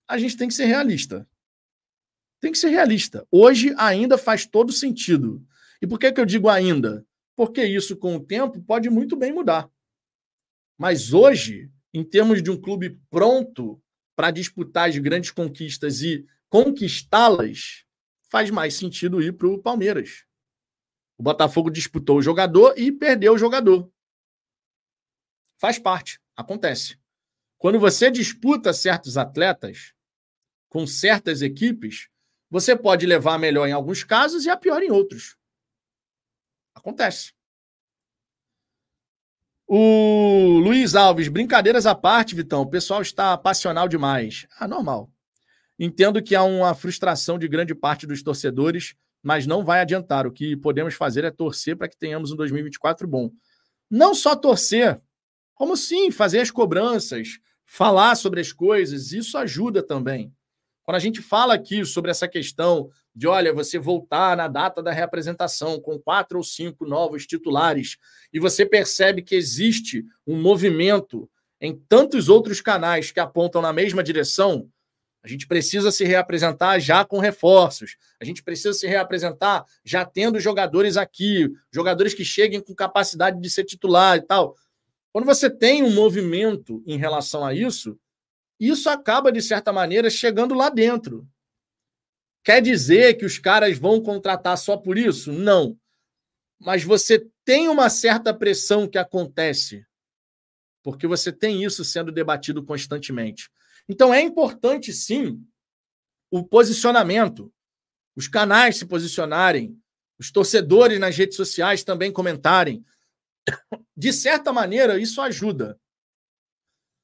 A gente tem que ser realista. Tem que ser realista. Hoje ainda faz todo sentido. E por que, que eu digo ainda? Porque isso, com o tempo, pode muito bem mudar. Mas hoje, em termos de um clube pronto para disputar as grandes conquistas e conquistá-las, faz mais sentido ir para o Palmeiras. O Botafogo disputou o jogador e perdeu o jogador. Faz parte, acontece. Quando você disputa certos atletas com certas equipes, você pode levar a melhor em alguns casos e a pior em outros. Acontece. O Luiz Alves, brincadeiras à parte, Vitão, o pessoal está passional demais. Ah, normal. Entendo que há uma frustração de grande parte dos torcedores, mas não vai adiantar. O que podemos fazer é torcer para que tenhamos um 2024 bom. Não só torcer, como sim, fazer as cobranças, falar sobre as coisas, isso ajuda também. Quando a gente fala aqui sobre essa questão de, olha, você voltar na data da reapresentação com quatro ou cinco novos titulares e você percebe que existe um movimento em tantos outros canais que apontam na mesma direção, a gente precisa se reapresentar já com reforços. A gente precisa se reapresentar já tendo jogadores aqui, jogadores que cheguem com capacidade de ser titular e tal. Quando você tem um movimento em relação a isso, isso acaba, de certa maneira, chegando lá dentro. Quer dizer que os caras vão contratar só por isso? Não. Mas você tem uma certa pressão que acontece, porque você tem isso sendo debatido constantemente. Então é importante, sim, o posicionamento, os canais se posicionarem, os torcedores nas redes sociais também comentarem, de certa maneira, isso ajuda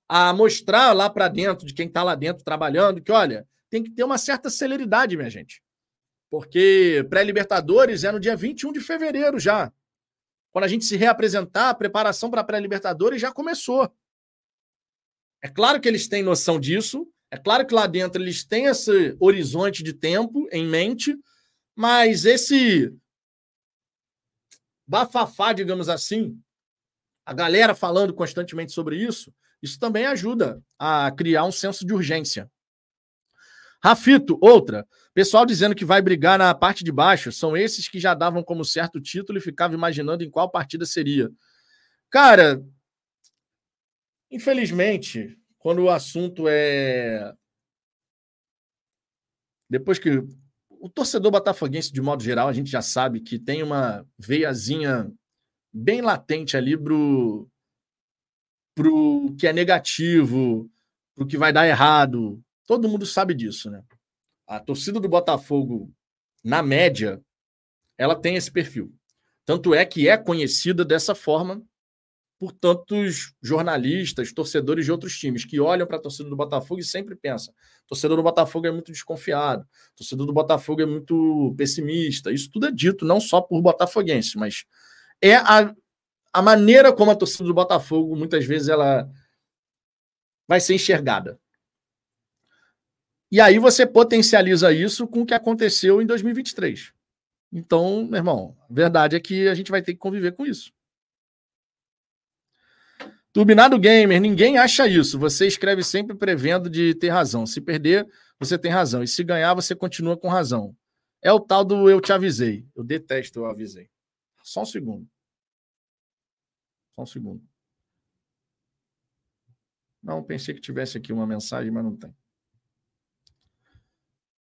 a mostrar lá para dentro, de quem está lá dentro trabalhando, que, olha, tem que ter uma certa celeridade, minha gente. Porque pré-Libertadores é no dia 21 de fevereiro já. Quando a gente se reapresentar, a preparação para pré-Libertadores já começou. É claro que eles têm noção disso, é claro que lá dentro eles têm esse horizonte de tempo em mente, mas esse bafafá, digamos assim, a galera falando constantemente sobre isso, isso também ajuda a criar um senso de urgência. Rafito, outra. Pessoal dizendo que vai brigar na parte de baixo, são esses que já davam como certo título e ficavam imaginando em qual partida seria. Cara, infelizmente, quando o assunto é depois que o torcedor botafoguense, de modo geral, a gente já sabe que tem uma veiazinha bem latente ali pro, pro que é negativo, pro que vai dar errado. Todo mundo sabe disso, né? A torcida do Botafogo, na média, ela tem esse perfil. Tanto é que é conhecida dessa forma por tantos jornalistas, torcedores de outros times que olham para a torcida do Botafogo e sempre pensam: torcedor do Botafogo é muito desconfiado, torcedor do Botafogo é muito pessimista. Isso tudo é dito não só por botafoguenses, mas é a, a maneira como a torcida do Botafogo muitas vezes ela vai ser enxergada. E aí você potencializa isso com o que aconteceu em 2023. Então, meu irmão, a verdade é que a gente vai ter que conviver com isso. Turbinado Gamer, ninguém acha isso. Você escreve sempre prevendo de ter razão. Se perder, você tem razão. E se ganhar, você continua com razão. É o tal do eu te avisei. Eu detesto eu avisei. Só um segundo. Só um segundo. Não, pensei que tivesse aqui uma mensagem, mas não tem.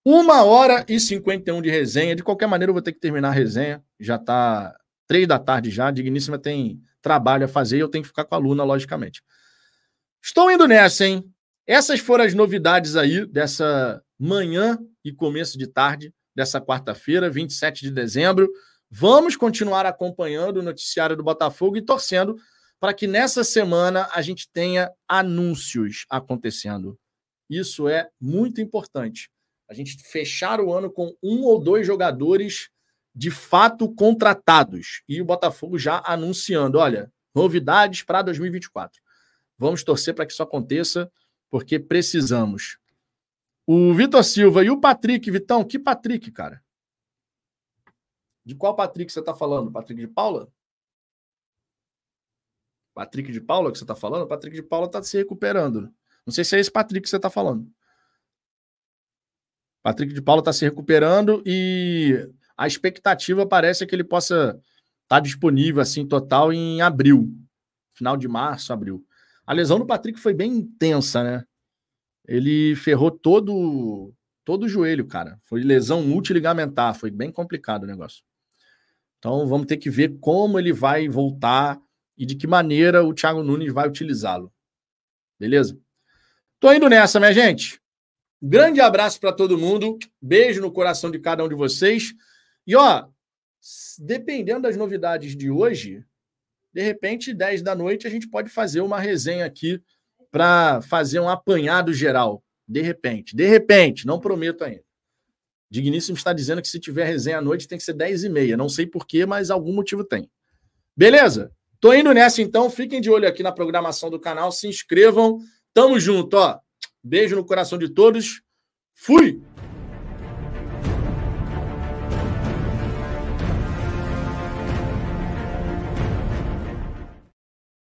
Uma hora e 51 de resenha. De qualquer maneira, eu vou ter que terminar a resenha. Já está três da tarde já. Digníssima tem trabalho a fazer e eu tenho que ficar com a Luna, logicamente. Estou indo nessa, hein? Essas foram as novidades aí dessa manhã e começo de tarde dessa quarta-feira, 27 de dezembro. Vamos continuar acompanhando o noticiário do Botafogo e torcendo para que nessa semana a gente tenha anúncios acontecendo. Isso é muito importante. A gente fechar o ano com um ou dois jogadores de fato contratados. E o Botafogo já anunciando: olha, novidades para 2024. Vamos torcer para que isso aconteça, porque precisamos. O Vitor Silva e o Patrick, Vitão, que Patrick, cara? De qual Patrick você está falando? Patrick de Paula? Patrick de Paula que você está falando? Patrick de Paula está se recuperando. Não sei se é esse Patrick que você está falando. Patrick de Paula está se recuperando e a expectativa parece que ele possa estar tá disponível assim total em abril, final de março, abril. A lesão do Patrick foi bem intensa, né? Ele ferrou todo todo o joelho, cara. Foi lesão multiligamentar, foi bem complicado o negócio. Então vamos ter que ver como ele vai voltar e de que maneira o Thiago Nunes vai utilizá-lo. Beleza? Tô indo nessa, minha gente. Grande abraço para todo mundo. Beijo no coração de cada um de vocês. E ó, dependendo das novidades de hoje, de repente, 10 da noite, a gente pode fazer uma resenha aqui para fazer um apanhado geral. De repente. De repente, não prometo ainda. Digníssimo está dizendo que se tiver resenha à noite tem que ser 10 e meia. Não sei porquê, mas algum motivo tem. Beleza? Tô indo nessa então. Fiquem de olho aqui na programação do canal. Se inscrevam. Tamo junto, ó. Beijo no coração de todos. Fui!